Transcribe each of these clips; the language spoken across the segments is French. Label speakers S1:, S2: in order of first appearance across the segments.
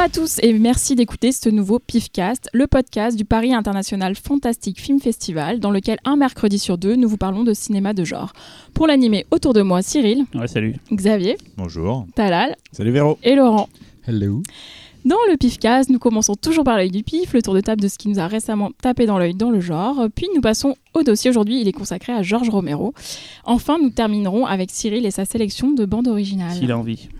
S1: Bonjour à tous et merci d'écouter ce nouveau PIFcast, le podcast du Paris International Fantastic Film Festival, dans lequel un mercredi sur deux, nous vous parlons de cinéma de genre. Pour l'animer autour de moi, Cyril,
S2: Ouais, salut.
S1: Xavier,
S3: Bonjour.
S1: Talal
S3: Salut Véro.
S1: et Laurent.
S4: Hello.
S1: Dans le PIFcast, nous commençons toujours par l'œil du pif, le tour de table de ce qui nous a récemment tapé dans l'œil dans le genre, puis nous passons au dossier. Aujourd'hui, il est consacré à Georges Romero. Enfin, nous terminerons avec Cyril et sa sélection de bandes originales.
S2: S'il a envie.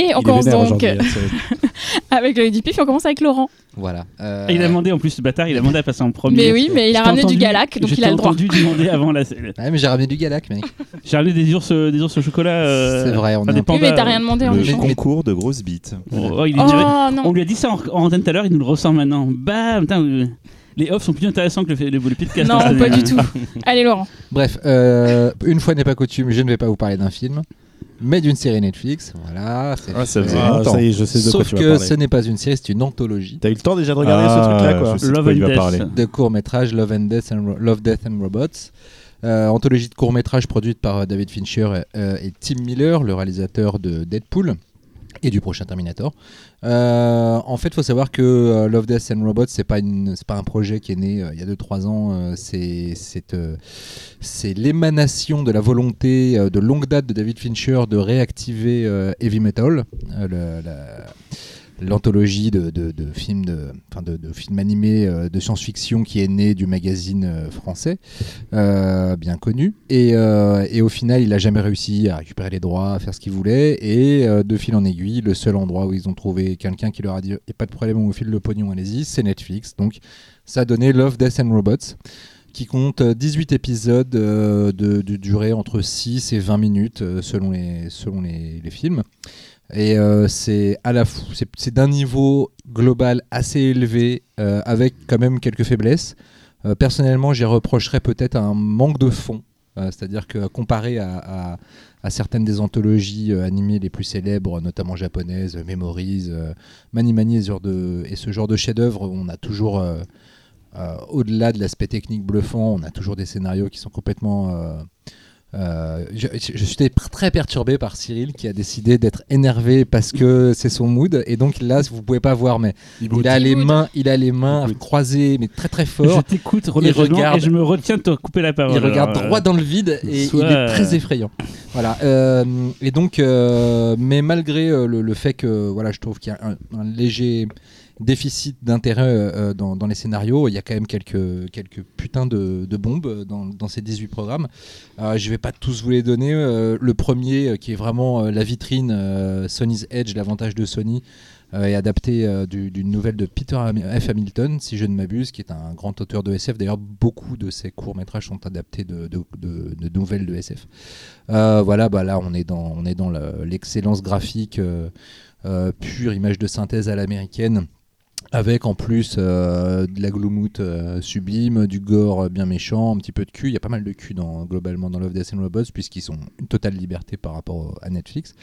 S1: Et on
S3: Il
S1: commence donc
S3: hein,
S1: avec l'œil du pif et on commence avec Laurent.
S4: Voilà. euh,
S2: il a demandé en plus, ce bâtard, il a demandé à passer en premier.
S1: Mais oui, mais il a ramené du Galac, donc il a le droit.
S2: entendu demander avant la.
S4: Ouais, mais j'ai ramené du Galac, mec.
S2: J'ai ramené des ours, euh, des ours au chocolat. euh,
S4: C'est vrai, on peu-
S1: Oui, mais t'as rien demandé en
S3: Le
S1: échange.
S3: concours de grosses bites.
S2: Oh, oh, il est
S1: Oh
S2: direct- On lui a dit ça en, en antenne tout à l'heure, il nous le ressort maintenant. Bam putain, euh, Les offs sont plus intéressants que le, le, le podcast.
S1: Non,
S2: cette
S1: pas du tout. Allez, Laurent.
S4: Bref, euh, une fois n'est pas coutume, je ne vais pas vous parler d'un film, mais d'une série Netflix. Voilà. c'est
S3: Ah, ça faisait
S5: Ah,
S3: longtemps.
S5: ça y est, je sais de quoi
S4: Sauf
S5: tu
S4: que ce n'est pas une série, c'est une anthologie
S3: T'as eu le temps déjà de regarder
S5: Ah,
S3: ce truc-là quoi
S5: je sais de
S2: Love
S5: quoi
S2: and
S5: il va
S2: Death.
S5: parler.
S4: de court-métrage Love and Death and, Ro- Love, Death and Robots. Euh, anthologie de court-métrage produite par euh, David Fincher euh, et Tim Miller, le réalisateur de Deadpool et du prochain Terminator. Euh, en fait, il faut savoir que euh, Love, Death and Robots, c'est pas pas un projet qui est né euh, il y a 2-3 ans. c'est, c'est, c'est l'émanation de la volonté de longue date de David Fincher de réactiver Heavy Metal, l'anthologie de, de- films, de, enfin de, films animés euh, de science-fiction qui est née du magazine euh, français, euh, bien connu. Et, et au final, il n'a jamais réussi à récupérer les droits, à faire ce qu'il voulait. Et de fil en aiguille, le seul endroit où ils ont trouvé quelqu'un qui leur a dit "Et pas de problème, on vous file le pognon, allez-y, c'est Netflix. Donc ça a donné Love, Death and Robots qui compte euh, 18 épisodes de, durée entre 6 et 20 minutes selon les, selon les films. Et euh, c'est d'un niveau global assez élevé euh, avec quand même quelques faiblesses. Euh, personnellement, j'y reprocherais peut-être un manque de fond, c'est-à-dire que comparé à, certaines des anthologies animées les plus célèbres, notamment japonaises, Memories, Mani Mani et ce genre de, et ce genre de chef-d'œuvre, on a toujours au-delà de l'aspect technique bluffant, on a toujours des scénarios qui sont complètement. Euh, euh, je, je- je suis très perturbé par Cyril qui a décidé d'être énervé parce que c'est son mood et donc là vous pouvez pas voir mais il a les
S1: mood.
S4: mains il a les mains croisées mais très très
S2: Je
S4: fort
S2: t'écoute religieusement
S4: regarde-
S2: et je me retiens de te couper la parole.
S4: il regarde
S2: alors, euh,
S4: droit dans le vide et
S2: soit-
S4: il est très effrayant. Voilà. euh, et donc, euh, mais malgré euh, le, le fait que, voilà, je trouve qu'il y a un, un léger déficit d'intérêt euh, dans, dans les scénarios, il y a quand même quelques, quelques putains de, de bombes dans, dans ces 18 programmes. Euh, je vais pas tous vous les donner. euh, le premier, euh, qui est vraiment euh, la vitrine, euh, Sony's Edge, l'avantage de Sony, euh, est adapté euh, du- d'une nouvelle de Peter F. Hamilton, si je ne m'abuse, qui est un grand auteur de SF. D'ailleurs, beaucoup de ses courts-métrages sont adaptés de, de- de- nouvelles de SF. Euh, voilà, bah là, on est dans, dans le- l'excellence graphique euh, euh, pure, image de synthèse à l'américaine. Avec en plus euh, de la gloumoute euh, sublime, du gore bien méchant, un petit peu de cul. Il y a pas mal de cul dans, globalement dans Love, Death and Robots, puisqu'ils sont une totale liberté par rapport à Netflix.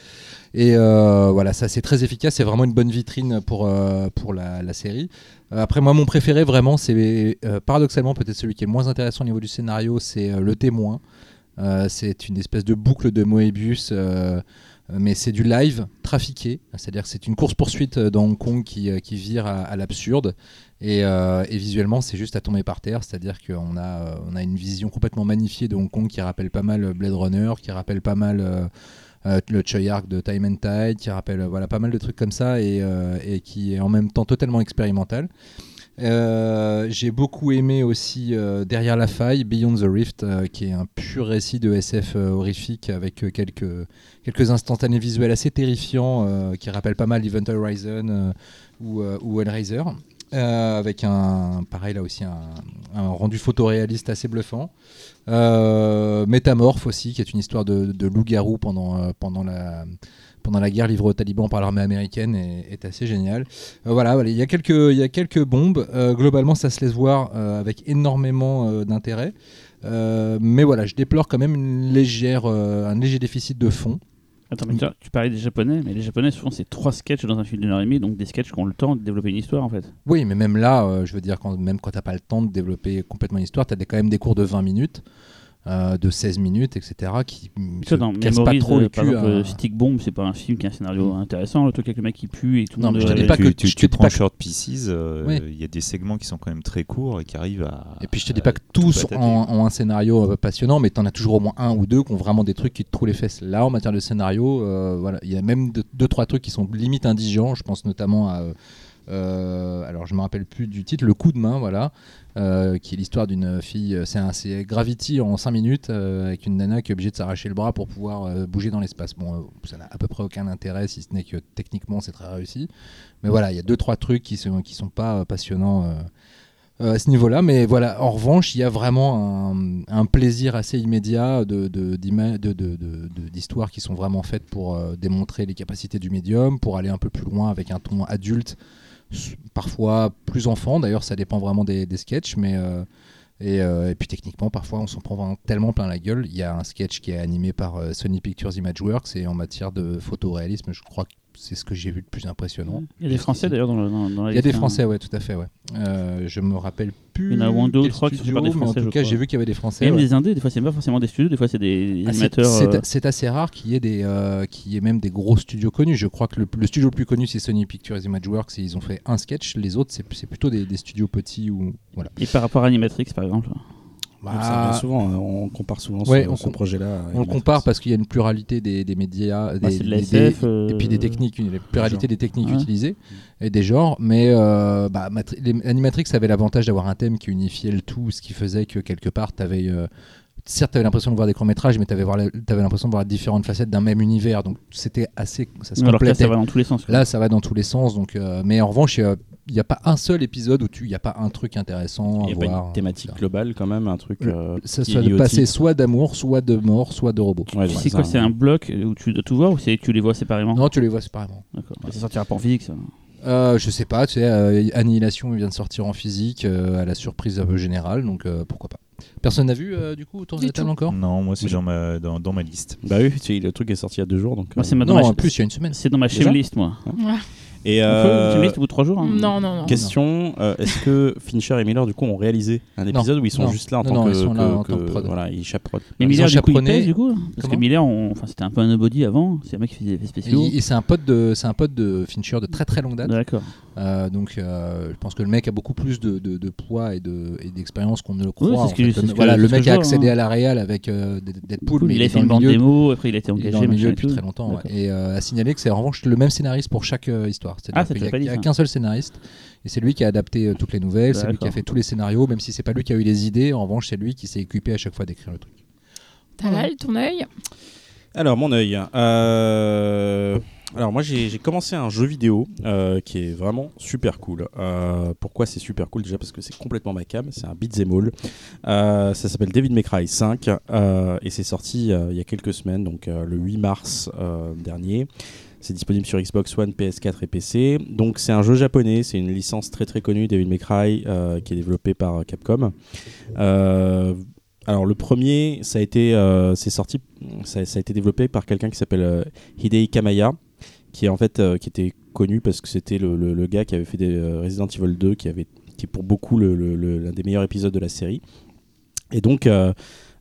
S4: Et euh, voilà, ça c'est très efficace, c'est vraiment une bonne vitrine pour, pour la, la série. Après, moi, mon préféré vraiment, c'est paradoxalement peut-être celui qui est le moins intéressant au niveau du scénario, c'est Le Témoin. C'est une espèce de boucle de Moebius, mais c'est du live trafiqué, c'est-à-dire c'est une course-poursuite euh, dans Hong Kong qui, euh, qui vire à, l'absurde. Et, euh, visuellement, c'est juste à tomber par terre, c'est-à-dire qu'on a, euh, on a une vision complètement magnifiée de Hong Kong qui rappelle pas mal Blade Runner, qui rappelle pas mal euh, euh, le Choi Arc de Time and Tide, qui rappelle euh, voilà, pas mal de trucs comme ça et, euh, et qui est en même temps totalement expérimental. Euh, j'ai beaucoup aimé aussi euh, Derrière la faille, Beyond the Rift, euh, qui est un pur récit de SF horrifique avec quelques, quelques instantanés visuels assez terrifiants qui rappellent pas mal Event Horizon ou, ou Hellraiser. Avec un pareil là aussi un, rendu photoréaliste assez bluffant. Métamorphe aussi, qui est une histoire de, de loup-garou pendant, pendant, la, pendant la guerre livrée aux talibans par l'armée américaine, est, est assez génial. Euh, voilà, il y a quelques, il y a quelques bombes. Euh, globalement, ça se laisse voir euh, avec énormément d'intérêt. Mais voilà, je déplore quand même une légère, un léger déficit de fond.
S2: Attends, mais tu, parlais des japonais, mais les japonais, souvent, c'est trois sketchs dans un film d'une heure et demie, donc des sketchs qui ont le temps de développer une histoire en fait.
S4: Oui, mais même là, je veux dire, quand, même quand t'as pas le temps de développer complètement une histoire, t'as quand même des cours de 20 minutes. Euh, de 16 minutes, etc., qui
S2: dans
S4: casse pas trop le
S2: euh, par
S4: cul.
S2: exemple,
S4: à-
S2: Stick Bomb, c'est pas un film qui a un scénario intéressant. Le truc avec le mec qui pue et tout le
S4: Non,
S2: monde.
S4: mais je te dis pas
S3: tu,
S4: que-
S3: tu,
S4: je
S3: prends
S4: pas que-
S3: Short Pieces, euh, il y a des segments qui sont quand même très courts et qui arrivent à.
S4: Et puis je te dis pas que tous ont, ont un scénario euh, passionnant, mais t'en as toujours au moins un ou deux qui ont vraiment des trucs qui te trouvent les fesses. Là, en matière de scénario, euh, voilà, il y a même deux, deux, trois trucs qui sont limite indigents. Je pense notamment à, alors je me rappelle plus du titre, Le coup de main, voilà, euh, qui est l'histoire d'une fille. C'est un, Gravity en 5 minutes euh, avec une nana qui est obligée de s'arracher le bras pour pouvoir euh, bouger dans l'espace. Bon, euh, ça n'a à peu près aucun intérêt, si ce n'est que techniquement c'est très réussi. Mais voilà, il y a deux trois trucs qui sont qui sont pas euh, passionnants. euh, euh, à ce niveau-là. Mais voilà, en revanche, il y a vraiment un, plaisir assez immédiat de, de, de- d'histoires qui sont vraiment faites pour euh, démontrer les capacités du médium, pour aller un peu plus loin avec un ton adulte, parfois plus enfant. D'ailleurs, ça dépend vraiment des, sketchs, mais euh, et, euh, et puis techniquement, parfois, on s'en prend tellement plein la gueule. Il y a un sketch qui est animé par euh, Sony Pictures Imageworks et en matière de photoréalisme, je crois c'est ce que j'ai vu le plus impressionnant.
S2: Il y a des Français d'ailleurs dans, dans, dans la
S4: Il y a des
S2: hein.
S4: Français, ouais, tout à fait, ouais. Euh, je me rappelle plus.
S2: Il y en a moins deux ou trois qui sont par des
S4: mais en
S2: Français,
S4: tout cas, j'ai vu qu'il y avait des
S2: Et
S4: Français.
S2: même
S4: ouais.
S2: des indés, des fois c'est pas forcément des studios, des fois c'est des
S4: Ah,
S2: animateurs.
S4: c'est
S2: euh,
S4: c'est assez rare qu'il y ait des, euh, qu'il y ait même des gros studios connus. Je crois que le, le studio le plus connu c'est Sony Pictures Imageworks et ils ont fait un sketch. Les autres c'est c'est plutôt des, des studios petits ou voilà.
S2: Et par rapport à Animatrix par exemple.
S5: Donc, ça revient souvent, hein, on compare souvent
S4: Ouais,
S5: ce,
S4: on
S5: ce
S4: com-
S5: projet-là.
S4: on le compare parce qu'il y a une pluralité des, des médias, des,
S2: Bah, de
S4: des-
S2: SF, euh,
S4: et puis des techniques, une pluralité des techniques
S2: Ouais.
S4: utilisées et des genres. Mais euh, bah, Matri- les- Animatrix avait l'avantage d'avoir un thème qui unifiait le tout, ce qui faisait que quelque part, tu avais. Certes, tu avais l'impression de voir des courts-métrages, mais tu avais, l'impression de voir différentes facettes d'un même univers. Donc c'était assez. Ça se
S2: Alors que là
S4: complétait.
S2: ça va dans tous les sens. quoi.
S4: Là, ça va dans tous les sens. Donc, euh, mais en revanche, il n'y a pas un seul épisode où il n'y a pas un truc intéressant
S5: Il
S4: à
S5: pas
S4: voir.
S5: une thématique
S4: etc.
S5: globale quand même, un truc. euh,
S4: Ça
S5: qui est
S4: soit de passer soit d'amour, soit de mort, soit de robot.
S5: Ouais,
S2: Tu
S5: c'est
S2: sais quoi,
S5: ça,
S2: c'est un bloc où tu dois tout voir ou tu les vois séparément?
S4: Non, tu les vois séparément.
S2: D'accord. Ça sortira pas en physique ça.
S4: Euh, je sais pas, tu sais, euh, Annihilation vient de sortir en physique euh, à la surprise un peu générale, donc euh, pourquoi pas. Personne n'a vu euh, du coup autour de la table encore?
S3: Non, moi c'est dans ma, dans, dans ma liste.
S5: Bah oui, le truc est sorti il y a deux jours. Donc,
S2: Moi,
S5: euh,
S2: c'est ma- dans
S4: Non,
S2: ma-
S4: en plus il y a une semaine.
S2: C'est dans ma shame list moi.
S5: Et
S2: On peut
S5: euh,
S2: une shame list au bout de trois jours. hein.
S1: Non, non, non.
S5: Question euh, est-ce que Fincher et Miller du coup ont réalisé un épisode où ils sont
S4: non,
S5: juste là en
S4: non,
S5: tant
S4: non,
S5: que,
S4: ils sont là
S5: que-
S4: en tant que
S5: que-
S4: prod.
S5: voilà ils chaperotent
S2: Mais Miller du coup il pèse du coup Parce que Miller, on- enfin c'était un peu un nobody avant. C'est un mec qui faisait des effets
S4: Et,
S2: spéciaux.
S4: et c'est un pote de, c'est un pote de Fincher de très très longue date.
S2: D'accord.
S4: Euh, donc euh, je pense que le mec a beaucoup plus de, de- de poids et de- et d'expérience qu'on ne le croit.
S2: Oui, c'est
S4: en
S2: ce que-
S4: fait.
S2: c'est ce que-
S4: voilà, le
S2: que
S4: mec a accédé
S2: hein.
S4: à la réal avec Deadpool,
S2: il a fait une bande démo, après il a été engagé.
S4: dans le milieu
S2: machin et
S4: depuis très longtemps. Et à signaler que c'est en revanche le même scénariste pour chaque histoire. C'est-à-dire
S2: Ah,
S4: a- il y a qu'un seul scénariste. Et c'est lui qui a adapté euh, toutes les nouvelles, c'est lui qui a fait tous les scénarios, même si c'est pas lui qui a eu les idées. En revanche, c'est lui qui s'est occupé à chaque fois d'écrire le truc.
S1: Talal, ton œil?
S5: Alors mon œil. Euh, alors moi j'ai commencé un jeu vidéo euh, qui est vraiment super cool. Euh, pourquoi c'est super cool? Déjà parce que c'est complètement ma cam c'est un beat'em all. Euh, ça s'appelle David May Cry 5 euh, et c'est sorti euh, il y a quelques semaines donc euh, le 8 mars euh, dernier c'est disponible sur Xbox One, PS4 et PC. Donc c'est un jeu japonais, c'est une licence très très connue, Devil May Cry, euh, qui est développée par Capcom. Euh, alors le premier, ça a été, euh, sorti, ça, a été développé par quelqu'un qui s'appelle euh, Hidei Kamaya, qui en fait, euh, qui était connu parce que c'était le, gars qui avait fait euh, Resident Evil 2, qui avait, qui est pour beaucoup l'un des meilleurs épisodes de la série. Et donc euh,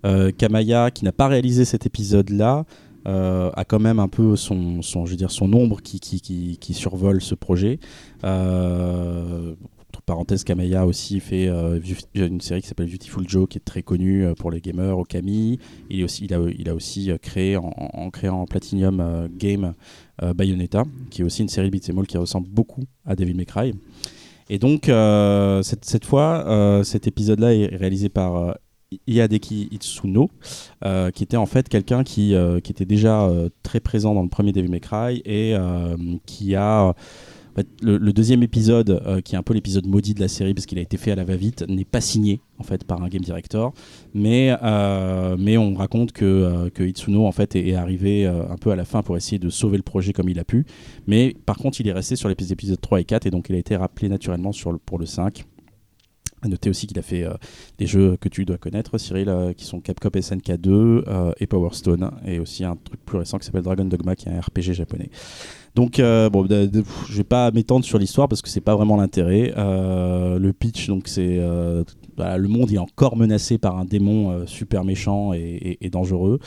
S5: euh, Kamaya, qui n'a pas réalisé cet épisode-là, euh, a quand même un peu son, je veux dire, son ombre qui, survole ce projet. Euh, entre parenthèses, Kamaya a aussi fait euh, une série qui s'appelle Beautiful Joe, qui est très connue euh, pour les gamers, Okami. Il, il, a, aussi créé, en, en Platinum Game, Bayonetta, qui est aussi une série beat'em all qui ressemble beaucoup à Devil May. Et donc, cette, fois, cet épisode-là est réalisé par euh, Iadeki Itsuno, euh, qui était en fait quelqu'un qui, euh, qui était déjà euh, très présent dans le premier Devil May Cry et qui a. le, deuxième épisode, qui est un peu l'épisode maudit de la série parce qu'il a été fait à la va-vite, n'est pas signé en fait par un game director, mais, mais on raconte que, que Itsuno en fait est, arrivé un peu à la fin pour essayer de sauver le projet comme il a pu, mais par contre il est resté sur les épisodes 3 et 4 et donc il a été rappelé naturellement pour le 5. À noter aussi qu'il a fait euh, des jeux que tu dois connaître, Cyril, euh, qui sont Capcom SNK 2 euh, et Power Stone, et aussi un truc plus récent qui s'appelle Dragon Dogma, qui est un RPG japonais. Donc, bon, de- de- pff, je vais pas m'étendre sur l'histoire parce que c'est pas vraiment l'intérêt. Le pitch, donc, c'est voilà, le monde est encore menacé par un démon euh, super méchant et, dangereux.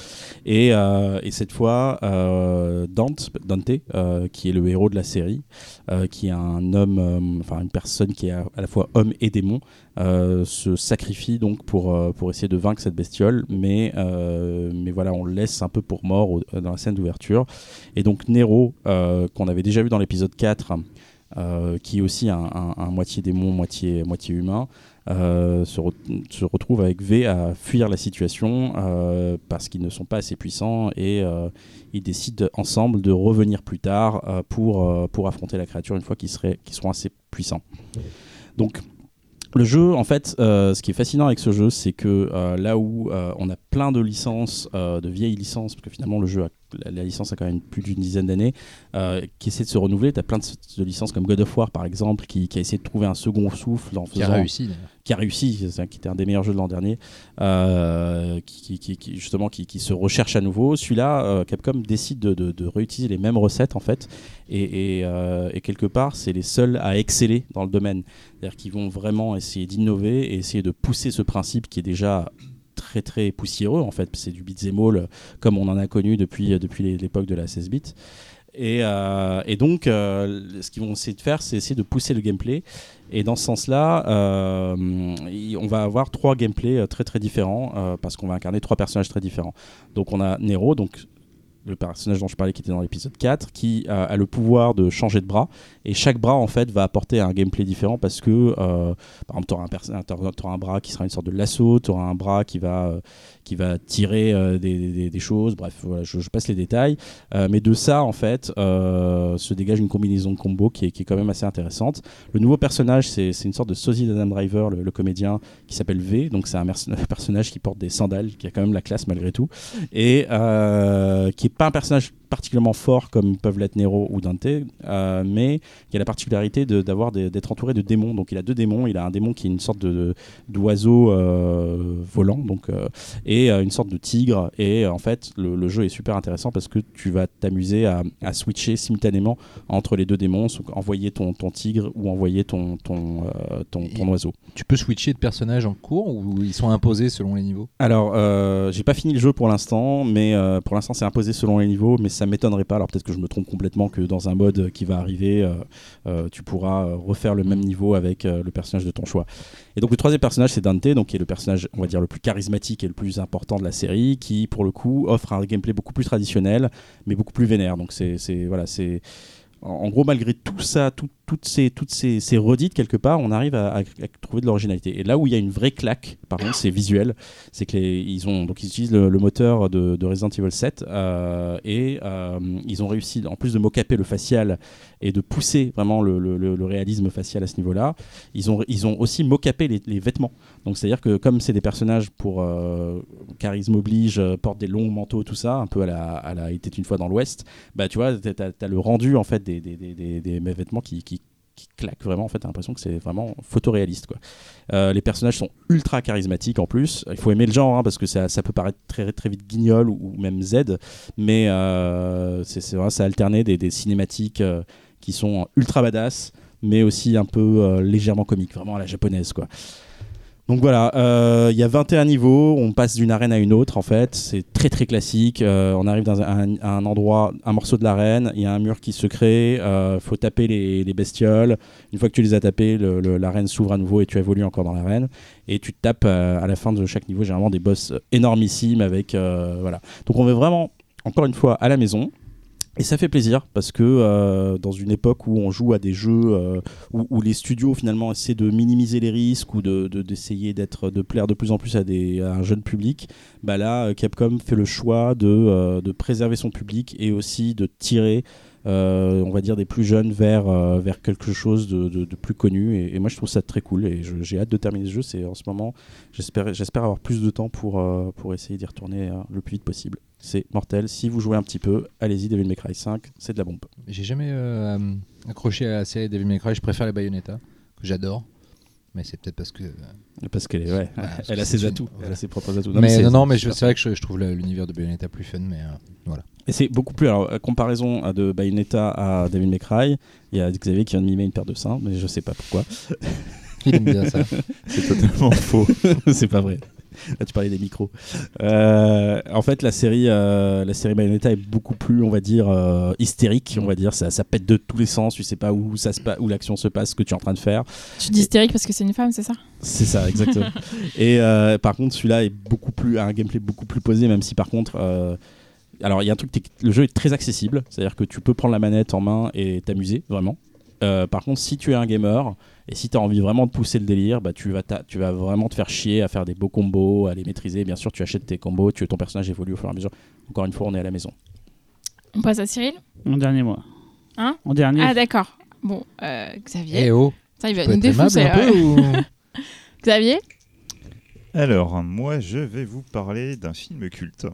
S5: Et, euh, et cette fois, euh, Dante, Dante qui est le héros de la série, qui est un homme, enfin une personne qui est à, la fois homme et démon, se sacrifie donc pour, pour essayer de vaincre cette bestiole, mais, mais voilà, on le laisse un peu pour mort dans la scène d'ouverture. Et donc Nero, qu'on avait déjà vu dans l'épisode 4, euh, qui est aussi un, un- moitié démon, moitié, moitié humain, se, re- se retrouve avec V à fuir la situation euh, parce qu'ils ne sont pas assez puissants et euh, ils décident ensemble de revenir plus tard euh, pour, euh, pour affronter la créature une fois qu'ils qu'ils seront assez puissants. Donc le jeu, en fait, euh, ce qui est fascinant avec ce jeu, c'est que euh, là où euh, on a plein de licences, euh, de vieilles licences, parce que finalement le jeu, a- la, la licence a quand même plus d'une dizaine d'années, euh, qui essaie de se renouveler. Tu as plein de, de licences comme God of War, par exemple, qui, qui a essayé de trouver un second souffle en
S4: Qui a
S5: faisant
S4: réussi.
S5: qui a réussi, c'est qui était un des meilleurs jeux de l'an dernier, euh, qui, qui- qui- qui- justement qui, se recherche à nouveau. Celui-là, euh, Capcom décide de, de- de réutiliser les mêmes recettes en fait, et, et, et quelque part, c'est les seuls à exceller dans le domaine. C'est-à-dire qu'ils vont vraiment essayer d'innover et essayer de pousser ce principe qui est déjà très très poussiéreux en fait. C'est du beat'em all comme on en a connu depuis, depuis les- l'époque de la 16 bits. Et, euh, et donc, euh, ce qu'ils vont essayer de faire, c'est essayer de pousser le gameplay. Et dans ce sens-là, euh, on va avoir trois gameplays euh, très très différents euh, parce qu'on va incarner trois personnages très différents. Donc on a Nero, donc le personnage dont je parlais qui était dans l'épisode 4, qui a le pouvoir de changer de bras. Et chaque bras, en fait, va apporter un gameplay différent parce que, euh, par exemple, tu auras un bras qui sera une sorte de lasso, tu auras un bras qui va, euh, qui va tirer euh, des, choses. Bref, voilà, je, passe les détails. Euh, mais de ça, en fait, euh, se dégage une combinaison de combo qui est, qui est quand même assez intéressante. Le nouveau personnage, c'est une sorte de sosie d'Adam Driver, le, le comédien, qui s'appelle V. Donc c'est un personnage qui porte des sandales, qui a quand même la classe malgré tout, et qui est pas un personnage particulièrement fort comme peuvent l'être Nero ou Dante, euh, mais qui a la particularité d'avoir d'être entouré de démons. Donc il a deux démons. Il a un démon qui est une sorte de d'oiseau euh, volant, donc euh, et une sorte de tigre. Et en fait, le, le jeu est super intéressant parce que tu vas t'amuser à, à switcher simultanément entre les deux démons, donc envoyer ton, ton tigre ou envoyer ton, ton, ton, ton
S4: Et-
S5: oiseau.
S4: Tu peux switcher de personnages en cours ou ils sont imposés selon les niveaux?
S5: Alors, j'ai pas fini le jeu pour l'instant, mais pour l'instant c'est imposé selon les niveaux, mais ça m'étonnerait pas. Alors peut-être que je me trompe complètement que dans un mode qui va arriver, euh, euh, tu pourras euh, refaire le même niveau avec le personnage de ton choix. Et donc le troisième personnage c'est Dante, donc qui est le personnage, on va dire le plus charismatique et le plus important de la série, qui pour le coup offre un gameplay beaucoup plus traditionnel, mais beaucoup plus vénère. Donc c'est voilà, c'est en gros, malgré tout ça, tout- toutes ces, redites quelque part, on arrive à, trouver de l'originalité. Et là où il y a une vraie claque, par c'est visuel. C'est que les- ils utilisent le, moteur de, de Resident Evil 7 euh, et euh, ils ont réussi, en plus de mocaper le facial et de pousser vraiment le, réalisme facial à ce niveau-là, ils ont, ils ont aussi mocapé les, vêtements. Donc c'est-à-dire que comme c'est des personnages pour euh, charisme oblige, euh, portent des longs manteaux, tout ça, un peu à la, à la était une fois dans l'Ouest, bah tu vois, t'as as, le rendu en fait des, des, des, des- vêtements qui, qui, claquent vraiment. En fait, t'as l'impression que c'est vraiment photoréaliste quoi. Euh, les personnages sont ultra charismatiques en plus. Il faut aimer le genre hein, parce que ça, ça peut paraître très, très vite guignol ou, même Z, mais c'est vrai, ça a alterné des, cinématiques qui sont ultra badass, mais aussi un peu euh, légèrement comiques, vraiment à la japonaise quoi. Donc voilà, euh, il y a 21 niveaux, on passe d'une arène à une autre en fait, c'est très très classique, Euh, on arrive dans un, un- endroit, un morceau de l'arène, il y a un mur qui se crée, il faut taper les, les bestioles, une fois que tu les as tapées, l'arène s'ouvre à nouveau et tu évolues encore dans l'arène, et tu te tapes euh, à la fin de chaque niveau généralement des boss énormissimes avec... euh, voilà. Donc on est vraiment, encore une fois, à la maison, et ça fait plaisir parce que euh, dans une époque où on joue à des jeux euh, où, où les studios finalement essaient de minimiser les risques ou de- de- d'essayer d'être de plaire de plus en plus à, des, à un jeune public, bah là euh, Capcom fait le choix de, euh, de préserver son public et aussi de tirer on va dire des plus jeunes vers, euh, vers quelque chose de, plus connu. Et, moi je trouve ça très cool. Et j'ai hâte de terminer ce jeu. C'est en ce moment j'espère avoir plus de temps pour, euh, pour essayer d'y retourner euh, le plus vite possible. C'est mortel. Si vous jouez un petit peu allez-y Devil May Cry 5 c'est de la bombe.
S4: J'ai jamais euh, accroché à la série Devil May. Je préfère les Bayonetta, que j'adore. Mais c'est peut-être parce que.
S5: Parce qu'elle est, ouais, elle a ses atouts,
S4: voilà.
S5: elle a ses propres atouts.
S4: mais non, non, mais
S5: c'est
S4: vrai que je, je trouve l'univers de Bayonetta plus fun. Mais euh, voilà.
S5: Et c'est beaucoup plus. Alors, euh, comparaison à de Bayonetta à Devil May Cry, il y a Xavier qui vient de mimer une paire de seins, mais je sais pas pourquoi.
S4: Il aime bien ça.
S3: C'est totalement faux.
S5: c'est pas vrai. Là, tu parlais des micros. Euh, en fait, la série, euh, la série Bayonetta est beaucoup plus, on va dire, euh, hystérique. On va dire, ça, ça pète de tous les sens. Tu sais pas où ça se où l'action se passe, ce que tu es en train de faire.
S1: Tu dis hystérique parce que c'est une femme, c'est ça?
S5: C'est ça, exactement. et euh, par contre, celui-là est beaucoup plus, a un gameplay beaucoup plus posé, même si par contre. alors, il y a un truc, le jeu est très accessible, c'est-à-dire que tu peux prendre la manette en main et t'amuser, vraiment. Par contre, si tu es un gamer et si tu as envie vraiment de pousser le délire, bah, tu, vas tu vas vraiment te faire chier à faire des beaux combos, à les maîtriser. Bien sûr, tu achètes tes combos, tu, ton personnage évolue au fur et à mesure. Encore une fois, on est à la maison.
S1: On passe à Cyril?
S2: En dernier mois.
S1: Hein?
S2: En dernier.
S1: Ah d'accord. Bon, euh, Xavier.
S4: Eh oh,
S1: Ça, il va nous défoncer.
S4: un peu ou...
S1: Xavier?
S3: Alors, moi, je vais vous parler d'un film culte.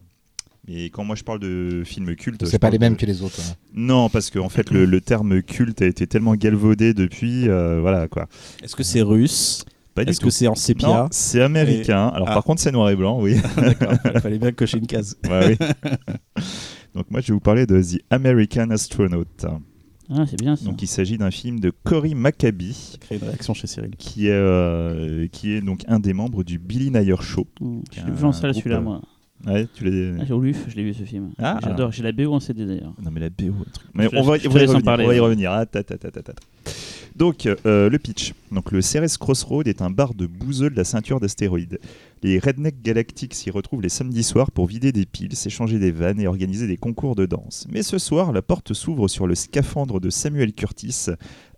S3: Et quand moi je parle de film culte, je
S4: C'est pas les mêmes
S3: de-
S4: que les autres. hein.
S3: Non, parce qu'en fait, le, le terme culte a été tellement galvaudé depuis, euh, voilà quoi.
S5: Est-ce que c'est russe?
S3: Pas du
S5: Est-ce
S3: tout.
S5: que c'est en
S3: Non,
S5: sépia
S3: c'est américain. Alors
S5: Ah.
S3: par contre, c'est noir et blanc, oui.
S5: D'accord, il fallait bien cocher une case.
S3: Ouais, oui. Donc moi, je vais vous parler de The American Astronaut.
S2: Ah, c'est bien ça.
S3: Donc il s'agit d'un film de Cory Maccabi,
S5: Créer une réaction chez Cyril.
S3: qui est, euh, qui est donc un des membres du Billy Nayer Show.
S2: Ouh, Je l'ai vu en salle celui-là,
S3: euh,
S2: moi.
S3: Ouais, tu l'as.
S2: Ah, LUF, je l'ai vu ce film.
S3: Ah.
S2: J'adore, j'ai la BO en CD d'ailleurs.
S3: Non mais la BO, un truc. Mais on va, on y revenir.
S2: parler,
S3: on va y revenir. Ah, ta, ta, ta, ta, ta, ta. Donc euh, le pitch. Donc le Ceres Crossroad est un bar de bouseux de la ceinture d'astéroïdes. Les rednecks galactiques s'y retrouvent les samedis soirs pour vider des piles, s'échanger des vannes et organiser des concours de danse. Mais ce soir, la porte s'ouvre sur le scaphandre de Samuel Curtis,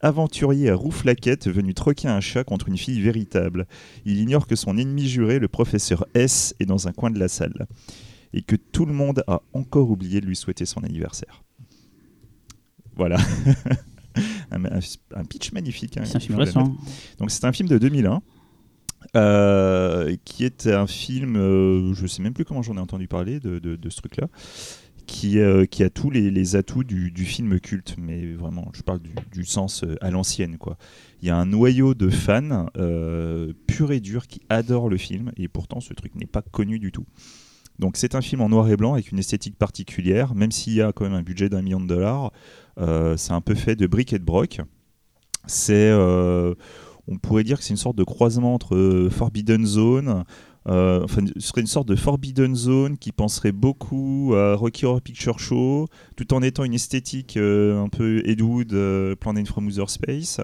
S3: aventurier à rouflaquette venu troquer un chat contre une fille véritable. Il ignore que son ennemi juré, le professeur S, est dans un coin de la salle et que tout le monde a encore oublié de lui souhaiter son anniversaire. Voilà. un, pitch magnifique. hein,
S2: C'est
S3: donc c'est un film de 2001. Euh, qui est un film, euh, je sais même plus comment j'en ai entendu parler de, ce truc-là, qui, euh, qui a tous les, atouts du, film culte, mais vraiment, je parle du, sens à l'ancienne. Il y a un noyau de fans pur et dur qui adorent le film, et pourtant ce truc n'est pas connu du tout. Donc c'est un film en noir et blanc avec une esthétique particulière, même s'il y a quand même un budget d'un million de dollars, c'est un peu fait de briques et de broc. C'est, on pourrait dire que c'est une sorte de croisement entre euh, Forbidden Zone, euh, enfin, ce serait une sorte de Forbidden Zone qui penserait beaucoup à Rocky Horror Picture Show, tout en étant une esthétique euh, un peu Ed Wood, Planet from Outer Space,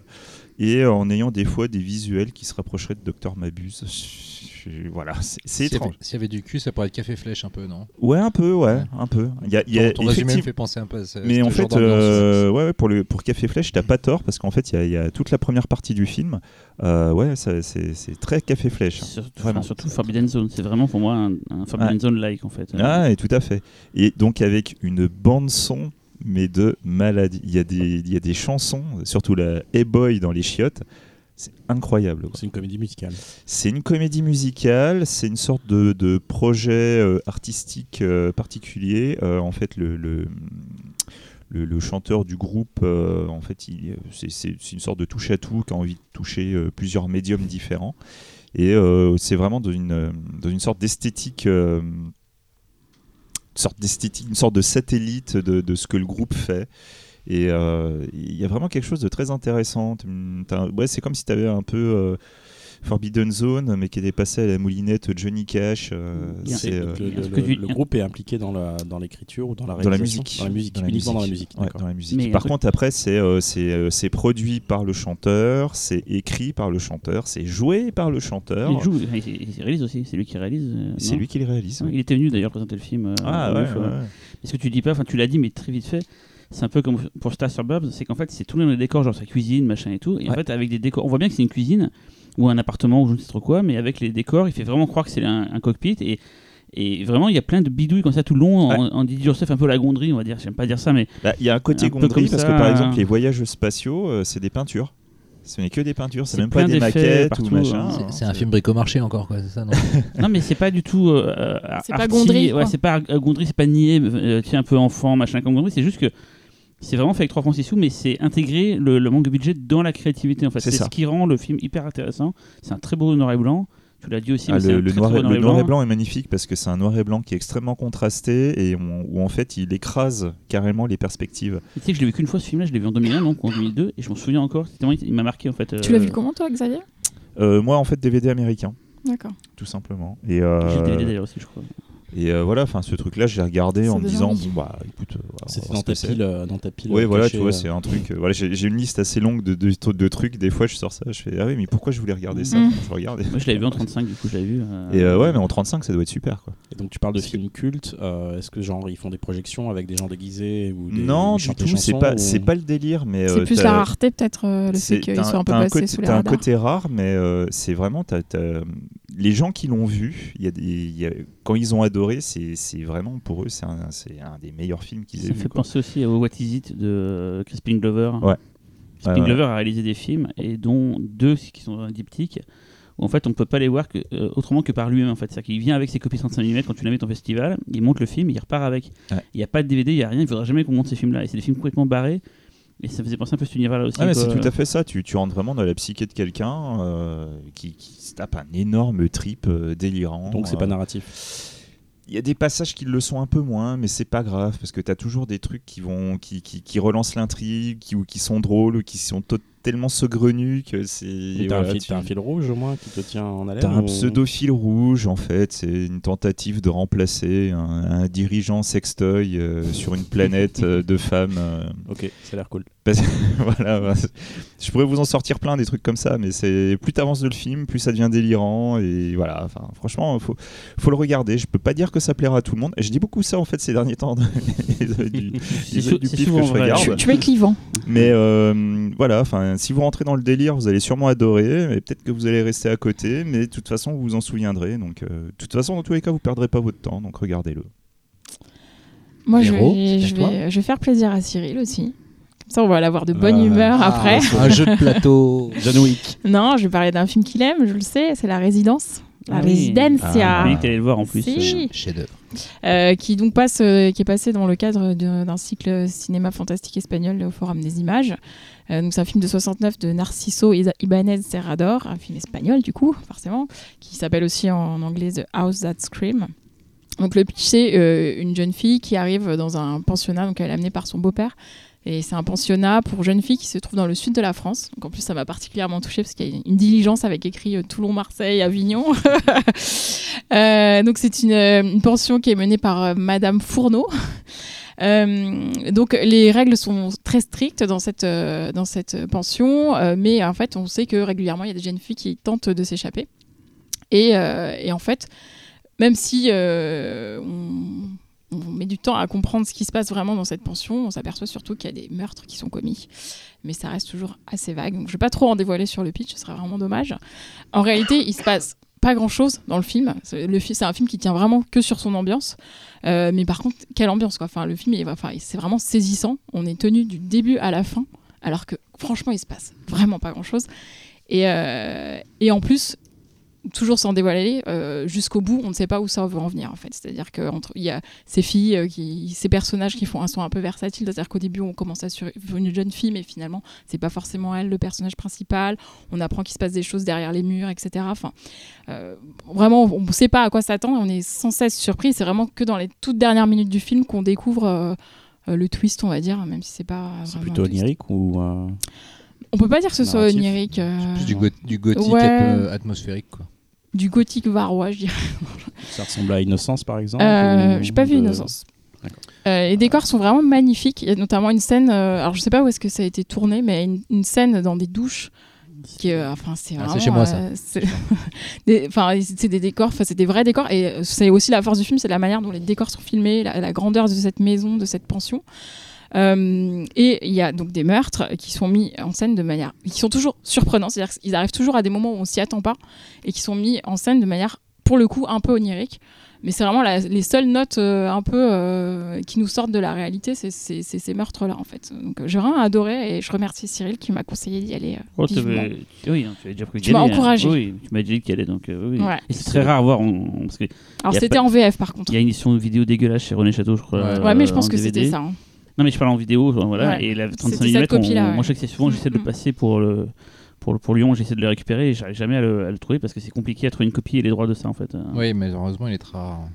S3: et en ayant des fois des visuels qui se rapprocheraient de Dr Mabuse. Je- Voilà, c'est étrange.
S4: s'il y avait du cul, ça pourrait être café flèche un peu, non?
S3: Ouais, un peu, ouais, un peu. Il y a, il y a
S4: Ton,
S3: effectivement-
S4: fait penser un peu à ce,
S3: mais
S4: ce
S3: en fait, euh, ouais, ouais, pour, le, pour Café Flèche, t'as pas tort parce qu'en fait, il y a- il y, a toute la première partie du film. Euh, ouais, c'est c'est très Café Flèche.
S2: Surtout,
S3: Vraiment.
S2: surtout Forbidden Zone, c'est vraiment pour moi un, un Forbidden Zone-like en fait.
S3: Ah, et tout à fait. Et donc, avec une bande-son, mais de maladie. Il y, a des, il y a des chansons, surtout la Hey Boy dans les chiottes. C'est incroyable.
S5: C'est une comédie musicale.
S3: C'est une comédie musicale, c'est une sorte de, de projet euh, artistique euh, particulier. Euh, en fait, le, le, le- le chanteur du groupe, en fait, c'est une sorte de touche à tout qui a envie de toucher plusieurs médiums différents. Et c'est vraiment dans une, dans une sorte d'esthétique. une sorte d'esthétique, une sorte de satellite de, de ce que le groupe fait. Et euh, il y a vraiment quelque chose de très intéressant. Ouais, c'est comme si tu avais un peu euh, Forbidden Zone, mais qui était passé à la moulinette Johnny Cash. euh, c'est, euh,
S5: le, groupe est impliqué dans la- dans l'écriture ou dans la
S3: dans la
S5: réalisation
S3: musique.
S5: Dans la musique,
S3: Dans la
S5: dans la
S3: musique.
S5: musique.
S3: Ouais,
S5: d'accord.
S3: dans la musique.
S2: Mais un
S3: Par
S2: truc-
S3: contre, après, c'est euh, c'est, euh, c'est produit par le chanteur, c'est écrit par le chanteur, c'est joué par le chanteur.
S2: Il joue, il, il- il réalise aussi, c'est lui qui réalise. euh,
S3: C'est lui qui le réalise.
S2: Ouais,
S3: ouais.
S2: Il était venu d'ailleurs présenter le film. euh,
S3: Ah ouais,
S2: Louvre,
S3: ouais,
S2: ouais.
S3: ouais.
S2: Mais ce que tu dis pas, enfin tu l'as dit, mais très vite fait. C'est un peu comme pour Star Suburbs, c'est qu'en fait c'est tout le décors, genre sa cuisine, machin et tout. Et en fait avec des décors, on voit bien que c'est une cuisine ou un appartement ou je ne sais trop quoi, mais avec les décors, il fait vraiment croire que c'est un, un cockpit et et vraiment, il y a plein de bidouilles comme ça tout le long, en, en Didi Joseph, un peu la gondrie, on va dire. J'aime pas dire ça, mais
S3: Bah, Il y a un côté
S2: Un comme
S3: parce
S2: ça,
S3: que par exemple, les voyages spatiaux, euh, c'est des peintures. Ce n'est que des peintures, c'est même pas des maquettes
S2: partout,
S3: ou machin.
S2: hein.
S4: C'est- un film bricomarché encore, quoi, c'est ça, non
S2: non, mais c'est pas du tout. euh,
S1: C'est pas Gondry,
S2: Ouais, c'est pas euh, Gondry, c'est pas niais, euh, tiens, un peu enfant, machin comme Gondry. C'est juste que c'est vraiment fait avec 3 francs 6 sous, mais c'est intégrer le, le manque de budget dans la créativité. En fait,
S3: C'est
S2: ce qui rend le film hyper intéressant. C'est un très beau noir et blanc. Tu l'as dit aussi,
S3: Ah,
S2: mais
S3: le,
S2: un
S3: le
S2: très,
S3: noir,
S2: très
S3: et,
S2: beau
S3: le noir et blanc est magnifique parce que c'est un noir et blanc qui est extrêmement contrasté et on- où en fait il écrase carrément les perspectives.
S2: Tu sais que je l'ai vu qu'une fois ce film-là, je l'ai vu en 2001, donc en 2002, et je m'en souviens encore. C'était vraiment- il m'a marqué en fait.
S1: Tu l'as
S2: euh,
S1: vu comment toi, Xavier?
S3: Euh, moi, en fait, DVD américain,
S1: D'accord.
S3: tout simplement. Et, euh,
S2: J'ai le DVD d'ailleurs aussi, je crois.
S3: Et euh, voilà, enfin, ce truc-là, j'ai regardé en me disant, bon, bah, écoute, euh,
S5: C'était
S3: voir
S5: dans ta pile, euh, dans ta pile.
S3: Oui,
S5: euh,
S3: voilà, tu vois,
S5: euh.
S3: c'est un truc. euh, voilà, j'ai une liste assez longue de, de, de trucs. Des fois, je sors ça, je fais Ah oui, mais pourquoi je voulais regarder ça?
S1: Mm.
S3: Je regarde.
S2: Moi, je l'avais vu en 35, du coup, je l'avais vu. euh,
S3: Et euh, ouais, mais en 35, ça doit être super, quoi.
S5: Et donc tu parles de films cultes. euh, Est-ce que genre ils font des projections avec des gens déguisés ou des,
S3: non, du tout, c'est pas,
S5: ou-
S3: c'est pas le délire, mais.
S1: C'est
S3: euh,
S1: plus la rareté, peut-être, euh, le
S3: c'est-
S1: fait qu'ils soient un peu passés sous les
S3: t'as un
S1: radars.
S3: côté rare, mais euh, c'est vraiment. t'as- les gens qui l'ont vu, il y a des, il y a- quand ils ont adoré, c'est vraiment pour eux, c'est un, des meilleurs films qu'ils
S2: Ça
S3: aient vu.
S2: fait
S3: quoi.
S2: penser aussi au What Is It de Crispin Glover.
S3: Ouais.
S2: Crispin. Glover a réalisé des films, et dont deux qui sont un diptyque, où en fait on peut pas les voir que, euh, autrement que par lui-même. En fait. C'est-à-dire qu'il vient avec ses copies 35 mm quand tu l'invites en festival, il monte le film, il repart avec. Il
S3: Ouais.
S2: n'y a pas de DVD, il n'y a rien, il faudra jamais qu'on monte ces films-là. Et c'est des films complètement barrés. Et ça faisait penser un peu à cet univers-là aussi.
S3: Ah c'est tout à fait ça. Tu, tu rentres vraiment dans la psyché de quelqu'un euh, qui, qui se tape un énorme trip euh, délirant.
S5: Donc c'est
S3: euh,
S5: pas narratif.
S3: Il y a des passages qui le sont un peu moins, mais c'est pas grave parce que tu as toujours des trucs qui vont qui, qui, qui relancent l'intrigue, qui, ou qui sont drôles, ou qui sont to- tellement saugrenus que c'est.
S5: T'as un,
S3: voilà, tu-
S5: un fil rouge au moins qui te tient en haleine
S3: T'as un
S5: ou-
S3: pseudo fil rouge en fait, c'est une tentative de remplacer un, un dirigeant sextoy euh, sur une planète euh, de femmes. euh,
S5: Ok, ça a l'air cool.
S3: voilà, bah, je pourrais vous en sortir plein des trucs comme ça, mais c'est plus t'avances de le film, plus ça devient délirant et voilà. Enfin, franchement, faut faut le regarder. Je peux pas dire que ça plaira à tout le monde. Et je dis beaucoup ça en fait ces derniers temps du, du pif que je regarde.
S1: Tu, tu es clivant.
S3: Mais euh, voilà, enfin, si vous rentrez dans le délire, vous allez sûrement adorer. Et peut-être que vous allez rester à côté, mais de toute façon, vous vous en souviendrez. Donc, euh, de toute façon, dans tous les cas, vous perdrez pas votre temps. Donc, regardez-le.
S1: Moi, je vais,
S4: c'est à
S1: je,
S4: toi
S1: vais, je vais faire plaisir à Cyril aussi. Comme ça, on va l'avoir de bonne
S5: Ah.
S1: humeur
S4: Ah,
S1: après.
S4: un jeu de plateau.
S5: John Wick.
S1: Non, je vais parler d'un film qu'il aime, je le sais, c'est La Résidence. La
S2: Ah oui.
S1: Residencia.
S3: Ah.
S2: Oui, t'allais le voir en plus.
S1: Si.
S2: euh,
S4: Chef-d'œuvre.
S1: Euh, qui donc passe, euh, qui est passé dans le cadre d'un cycle cinéma fantastique espagnol au Forum des Images. Euh, donc c'est un film de 69 de Narciso Ibanez Serrador, un film espagnol du coup, forcément, qui s'appelle aussi en anglais The House That Scream. Donc le pitch c'est euh, une jeune fille qui arrive dans un pensionnat, donc elle est amenée par son beau-père. Et c'est un pensionnat pour jeunes filles qui se trouve dans le sud de la France. Donc en plus, ça m'a particulièrement touchée parce qu'il y a une diligence avec écrit euh, Toulon, Marseille, Avignon. Euh, donc c'est une, euh, une pension qui est menée par Madame Fourneau. Donc les règles sont très strictes dans cette, dans cette pension, mais en fait on sait que régulièrement il y a des jeunes filles qui tentent de s'échapper. Et, et en fait, même si on met du temps à comprendre ce qui se passe vraiment dans cette pension, on s'aperçoit surtout qu'il y a des meurtres qui sont commis. Mais ça reste toujours assez vague. Je ne vais pas trop en dévoiler sur le pitch, ce serait vraiment dommage. En réalité, il se passe pas grand chose dans le film. C'est un film qui tient vraiment que sur son ambiance. Euh, mais par contre, quelle ambiance quoi. Enfin, le film, c'est vraiment saisissant. On est tenu du début à la fin, alors que franchement, il se passe vraiment pas grand chose. Euh, et en plus, toujours sans dévoiler, euh, jusqu'au bout, on ne sait pas où ça va en venir en fait. C'est-à-dire qu'il y a ces filles, euh, qui, ces personnages qui font un son un peu versatile. C'est-à-dire qu'au début, on commence à suivre une jeune fille, mais finalement, c'est pas forcément elle le personnage principal. On apprend qu'il se passe des choses derrière les murs, etc. Enfin, euh, vraiment, on ne sait pas à quoi s'attendre. On est sans cesse surpris. C'est vraiment que dans les toutes dernières minutes du film qu'on découvre. euh, euh, le twist, on va dire, même si c'est pas.
S5: C'est plutôt onirique ou. euh,
S1: On peut pas dire que ce soit onirique. euh,
S4: Plus du, go- du gothique
S1: Ouais.
S4: un peu atmosphérique. Quoi.
S1: Du gothique varois, je dirais.
S5: Ça ressemble à Innocence par exemple
S1: Euh,
S5: ou
S1: J'ai pas vu
S5: de-
S1: Innocence. Euh, les décors sont vraiment magnifiques. Il y a notamment une scène, euh, alors je sais pas où est-ce que ça a été tourné, mais une, une scène dans des douches. Qui, euh, enfin, c'est
S4: Ah, chez moi, ça.
S1: euh, c'est des- Enfin, c'est des décors, enfin, c'est des vrais décors. Et c'est aussi la force du film, c'est la manière dont les décors sont filmés, la, la grandeur de cette maison, de cette pension. Euh, et il y a donc des meurtres qui sont mis en scène de manière, qui sont toujours surprenants, c'est-à-dire qu'ils arrivent toujours à des moments où on s'y attend pas et qui sont mis en scène de manière, pour le coup, un peu onirique. Mais c'est vraiment la- les seules notes euh, un peu euh, qui nous sortent de la réalité, c'est ces meurtres-là en fait. Donc j'ai vraiment adoré et je remercie Cyril qui m'a conseillé d'y aller. euh,
S2: Oh, Oui, tu déjà
S1: m'as
S2: hein.
S1: encouragé.
S2: Oui, tu m'as dit qu'il y allait, donc oui.
S1: Ouais.
S2: Et c'est très rare à voir, parce qu'il
S1: Alors c'était
S2: pas-
S1: en VF par contre.
S2: y a une édition vidéo dégueulasse chez René Château, je crois.
S4: Ouais.
S1: mais je pense
S2: en
S1: que c'était ça. hein.
S2: Non, mais je parle en vidéo, genre, voilà.
S1: Ouais.
S2: Et la 35
S1: C'était cette
S2: mm, moi je sais que c'est souvent, j'essaie de le
S1: Mm.
S2: passer pour le. Pour, le- pour Lyon, j'essaie de le récupérer et j'arrive jamais à le, à le trouver parce que c'est compliqué à trouver une copie et les droits de ça en fait.
S4: Oui, mais heureusement, il est très rare.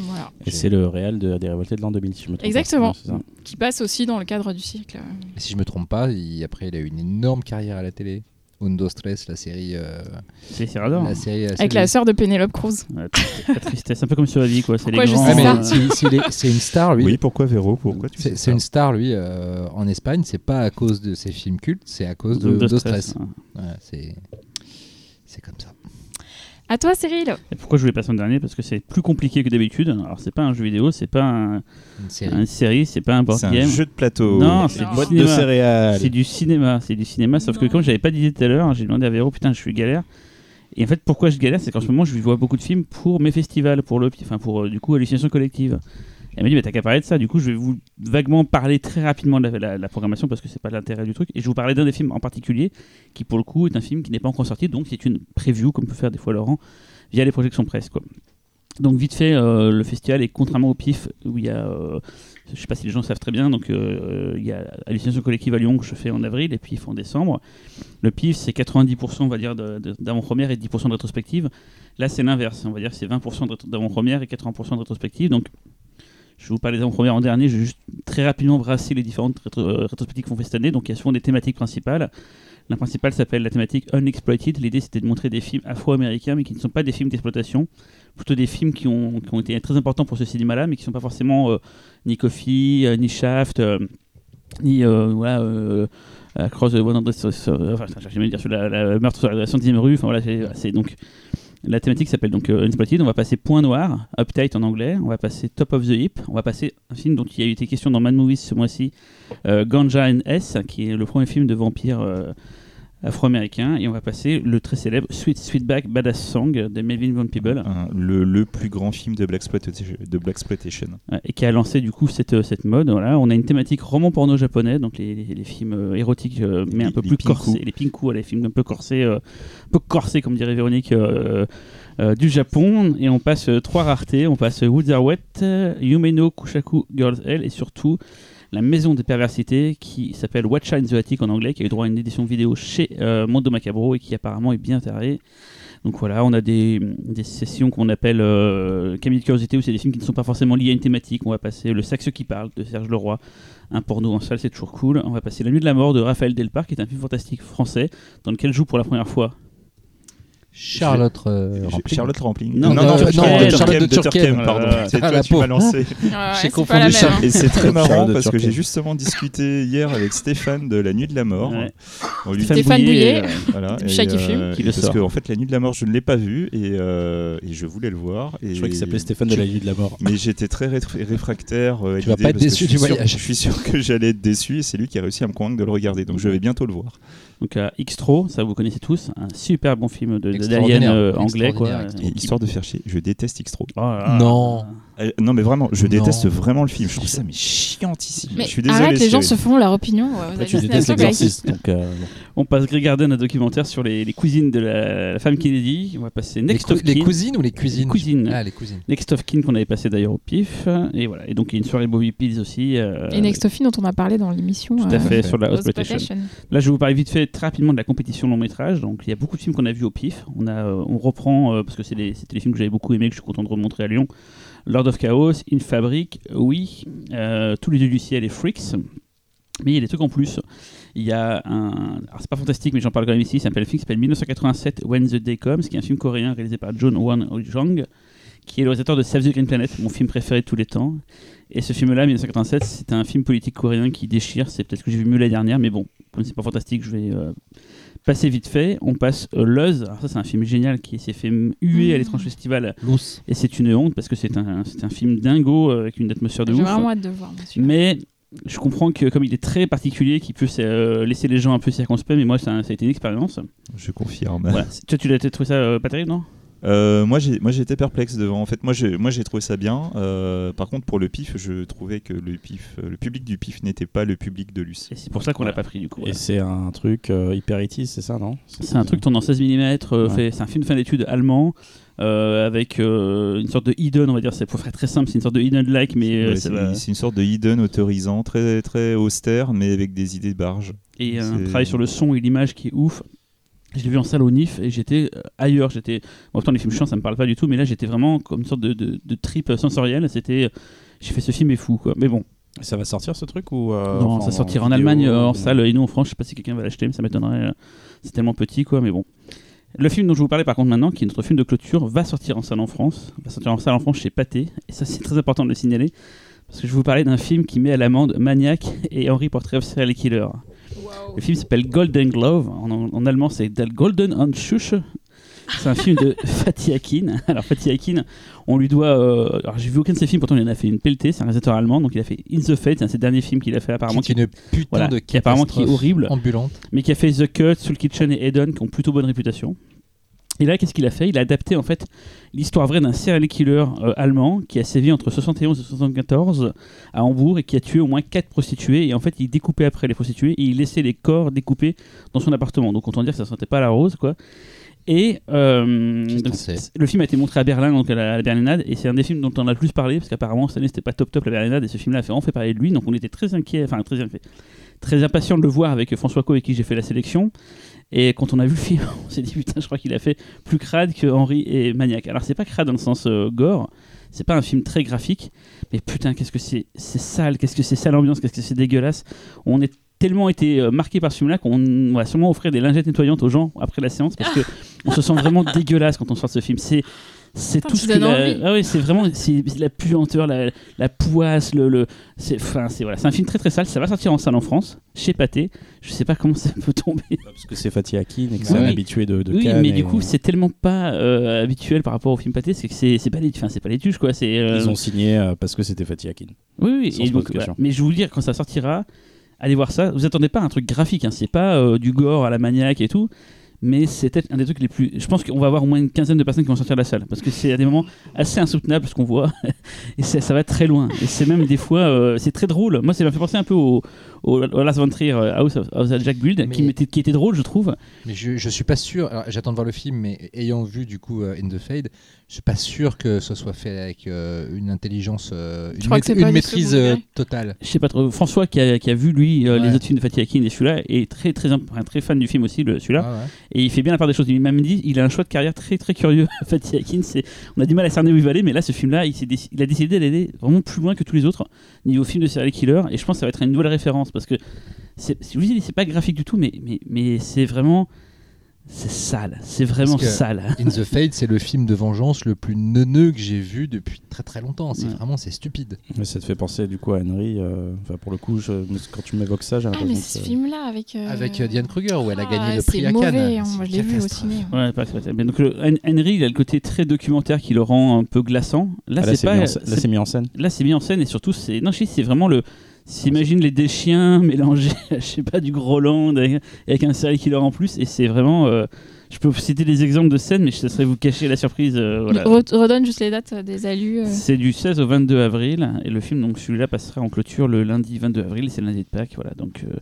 S1: Voilà.
S5: Et c'est le réel de, des révoltés de l'an 2000, si je me trompe pas.
S1: Exactement. Qui passe aussi dans le cadre du cycle.
S4: Et si je me trompe pas, il- après, il a eu une énorme carrière à la télé. Undo Stress, la série. euh,
S2: C'est
S4: la série
S1: Avec la sœur de Penelope Cruz.
S2: La tristesse, un peu comme sur la vie, quoi. C'est les grands, euh,
S4: si- c'est une star, lui.
S3: Oui, pourquoi Véro Pourquoi tu
S4: C'est une star, lui, euh, en Espagne. C'est pas à cause de ses films cultes, c'est à cause de, Undo
S2: stress,
S4: Stress.
S2: hein.
S4: Ouais, c'est c'est comme ça.
S1: À toi, Cyril.
S2: Et pourquoi je voulais passer en dernier? Parce que c'est plus compliqué que d'habitude. Alors, c'est pas un jeu vidéo, c'est pas un-
S4: Une série.
S2: c'est pas un board
S3: C'est un
S2: game.
S3: jeu de plateau.
S2: Non, c'est
S5: Boîte de
S2: cinéma.
S5: céréales.
S2: C'est du cinéma, c'est du cinéma, sauf que
S1: Non.
S2: comme j'avais pas d'idée tout à l'heure, j'ai demandé à Véro, putain, je suis galère. Et en fait, pourquoi je galère, c'est qu'en ce moment, je vois beaucoup de films pour mes festivals, pour le, enfin pour euh, du coup hallucination collective. Elle m'a dit, mais t'as qu'à parler de ça. Du coup, je vais vous vaguement parler très rapidement de la, programmation parce que c'est pas l'intérêt du truc. Et je vais vous parler d'un des films en particulier qui, pour le coup, est un film qui n'est pas encore sorti, donc c'est une preview comme peut faire des fois Laurent via les projections presse, quoi. Donc vite fait, euh, le festival est contrairement au PIF où il y a, euh, je sais pas si les gens savent très bien, donc euh, il y a Hallucination collective à Lyon que je fais en avril et PIF en décembre. Le PIF c'est 90% on va dire d'avant-première et 10% de rétrospective. Là c'est l'inverse, on va dire c'est 20% de rétro- d'avant-première et 80% de rétrospective. Donc je vais vous parler des avant-premières en dernier, je vais juste très rapidement brasser les différentes rétro- euh, rétrospectives qu'on fait cette année. Donc il y a souvent des thématiques principales. La principale s'appelle la thématique Unexploited. L'idée c'était de montrer des films afro-américains mais qui ne sont pas des films d'exploitation plutôt des films qui ont, été très importants pour ce cinéma-là, mais qui ne sont pas forcément euh, ni Coffee, euh, ni Shaft, euh, ni voilà, Across the 100, euh, enfin, j'ai dire sur la, meurtre sur la 110e rue. Enfin voilà, c'est donc la thématique s'appelle donc euh. On va passer Point Noir, Uptight en anglais. On va passer Top of the Hip. On va passer un film dont il y a eu été question dans Mad Movies ce mois-ci, euh, Ganja and S, qui est le premier film de vampire euh, afro-américain. Et on va passer le très célèbre Sweet Sweetback Badass Song de Melvin Van Peebles.
S3: Un- le, le plus grand film de Black. De
S2: et qui a lancé du coup cette, euh, cette mode. Voilà. On a une thématique roman porno japonais, donc les, les- les films euh, érotiques, euh, mais
S3: Les-
S2: un peu plus corsés, les pinku, les films un peu corsés, euh, un peu corsés comme dirait Véronique, euh, du Japon. Et on passe euh, trois raretés, on passe Woods Are Wet, euh, Yumeno Kushaku Girls Hell et surtout la maison des perversités qui s'appelle Watch in the en anglais, qui a eu droit à une édition vidéo chez euh, Mondo Macabro et qui apparemment est bien taré. Donc voilà, on a des, des sessions qu'on appelle euh, Camille de Curiosité où c'est des films qui ne sont pas forcément liés à une thématique. On va passer Le Saxe qui parle de Serge Leroy, un porno en salle, c'est toujours cool. On va passer La Nuit de la Mort de Raphaël Delpar, qui est un film fantastique français dans lequel joue pour la première fois.
S4: Charlotte euh,
S3: Je-
S4: Rampling.
S3: Charlotte Rampling.
S2: Non,
S4: non, non,
S3: Turquem,
S4: Charlotte de
S3: Turquem,
S4: Turquem.
S3: pardon.
S2: Ah,
S3: C'est toi,
S4: la
S3: tu m'as lancé.
S1: Ouais,
S4: J'ai
S1: c'est
S4: confondu
S1: pas la même.
S4: Charles-
S1: hein.
S3: Et c'est très marrant parce que j'ai justement discuté hier avec Stéphane de La Nuit de la Mort.
S2: Ouais.
S3: On lui
S1: Stéphane Bouillet.
S2: euh,
S3: Voilà,
S1: chat qui fume.
S2: Qui le
S3: parce
S2: sort.
S3: que en fait, La Nuit de la Mort, je ne l'ai pas vu et, euh, et je voulais le voir. Et
S5: Je crois qu'il s'appelait Stéphane de la nuit de la mort.
S3: Mais j'étais très réfractaire. euh,
S4: Tu vas pas être déçu du voyage.
S3: Je suis sûr que j'allais être déçu et c'est lui qui a réussi à me convaincre de le regarder. Donc je vais bientôt le voir.
S2: Donc euh, Xtro, ça vous connaissez tous, un super bon film de- d'alien euh, anglais. Quoi.
S3: Histoire de faire chier, je déteste X-Tro.
S2: Oh là là.
S4: Non.
S3: Euh, non, mais vraiment, je
S4: Non.
S3: déteste vraiment le film. Je trouve ça mais chiantissime.
S1: Mais
S3: je suis désolé.
S1: arrête, les gens
S3: Cyril.
S1: se font leur opinion. ouais, vous
S5: Après,
S1: avez
S5: tu détestes l'exorciste. Donc, euh, bon.
S2: On passe Grey Garden, un documentaire sur les, les cousines de la, la femme Kennedy. On va passer
S4: Les,
S2: Next
S4: cou-
S2: of
S4: les
S2: Kin.
S4: cousines ou les cuisines
S2: Les cousines.
S4: Ah, les cousines.
S2: Next of Kin qu'on avait passé d'ailleurs au pif. Et voilà. Et donc il y a une soirée Bobby Pills aussi. euh,
S1: Et Next of Kin dont on a parlé dans l'émission.
S2: Tout
S1: euh,
S2: à fait, sur la
S1: Lost
S2: Exploitation.
S1: Exploitation.
S2: Là, je vais vous parler vite fait, très rapidement de la compétition long métrage. Donc, il y a beaucoup de films qu'on a vus au pif. On, a, euh, on reprend, euh, parce que c'est les- c'était les films que j'avais beaucoup aimés, que je suis content de remontrer à Lyon. Lord of Chaos, In Fabric, oui, euh, Tous les yeux du ciel et Freaks. Mais il y a des trucs en plus. Il y a un. Alors, c'est pas fantastique, mais j'en parle quand même ici. S'appelle un film qui s'appelle 1987 When the Day Comes, qui est un film coréen réalisé par John Won Jong, qui est le réalisateur de Save the Green Planet, mon film préféré de tous les temps. Et ce film-là, 1987, c'est un film politique coréen qui déchire. C'est peut-être que j'ai vu mieux l'année dernière, mais bon, comme c'est pas fantastique, je vais euh, passer vite fait. On passe euh, Luz. Alors ça, c'est un film génial qui s'est fait huer à l'étrange festival.
S4: Lousse.
S2: Et c'est une honte parce que c'est un, c'est un film dingo euh, avec une atmosphère de
S1: J'ai
S2: ouf.
S1: vraiment hâte de voir.
S2: Mais je comprends que comme il est très particulier, qu'il peut euh, laisser les gens un peu circonspects, mais moi, ça, a- ça a été une expérience.
S3: Je confirme.
S2: Voilà. C'est- Toi, tu l'as trouvé ça euh, pas terrible, non?
S3: Euh, moi, j'ai, moi, j'étais perplexe devant. En fait, moi, j'ai, moi, j'ai trouvé ça bien. Euh, par contre, pour le PIF, je trouvais que le PIF, euh, le public du PIF n'était pas le public de Luce.
S2: Et c'est pour ça qu'on l'a pas pris du coup.
S5: Et
S2: voilà.
S5: c'est un truc euh, hyper itis, c'est ça, non?
S2: C'est un truc tourné en 16 mm, euh,
S5: Ouais.
S2: c'est un film de fin d'études allemand, euh, avec euh, une sorte de hidden, on va dire, c'est pour faire très simple, c'est une sorte de hidden-like, mais euh,
S3: Ouais,
S2: ça
S3: c'est,
S2: va-
S3: c'est une sorte de hidden autorisant, très, très austère, mais avec des idées de barge.
S2: et un travail sur le son et l'image qui est ouf. Je l'ai vu en salle au NIF et j'étais euh, ailleurs. J'étais, bon, autant les films chiants, ça me parle pas du tout, mais là j'étais vraiment comme une sorte de, de, de trip sensorielle. C'était, j'ai fait ce film est fou, quoi. Mais bon,
S5: Ça va sortir ce truc ou euh,
S2: non,
S5: enfin,
S2: ça sortira en
S5: vidéo,
S2: Allemagne euh, en salle et nous en France. Je sais pas si quelqu'un va l'acheter, mais ça m'étonnerait. euh, C'est tellement petit, quoi. Mais bon. Le film dont je vous parlais par contre maintenant, qui est notre film de clôture, va sortir en salle en France. Va sortir en salle en France chez Pathé. Et ça, c'est très important de le signaler. Parce que je vous parler d'un film qui met à l'amende Maniac et Henry Portrait of Serial Killer. Le film s'appelle Golden Glove. En, en allemand, c'est Der Golden Handschuh. C'est un film de Fatih Akin. Alors, Fatih Akin, on lui doit. euh, alors, j'ai vu aucun de ses films, pourtant, il en a fait une pelletée. C'est un réalisateur allemand. Donc, il a fait In the Fate, c'est un de ses derniers films qu'il a fait apparemment.
S4: qui est une putain
S2: voilà,
S4: de
S2: qui apparemment qui est
S4: catastrophe
S2: horrible,
S4: ambulante.
S2: mais qui a fait The Cut, Soul Kitchen et Eden, qui ont plutôt bonne réputation. Et là, qu'est-ce qu'il a fait? Il a adapté en fait l'histoire vraie d'un serial killer euh, allemand qui a sévi entre 71 et 74 à Hambourg et qui a tué au moins 4 prostituées. Et en fait, il découpait après les prostituées et il laissait les corps découpés dans son appartement. Donc, autant dire que ça sentait pas la rose, quoi. Et euh, donc, le film a été montré à Berlin, donc à la, à la Berlinade, et c'est un des films dont on a le plus parlé parce qu'apparemment cette année c'était pas top top la Berlinade et ce film-là a fait, on fait parler de lui, donc on était très inquiet, enfin très inquiet, très impatient de le voir avec François Co avec qui j'ai fait la sélection. Et quand on a vu le film, on s'est dit putain, je crois qu'il a fait plus crade que Henry et Maniac. Alors c'est pas crade dans le sens euh, gore, c'est pas un film très graphique, mais putain, qu'est-ce que c'est c'est sale, qu'est-ce que c'est sale ambiance, qu'est-ce que c'est dégueulasse. On est tellement été euh, marqué par ce film-là qu'on va sûrement offrir des lingettes nettoyantes aux gens après la séance parce que on se sent vraiment dégueulasse quand on sort de ce film. C'est c'est tout ce que la- ah oui, c'est vraiment c'est la puanteur, la, la poisse, le, le c'est enfin c'est voilà, c'est un film très très sale. Ça va sortir en salle en France chez Pathé. Je sais pas comment ça peut tomber.
S5: Parce que c'est Fatih Akin et que
S2: Oui,
S5: c'est un
S2: oui.
S5: habitué de, de
S2: oui,
S5: Cannes
S2: mais
S5: et-
S2: du coup c'est tellement pas euh, habituel par rapport au film Pathé, c'est que c'est c'est pas les enfin c'est pas les tuches quoi. C'est euh,
S5: Ils ont signé euh, parce que c'était Fatih Akin.
S2: oui, oui, et donc, voilà. mais je vous dire, quand ça sortira, allez voir ça. Vous attendez pas à un truc graphique, hein. c'est pas euh, du gore à la maniaque et tout, mais c'est peut-être un des trucs les plus. Je pense qu'on va avoir au moins une quinzaine de personnes qui vont sortir de la salle, parce que c'est à des moments assez insoutenables ce qu'on voit, et ça va très loin. Et c'est même des fois, euh, c'est très drôle. Moi, ça m'a fait penser un peu au, au, au Lars von Trier euh, House of, Jack Build,
S4: Mais-
S2: qui, m'était- qui était drôle, je trouve.
S4: Mais je, je suis pas sûr. J'attends de voir le film, mais ayant vu du coup euh, In the Fade, je suis pas sûr que ce soit fait avec euh, une intelligence, euh, une, maît- maîtrise euh, totale.
S2: Je sais pas trop. François, qui a, qui a vu lui euh, les autres films de Fatih Akin et celui-là, est très, très, imp- très fan du film aussi, le- celui-là.
S4: Ouais.
S2: Et il fait bien la part des choses. Il m'a même dit, il a un choix de carrière très très curieux. Fatih Akin, c'est, on a du mal à cerner où il va aller, mais là, ce film-là, il, s'est déc- il a décidé d'aller vraiment plus loin que tous les autres niveau film de serial killer. Et je pense que ça va être une nouvelle référence parce que c'est, je vous dis, c'est pas graphique du tout, mais mais, mais c'est vraiment, c'est sale. C'est vraiment sale.
S4: In the Fade, c'est le film de vengeance le plus neuneux que j'ai vu depuis très très longtemps. C'est
S2: Ouais.
S4: vraiment c'est stupide.
S5: Mais ça te fait penser du coup à Henry. euh, Enfin, pour le coup, je- quand tu m'évoques ça, j'ai
S1: Ah,
S5: l'impression
S1: mais
S5: que
S1: ce
S5: c'est-
S1: film-là avec. euh,
S4: Avec euh, Diane Kruger où elle a
S1: ah,
S4: gagné le prix
S1: c'est
S4: à
S1: mauvais,
S4: Cannes.
S1: hein,
S4: C'est
S1: Moi, je l'ai vu au ciné.
S2: Ouais, pas, pas- mais donc le- Henry, il a le côté très documentaire qui le rend un peu glaçant. Là,
S5: Ah, là,
S2: c'est
S5: c'est
S2: pas.
S5: mis en là,
S2: c'est-
S5: c'est mis en scène.
S2: là, c'est mis en scène et surtout, c'est non, je sais, c'est vraiment le. S'imagine les des chiens mélangés, je sais pas, du Groland avec, avec un serial killer en plus, et c'est vraiment. euh, je peux vous citer des exemples de scènes, mais je laisserai vous cacher la surprise. euh, voilà.
S1: Redonne juste les dates euh, des alus. euh.
S2: C'est du 16 au 22 avril, et le film, donc celui-là, passera en clôture le lundi 22 avril, c'est le lundi de Pâques, voilà. Donc, euh,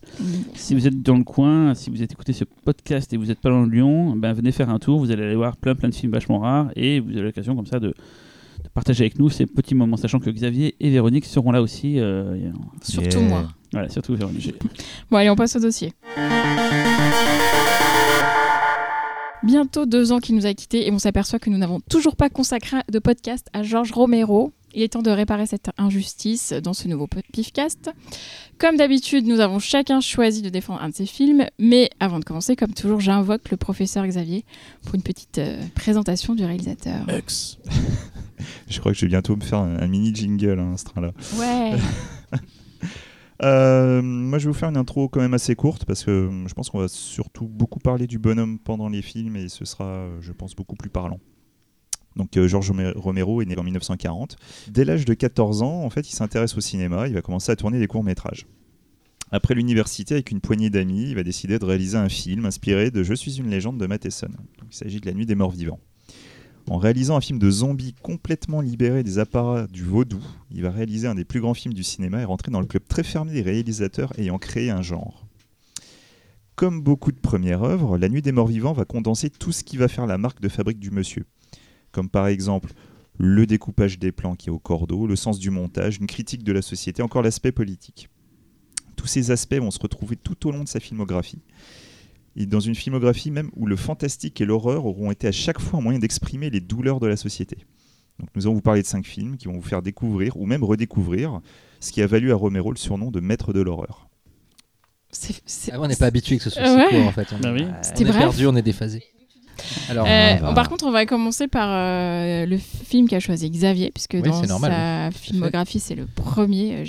S2: si vous êtes dans le coin, si vous êtes écouté ce podcast et vous n'êtes pas dans Lyon, ben venez faire un tour, vous allez aller voir plein plein de films vachement rares, et vous avez l'occasion comme ça de partager avec nous ces petits moments, sachant que Xavier et Véronique seront là aussi. euh,
S1: Surtout
S3: Yeah.
S1: moi.
S2: voilà, surtout Véronique.
S1: Bon, allez, on passe au dossier. Bientôt deux ans qu'il nous a quittés et on s'aperçoit que nous n'avons toujours pas consacré de podcast à Georges Romero. Il est temps de réparer cette injustice dans ce nouveau Pifcast. Comme d'habitude, nous avons chacun choisi de défendre un de ses films, mais avant de commencer, comme toujours, j'invoque le professeur Xavier pour une petite euh, présentation du réalisateur.
S5: X.
S3: Je crois que je vais bientôt me faire un, un mini jingle hein, ce train-là.
S1: Ouais,
S3: Euh, moi, je vais vous faire une intro quand même assez courte parce que euh, je pense qu'on va surtout beaucoup parler du bonhomme pendant les films et ce sera, euh, je pense, beaucoup plus parlant. Donc, Georges Romero est né en 1940. Dès l'âge de 14 ans, en fait, il s'intéresse au cinéma. Il va commencer à tourner des courts métrages. Après l'université, avec une poignée d'amis, il va décider de réaliser un film inspiré de Je suis une légende de Matheson. Donc, il s'agit de La Nuit des Morts Vivants. En réalisant un film de zombies complètement libéré des apparats du vaudou, il va réaliser un des plus grands films du cinéma et rentrer dans le club très fermé des réalisateurs ayant créé un genre. Comme beaucoup de premières œuvres, La Nuit des Morts Vivants va condenser tout ce qui va faire la marque de fabrique du monsieur. Comme par exemple le découpage des plans qui est au cordeau, le sens du montage, une critique de la société, encore l'aspect politique. Tous ces aspects vont se retrouver tout au long de sa filmographie. Et dans une filmographie même où le fantastique et l'horreur auront été à chaque fois un moyen d'exprimer les douleurs de la société. Donc nous allons vous parler de cinq films qui vont vous faire découvrir ou même redécouvrir ce qui a valu à Romero le surnom de maître de l'horreur.
S1: C'est- c'est-
S4: Ah on n'est pas habitué que ce soit
S1: Ouais.
S4: si court en fait. On,
S2: Bah oui.
S4: on est
S1: bref.
S4: perdu, on est déphasé. Alors,
S1: Euh,
S4: on va-
S1: Par contre, on va commencer par euh, le film qu'a choisi Xavier, puisque
S4: Oui,
S1: dans
S4: normal,
S1: sa filmographie, c'est le premier euh,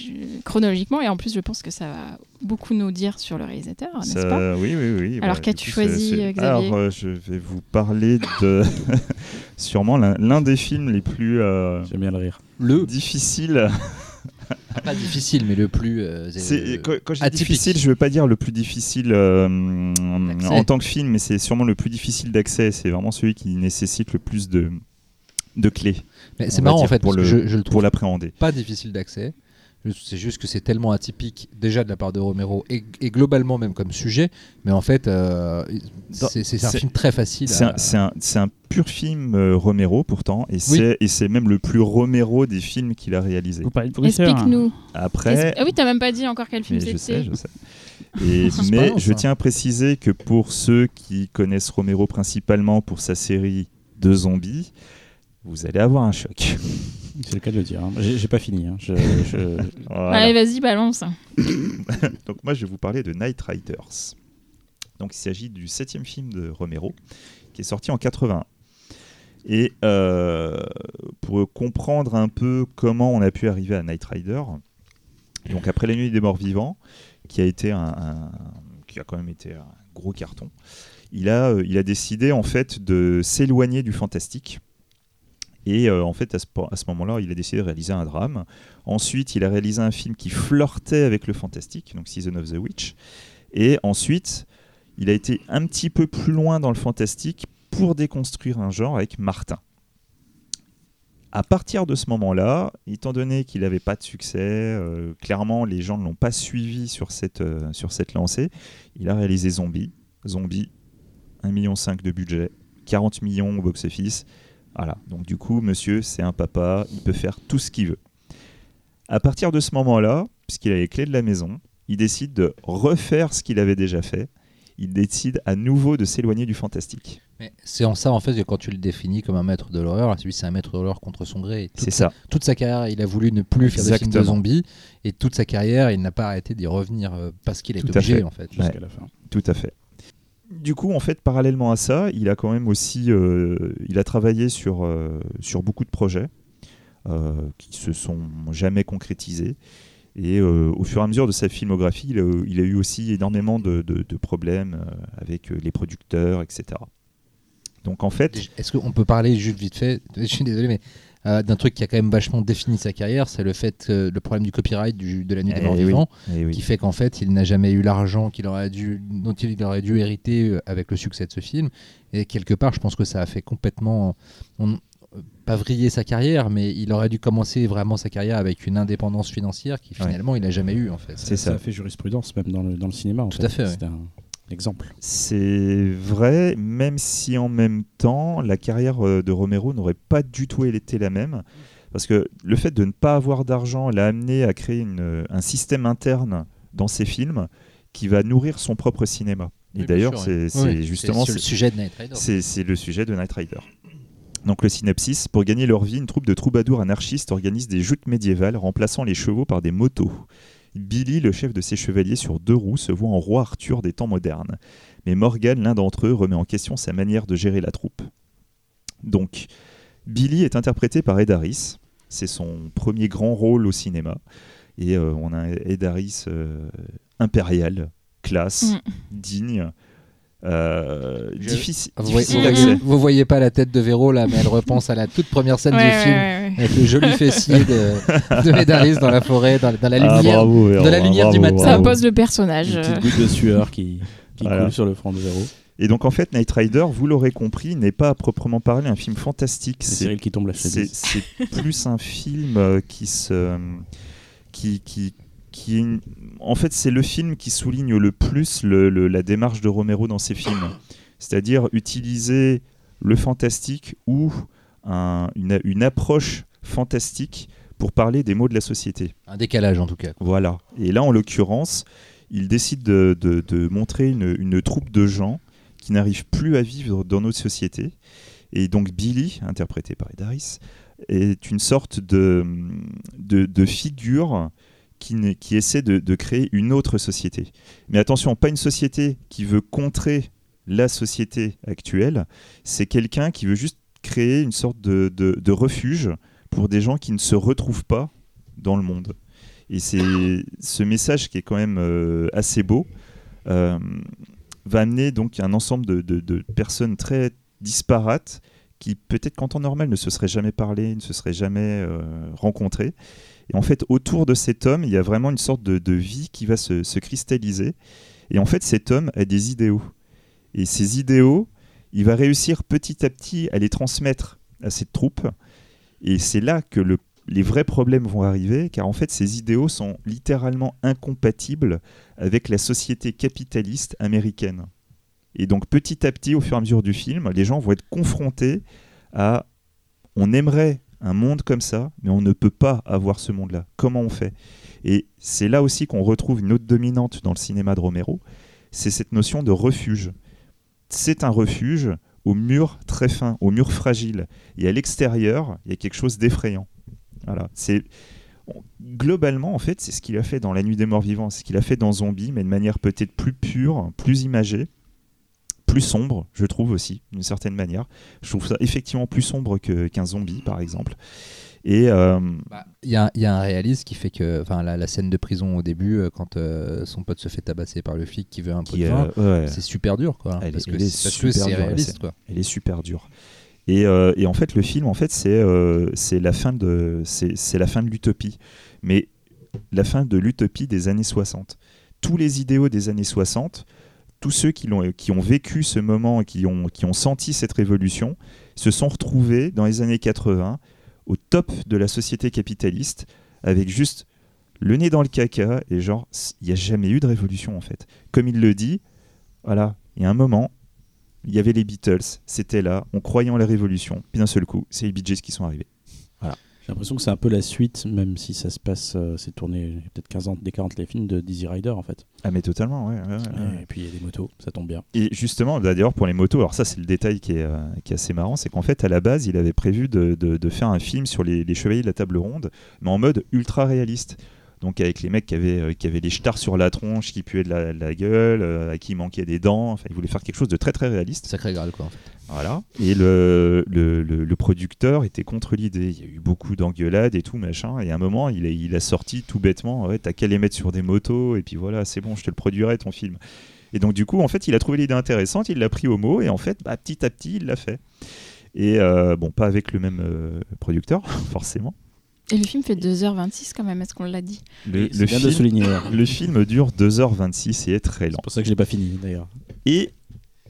S1: chronologiquement, et en plus, je pense que ça va beaucoup nous dire sur le réalisateur, n'est-ce pas
S3: oui, oui, oui.
S1: Alors,
S3: du
S1: qu'as-tu choisi, Xavier
S3: Alors, euh, je vais vous parler de sûrement l'un des films les plus euh,
S5: J'aime bien le rire.
S4: le
S3: difficiles.
S4: pas difficile, mais le plus. euh, euh,
S3: quand, quand je dis
S4: atypique.
S3: difficile, je veux pas dire le plus difficile euh, en tant que film, mais c'est sûrement le plus difficile d'accès. C'est vraiment celui qui nécessite le plus de, de clés
S4: c'est marrant en fait,
S3: pour le-
S4: je, je le
S3: pour
S4: trouve
S3: l'appréhender.
S4: pas difficile d'accès. C'est juste que c'est tellement atypique déjà de la part de Romero et, et globalement même comme sujet, mais en fait euh, c'est un film très facile.
S3: C'est
S4: à-
S3: un, pur film euh, Romero pourtant, et c'est et c'est même le plus Romero des films qu'il a réalisé.
S2: Vous parlez de Bruxelles. hein.
S1: Explique-nous.
S3: Après,
S1: Est-ce- Ah oui, t'as même pas dit encore quel film
S3: Mais je sais,
S1: c'était.
S3: je sais. Et, mais je
S4: ça.
S3: tiens à préciser que pour ceux qui connaissent Romero principalement pour sa série de zombies, vous allez avoir un choc.
S5: C'est le cas de le dire. hein. J'ai j'ai pas fini. hein. Je- je-
S3: Voilà.
S1: Allez, vas-y, balance.
S3: Donc moi je vais vous parler de Night Riders. Donc il s'agit du septième film de Romero qui est sorti en 81. Et euh, pour comprendre un peu comment on a pu arriver à Night Rider, donc après La Nuit des Morts Vivants, qui a été un, un- qui a quand même été un gros carton, il a, euh, il a décidé en fait de s'éloigner du fantastique. Et euh, en fait, à ce, moment-là, il a décidé de réaliser un drame. Ensuite, il a réalisé un film qui flirtait avec le fantastique, donc Season of the Witch. Et ensuite, il a été un petit peu plus loin dans le fantastique pour déconstruire un genre avec Martin. À partir de ce moment-là, étant donné qu'il n'avait pas de succès, euh, clairement les gens ne l'ont pas suivi sur cette, euh, sur cette lancée, il a réalisé Zombie. Zombie, 1,5 million de budget, 40 millions au box-office. Voilà, donc du coup, monsieur, c'est un papa, il peut faire tout ce qu'il veut. À partir de ce moment-là, puisqu'il a les clés de la maison, il décide de refaire ce qu'il avait déjà fait. Il décide à nouveau de s'éloigner du fantastique.
S4: Mais c'est en ça en fait que quand tu le définis comme un maître de l'horreur, lui c'est un maître de l'horreur contre son gré.
S3: C'est ça.
S4: toute sa carrière, il a voulu ne plus faire de films de zombies et toute sa carrière, il n'a pas arrêté d'y revenir euh, parce qu'il est obligé
S3: fait.
S4: en fait.
S5: Jusqu'à
S3: Ouais.
S5: la fin.
S3: Tout à fait. Du coup, en fait, parallèlement à ça, il a quand même aussi, euh, il a travaillé sur, euh, sur beaucoup de projets euh, qui se sont jamais concrétisés. Et euh, au fur et à mesure de sa filmographie, il a, eu aussi énormément de, de- de problèmes avec les producteurs, etc. Donc en fait,
S4: Est-ce qu'on peut parler juste vite fait, je suis désolé, mais euh, d'un truc qui a quand même vachement défini sa carrière, c'est le fait, euh, le problème du copyright du- de la nuit des
S3: Eh
S4: morts
S3: oui.
S4: vivants,
S3: eh oui.
S4: qui fait qu'en fait, il n'a jamais eu l'argent qu'il aurait dû, dont il aurait dû hériter euh, avec le succès de ce film. Et quelque part, je pense que ça a fait complètement, on- euh, pas vriller sa carrière, mais il aurait dû commencer vraiment sa carrière avec une indépendance financière qui
S3: Ouais.
S4: finalement il n'a jamais eu en fait.
S3: C'est ça.
S5: a fait jurisprudence même dans le, dans le cinéma. en
S4: Tout à fait,
S5: exemple.
S3: C'est vrai, même si en même temps, la carrière euh, de Romero n'aurait pas du tout été la même. Parce que le fait de ne pas avoir d'argent l'a amené à créer une- euh, un système interne dans ses films qui va nourrir son propre cinéma. Et
S4: Oui,
S3: d'ailleurs, c'est
S4: oui.
S3: justement
S4: c'est le sujet de Night Rider.
S3: c'est c'est le sujet de Night Rider. Donc le synopsis, pour gagner leur vie, une troupe de troubadours anarchistes organise des joutes médiévales remplaçant les chevaux par des motos. Billy, le chef de ces chevaliers sur deux roues, se voit en roi Arthur des temps modernes. Mais Morgan, l'un d'entre eux, remet en question sa manière de gérer la troupe. Donc, Billy est interprété par Ed Harris. C'est son premier grand rôle au cinéma. Et euh, on a Ed Harris euh, impérial, classe,
S1: Mm.
S3: digne, euh,
S4: Je-
S3: difficile,
S4: Vous voyez,
S3: difficile
S4: vous,
S3: d'accès.
S4: voyez, vous voyez pas la tête de Véro là, mais elle repense à la toute première scène
S1: Ouais,
S4: du
S1: ouais,
S4: film
S1: ouais, ouais.
S4: avec le joli fessier de, de Medaris dans la forêt, dans, dans la
S3: Ah,
S4: lumière.
S3: bravo, Véro,
S4: de la lumière du matin.
S1: Ça
S3: bravo.
S1: pose le personnage.
S5: Une
S1: euh.
S5: petite goutte de sueur qui, qui
S3: Voilà.
S5: coule sur le front de Véro.
S3: Et donc en fait, Night Rider, vous l'aurez compris, n'est pas à proprement parler un film fantastique.
S5: C'est qui tombe la
S3: c'est plus un film euh, qui se qui qui qui est une- en fait c'est le film qui souligne le plus le- le- la démarche de Romero dans ses films c'est-à-dire utiliser le fantastique ou un- une, une approche fantastique pour parler des maux de la société
S4: Un décalage en tout cas.
S3: voilà. Et là, en l'occurrence, il décide de, de- de montrer une, une troupe de gens qui n'arrivent plus à vivre dans notre société. Et donc Billy, interprété par Ed Harris, est une sorte de figure qui, essaie de, créer une autre société. Mais attention, pas une société qui veut contrer la société actuelle, c'est quelqu'un qui veut juste créer une sorte de, refuge pour des gens qui ne se retrouvent pas dans le monde. Et c'est ce message qui est quand même euh, assez beau, euh, va amener donc un ensemble de personnes très disparates qui peut-être qu'en temps normal ne se seraient jamais parlé, ne se seraient jamais euh, rencontrés. Et en fait, autour de cet homme, il y a vraiment une sorte de, vie qui va se, se cristalliser. Et en fait, cet homme a des idéaux. Et ces idéaux, il va réussir petit à petit à les transmettre à cette troupe. Et c'est là que le- les vrais problèmes vont arriver, car en fait, ces idéaux sont littéralement incompatibles avec la société capitaliste américaine. Et donc, petit à petit, au fur et à mesure du film, les gens vont être confrontés à on aimerait un monde comme ça, mais on ne peut pas avoir ce monde-là. Comment on fait? Et c'est là aussi qu'on retrouve une autre dominante dans le cinéma de Romero, c'est cette notion de refuge. C'est un refuge au mur très fin, au mur fragile. Et à l'extérieur, il y a quelque chose d'effrayant. Globalement, en fait, c'est ce qu'il a fait dans La Nuit des Morts Vivants, c'est ce qu'il a fait dans Zombie, mais de manière peut-être plus pure, plus imagée, plus sombre, je trouve aussi, d'une certaine manière. Je trouve ça effectivement plus sombre qu'un zombie, par exemple. Et euh,
S4: Bah, Il y, a- il y a un réaliste qui fait que, enfin, la, la scène de prison au début, euh, quand euh, son pote se fait tabasser par le flic qui veut un peu de
S3: euh,
S4: vin,
S3: ouais,
S4: c'est super dur, quoi.
S3: Elle
S4: parce
S3: est-
S4: que c'est réaliste, quoi.
S3: elle est super dure. Et, et en fait, le film, en fait, c'est c'est la fin de c'est la fin de l'utopie, mais la fin de l'utopie des années 60. Tous les idéaux des années 60, tous ceux qui, ont vécu ce moment, et qui ont, qui ont senti cette révolution, se sont retrouvés dans les années 80 au top de la société capitaliste, avec juste le nez dans le caca, et genre, il n'y a jamais eu de révolution en fait. Comme il le dit, voilà, il y a un moment, il y avait les Beatles, c'était là, on croyait en la révolution, puis d'un seul coup, c'est les Bee Gees qui sont arrivés.
S5: J'ai l'impression que c'est un peu la suite, même si ça se passe, euh, c'est tourné peut-être 15 ans des 40 les films de Dizzy Rider en fait.
S3: Ah mais totalement, ouais. ouais, ouais, ouais.
S5: Et puis il y a des motos, ça tombe bien.
S3: Et justement, bah, d'ailleurs, pour les motos, alors ça, c'est le détail qui est, euh, qui est assez marrant, c'est qu'en fait, à la base, il avait prévu de, de- de faire un film sur les, les chevaliers de la table ronde, mais en mode ultra réaliste. Donc avec les mecs qui avaient, euh, qui avaient les stars sur la tronche, qui puaient de la, de la gueule, euh, à qui il manquait des dents. Enfin, il voulait faire quelque chose de très très réaliste.
S4: Sacré Graal, quoi. en fait.
S3: Voilà. Et le, le, le- le producteur était contre l'idée. Il y a eu beaucoup d'engueulades et tout, machin. Et à un moment, il a, il a sorti tout bêtement Ouais, t'as qu'à les mettre sur des motos, et puis voilà, c'est bon, je te le produirai ton film. Et donc, du coup, en fait, il a trouvé l'idée intéressante, il l'a pris au mot, et en fait, bah, petit à petit, il l'a fait. Et euh, bon, pas avec le même euh, producteur, forcément.
S1: Et le film fait 2h26 quand même, est-ce qu'on l'a dit
S3: Le,
S5: C'est
S3: le
S5: bien de
S3: film,
S5: souligner.
S3: le film dure 2h26 et est très lent.
S5: C'est pour ça que je l'ai pas fini d'ailleurs.
S3: Et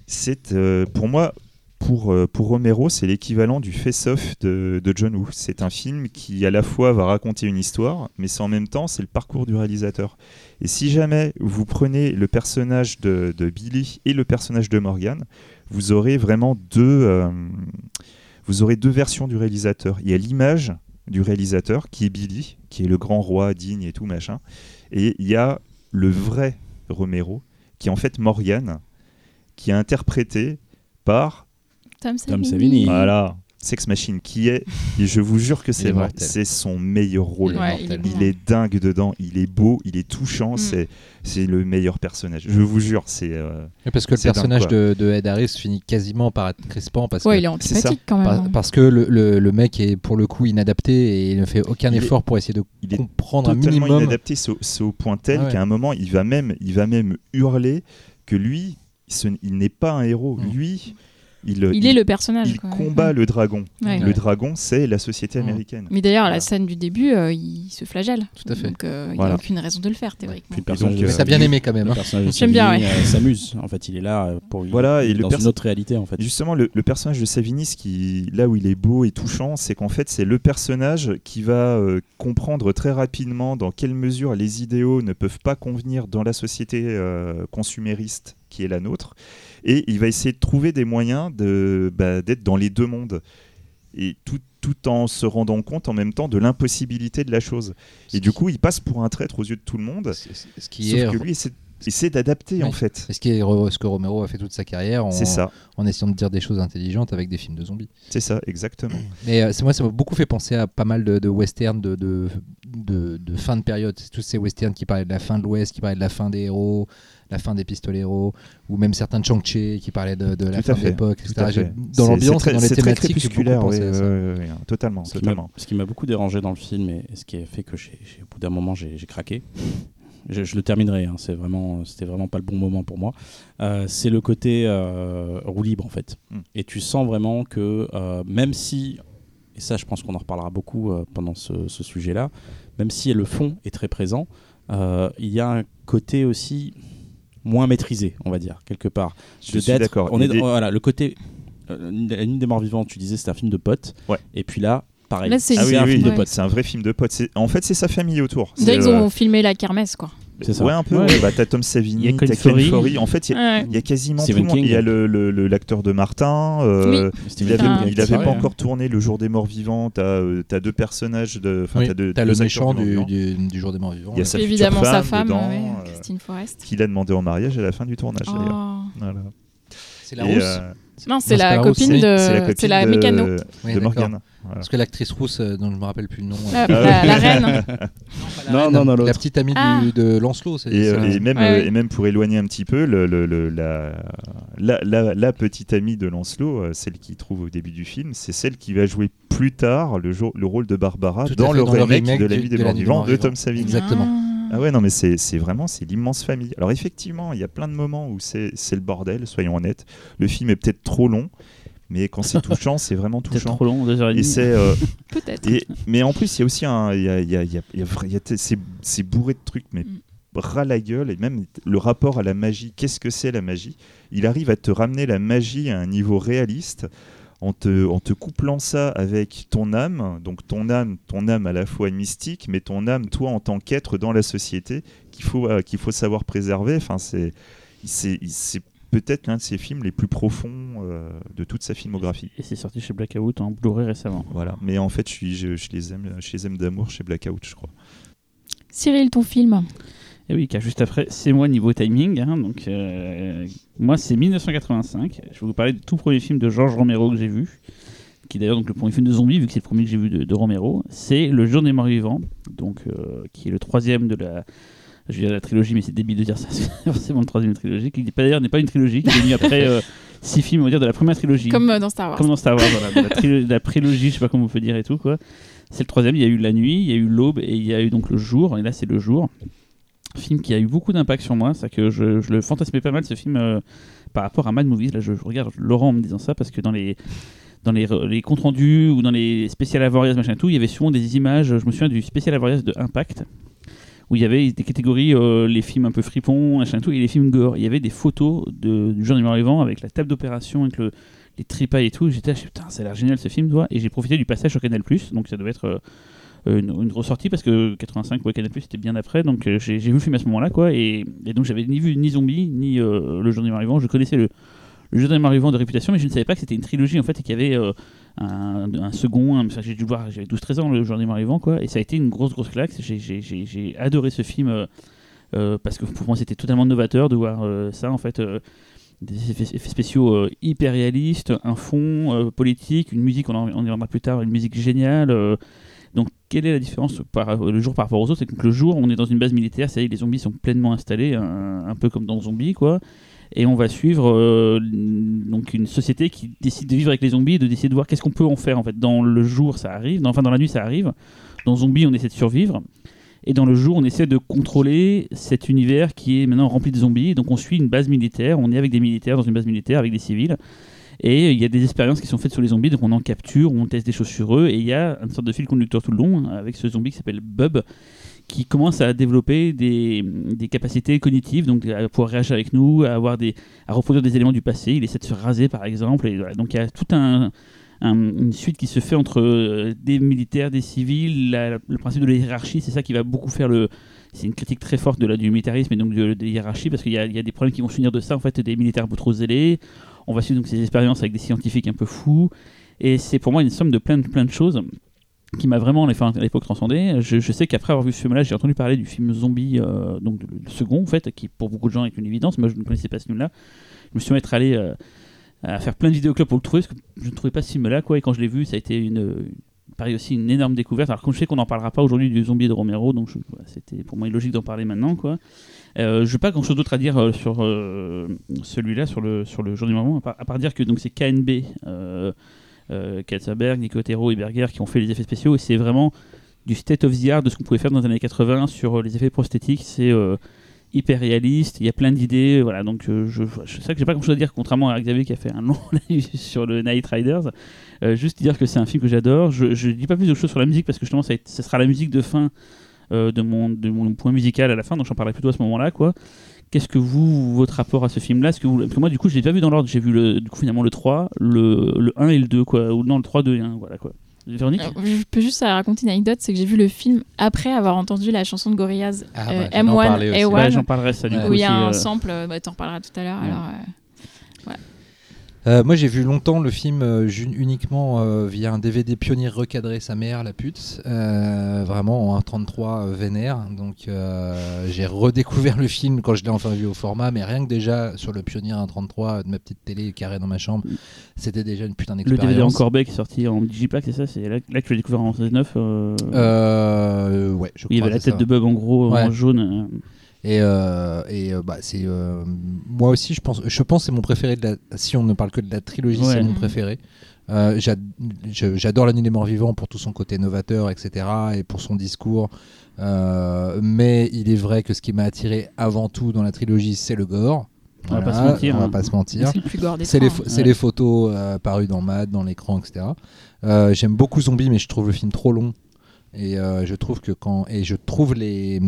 S3: c'est euh, pour moi, pour, euh, pour Romero, c'est l'équivalent du face-off de, John Woo. C'est un film qui à la fois va raconter une histoire, mais c'est en même temps c'est le parcours du réalisateur. Et si jamais vous prenez le personnage de, de Billy et le personnage de Morgan, vous aurez vraiment deux, euh, vous aurez deux versions du réalisateur. Il y a l'image du réalisateur qui est Billy, qui est le grand roi digne et tout machin, et il y a le vrai Romero qui est en fait Morgan, qui est interprété par
S1: Tom
S5: Tom
S1: Savini.
S3: Voilà Sex Machine, qui est, et je vous jure que
S4: Il
S3: c'est
S4: est
S3: vrai, c'est son meilleur rôle.
S1: Ouais, il est
S3: Il est dingue dedans, il est beau, il est touchant,
S1: Mm.
S3: c'est c'est le meilleur personnage. Je vous jure, c'est euh,
S4: Parce que le
S3: dingue,
S4: personnage de, de Ed Harris finit quasiment par être crispant parce
S1: Ouais,
S4: que
S1: il est
S3: c'est ça.
S1: antipathique quand même.
S4: Par- parce que le, le- le mec est pour le coup inadapté et il ne fait aucun
S3: Il est-
S4: effort pour essayer de
S3: il est
S4: comprendre un
S3: totalement
S4: minimum.
S3: inadapté. C'est au, c'est au point tel
S4: Ah ouais.
S3: qu'à un moment, il va même, il va même hurler que lui, ce- il n'est pas un héros.
S4: Mm.
S3: Lui, il,
S1: Il est le personnage.
S3: il
S1: quoi.
S3: combat
S1: Ouais.
S3: le dragon.
S1: Ouais.
S3: Le
S4: Ouais.
S3: dragon, c'est la société américaine.
S1: Mais d'ailleurs, à
S3: Voilà.
S1: la scène du début, euh, il se flagelle.
S4: Tout à fait.
S1: Donc, euh, il n'y a aucune raison de le faire, théoriquement.
S5: Puis le
S3: donc, euh,
S4: Mais t'as bien aimé quand même.
S5: Le
S4: hein.
S1: bien,
S5: Savini,
S1: ouais.
S5: euh, s'amuse. En fait, il est là pour
S3: Voilà, et le
S5: dans
S3: perso-
S5: une autre réalité en fait.
S3: Justement, le, le personnage de Savini, ce qui, là où il est beau et touchant, c'est qu'en fait, c'est le personnage qui va euh, comprendre très rapidement dans quelle mesure les idéaux ne peuvent pas convenir dans la société euh, consumériste qui est la nôtre. Et il va essayer de trouver des moyens de, bah, d'être dans les deux mondes. Et tout, tout en se rendant compte en même temps de l'impossibilité de la chose. Et du coup, il passe pour un traître aux yeux de tout le monde.
S4: Ce ce qui
S3: Sauf
S4: est
S3: que lui, c'est essaie d'adapter en fait.
S4: Et ce, qui est re- ce que Romero a fait toute sa carrière en,
S3: C'est ça,
S4: en essayant de dire des choses intelligentes avec des films de zombies.
S3: c'est ça, exactement.
S4: Mais euh, c'est moi, ça m'a beaucoup fait penser à pas mal de, de westerns de, de, de, de fin de période. C'est tous ces westerns qui parlaient de la fin de l'Ouest, qui parlaient de la fin des héros, la fin des pistoleros, ou même certains de Chang-Chi qui parlaient de, de la
S3: Tout à
S4: fin de
S3: fait,
S4: l'époque, etc. Dans
S3: C'est-
S4: l'ambiance
S3: c'est
S4: et dans
S3: très-
S4: les
S3: c'est très
S4: thématiques,
S3: ouais, ouais, ouais, totalement,
S5: Ce qui m'a-
S3: totalement.
S5: Ce qui m'a beaucoup dérangé dans le film et, et ce qui a fait que j'ai, j'ai- au bout d'un moment j'ai, craqué. Je, je le terminerai, hein, c'est vraiment, c'était vraiment pas le bon moment pour moi. Euh, c'est le côté euh, roue libre en fait.
S3: Mm.
S5: Et tu sens vraiment que euh, même si, et ça je pense qu'on en reparlera beaucoup euh, pendant ce, ce sujet-là, même si le fond est très présent, euh, il y a un côté aussi moins maîtrisé, on va dire, quelque part.
S3: Je
S5: De
S3: suis d'accord.
S5: On est,
S3: des-
S5: voilà, le côté. euh, La nuit des morts vivants, tu disais, c'est un film de potes.
S3: Ouais.
S5: Et puis là, pareil.
S1: Là, c'est
S3: Ah oui,
S5: un
S3: oui,
S5: film de potes.
S3: c'est un vrai film de potes. C'est- En fait, c'est sa famille autour.
S1: Ils
S3: euh,
S1: ont filmé la kermesse, quoi.
S5: C'est ça.
S3: Ouais, un peu.
S2: Ouais.
S3: ouais. Bah, t'as Tom Savini, t'as Ken.
S2: Foree.
S3: En fait, il y, a-
S1: Ouais.
S3: il y a quasiment
S5: Stephen
S3: tout le monde. Il y a le- le- le- l'acteur de Martin. euh,
S5: Stephen
S3: Il avait,
S1: King,
S3: il
S5: c'est
S3: avait
S5: pareil,
S3: pas
S5: hein.
S3: encore tourné Le Jour des Morts Vivants. T'as euh, t'as deux personnages de. Enfin,
S4: Oui,
S3: t'as deux-
S4: le méchant du,
S3: Vivants.
S4: du, du jour des morts vivants.
S3: Il y a sa
S1: évidemment sa
S3: femme dedans,
S1: ouais,
S3: euh,
S1: Christine Forrest.
S3: Qu'il a demandé en mariage à la fin du tournage d'ailleurs.
S1: Oh.
S3: Voilà.
S4: C'est la rousse.
S3: Euh,
S1: Non, c'est la, copine de.
S3: c'est la
S1: mécano.
S3: de
S4: Oui, d'accord.
S3: Morgane. Voilà.
S4: Parce que l'actrice rousse, euh, dont je me rappelle plus le nom. euh,
S1: La,
S3: Ah ouais.
S1: la- la reine.
S5: Non, non, non,
S4: la petite amie
S1: Ah.
S4: du, de Lancelot.
S3: Et, euh, et même,
S1: Ouais,
S3: euh, et même pour éloigner un petit peu, le, le- le- la, la, la- la petite amie de Lancelot, euh, celle qu'il trouve au début du film, c'est celle qui va jouer plus tard le, jour- le rôle de Barbara dans,
S4: fait,
S3: le,
S4: dans le
S3: remake
S4: remake
S3: de La vie
S4: de
S3: des morts vivants de. Tom Savini.
S4: Exactement.
S3: Ah ouais, non, mais c'est vraiment c'est l'immense famille. Alors effectivement, il y a plein de moments où c'est le bordel, soyons honnêtes. Le film est peut-être trop long, mais quand c'est touchant, c'est vraiment
S2: Peut-être
S3: touchant.
S2: trop long, deux heures et demie.
S3: euh,
S1: Peut-être.
S3: mais en plus, il y a aussi un, il y a, y a- y a- y c'est bourré de trucs, mais
S1: Mm.
S3: ras la gueule et même le rapport à la magie. Qu'est-ce que c'est la magie? Il arrive à te ramener la magie à un niveau réaliste. En te, en te couplant ça avec ton âme, donc ton âme, ton âme à la fois mystique, mais ton âme, toi, en tant qu'être dans la société, qu'il faut, euh, qu'il faut savoir préserver. Enfin, c'est, c'est, c'est peut-être l'un de ses films les plus profonds euh, de toute sa filmographie.
S2: Et c'est sorti chez Blackout en Blu-ray récemment.
S3: Voilà. Mais en fait, je, suis, je, je les aime, je les aime d'amour chez Blackout, je crois.
S1: Cyril, ton film?
S2: Et oui, car juste après, c'est moi niveau timing. hein, donc, euh, moi, c'est 1985. Je vais vous parler du tout premier film de Georges Romero que j'ai vu, qui est d'ailleurs donc le premier film de zombie, vu que c'est le premier que j'ai vu de, de Romero. C'est Le Jour des Morts Vivants, donc euh, qui est le troisième de la. Je vais dire la trilogie, mais c'est débile de dire ça. C'est forcément le troisième trilogie, qui d'ailleurs n'est pas une trilogie, qui est venue après euh, six films, on va dire, de la première trilogie.
S1: Comme dans Star Wars.
S2: Comme dans Star Wars, voilà, de la, la prélogie, je sais pas comment on peut dire et tout quoi. C'est le troisième. Il y a eu la nuit, il y a eu l'aube et il y a eu donc le jour. Et là, c'est le jour. Film qui a eu beaucoup d'impact sur moi, c'est que je, le fantasmais pas mal ce film euh, par rapport à Mad Movies. Là, je, regarde Laurent en me disant ça parce que dans les dans les, les comptes rendus ou dans les spécial Avorias machin tout, il y avait souvent des images. Je me souviens du spécial Avorias de Impact où il y avait des catégories euh, les films un peu fripons machin tout et les films gore. Il y avait des photos de, du jour du vivant avec la table d'opération avec le les tripailles et tout. J'étais putain, ça a l'air génial ce film, toi. Et j'ai profité du passage sur Canal donc ça devait être euh, une, une ressortie parce que 85 ouais, Canal c'était bien après. Donc euh, j'ai vu le film à ce moment-là, quoi. Et, donc j'avais ni vu ni Zombie ni euh, Le Jour des Morts. Je connaissais le, Jour des Morts de réputation, mais je ne savais pas que c'était une trilogie en fait et qu'il y avait euh, un, second. j'ai dû voir, j'avais 12-13 ans, Le Jour des Morts quoi. Et ça a été une grosse, grosse claque. J'ai- adoré ce film. euh, euh, parce que pour moi c'était totalement novateur de voir euh, ça en fait euh, des effets, spéciaux euh, hyper réalistes, un fond euh, politique, une musique, on en, y reviendra plus tard, une musique géniale. euh. Donc, quelle est la différence le jour par rapport aux autres? C'est que le jour, on est dans une base militaire, c'est-à-dire que les zombies sont pleinement installés, un, un peu comme dans Zombie, quoi. Et on va suivre euh, donc une société qui décide de vivre avec les zombies, et de décider de voir qu'est-ce qu'on peut en faire. En fait, dans le jour, ça arrive, dans- enfin dans la nuit, ça arrive. Dans Zombie, on essaie de survivre. Et dans le jour, on essaie de contrôler cet univers qui est maintenant rempli de zombies. Donc on suit une base militaire, on est avec des militaires dans une base militaire, avec des civils. Et il y a des expériences qui sont faites sur les zombies, donc on en capture, on teste des choses sur eux. Et il y a une sorte de fil conducteur tout le long hein, avec ce zombie qui s'appelle Bub, qui commence à développer des, capacités cognitives, donc à pouvoir réagir avec nous, à, avoir des, à reproduire des éléments du passé. Il essaie de se raser par exemple. Et voilà. Donc il y a tout un, un- une suite qui se fait entre euh, des militaires, des civils, le principe de la hiérarchie, c'est ça qui va beaucoup faire le. C'est une critique très forte de la, du militarisme et donc de, la hiérarchie parce qu'il y, a- des problèmes qui vont se finir de ça en fait, des militaires peu trop zélés. On va suivre donc ces expériences avec des scientifiques un peu fous et c'est pour moi une somme de plein de plein de choses. qui m'a vraiment à l'époque transcendé. Je, sais qu'après avoir vu ce film-là, j'ai entendu parler du film Zombie, euh, donc le, second en fait, qui pour beaucoup de gens est une évidence. Moi, je ne connaissais pas ce film-là. Je me suis être allé euh, à faire plein de vidéoclubs pour le trouver, parce que je ne trouvais pas ce film-là, quoi. Et quand je l'ai vu, ça a été une- pareil aussi une énorme découverte. Alors comme je sais qu'on n'en parlera pas aujourd'hui du Zombie de Romero, donc c'était pour moi logique d'en parler maintenant, quoi. Euh, je n'ai pas grand-chose d'autre à dire euh, sur euh, celui-là, sur le sur le jour du moment, à part, dire que c'est KNB. Katzenberg, Nicotero et Berger qui ont fait les effets spéciaux et c'est vraiment du state of the art de ce qu'on pouvait faire dans les années 80 sur les effets prosthétiques. C'est hyper réaliste, il y a plein d'idées. Voilà, donc euh, je, je sais que j'ai pas grand chose à dire, contrairement à Xavier qui a fait un long live sur le Night Riders. Euh, juste dire que c'est un film que j'adore. Je, je dis pas plus de choses sur la musique parce que justement, ça, sera la musique de fin euh, de, mon, de mon point musical à la fin, donc j'en parlerai plutôt à ce moment-là, quoi. Qu'est-ce que vous, votre rapport à ce film-là? Parce que moi, du coup, je l'ai pas vu dans l'ordre. J'ai vu du coup, finalement le 3, le, le 1 et le 2, quoi. Ou non, le 3, 2 et 1, voilà, quoi. Véronique
S1: Euh, Je peux juste raconter une anecdote, c'est que j'ai vu le film après avoir entendu la chanson de Gorillaz
S4: Ah,
S1: euh,
S4: bah, j'allais en
S1: M1
S4: parler aussi.
S1: A1
S2: Bah, J'en parlerai, ça, du
S4: Ouais.
S2: coup.
S1: où il y a un
S2: euh,
S1: sample, euh, bah, t'en reparleras tout à l'heure.
S2: Ouais.
S1: Alors, euh,
S4: Euh, moi, j'ai vu longtemps le film euh, uniquement euh, via un DVD pionnier recadré, sa mère, la pute, euh, vraiment en 1.33 euh, vénère. Donc, j'ai redécouvert le film quand je l'ai enfin vu au format, mais rien que déjà sur le pionnier 1.33 de ma petite télé carrée dans ma chambre, c'était déjà une putain
S2: Le
S4: d'expérience.
S2: DVD en Corbeil qui est sorti en Digipack, c'est ça? C'est là, là que tu l'as découvert en 19 euh,
S4: Euh, ouais, je
S2: où il y
S4: crois,
S2: avait la tête
S4: ça.
S2: de Bob en gros,
S4: Ouais.
S2: en jaune.
S4: Et, euh, et euh, bah, c'est euh, moi aussi, je pense, je pense que c'est mon préféré. De la, si on ne parle que de la trilogie,
S2: Ouais.
S4: c'est mon préféré. Euh, J'adore la nuit des morts vivants pour tout son côté novateur, etc. et pour son discours. Euh, mais il est vrai que ce qui m'a attiré avant tout dans la trilogie, c'est le gore.
S2: On va pas se mentir,
S4: On va
S2: hein.
S4: pas se mentir.
S1: c'est le plus gore des
S4: les,
S1: hein.
S4: c'est
S2: Ouais.
S4: les photos euh, parues dans Mad, dans l'écran, etc. Euh, J'aime beaucoup Zombie, mais je trouve le film trop long. Et euh, je trouve que quand et je trouve les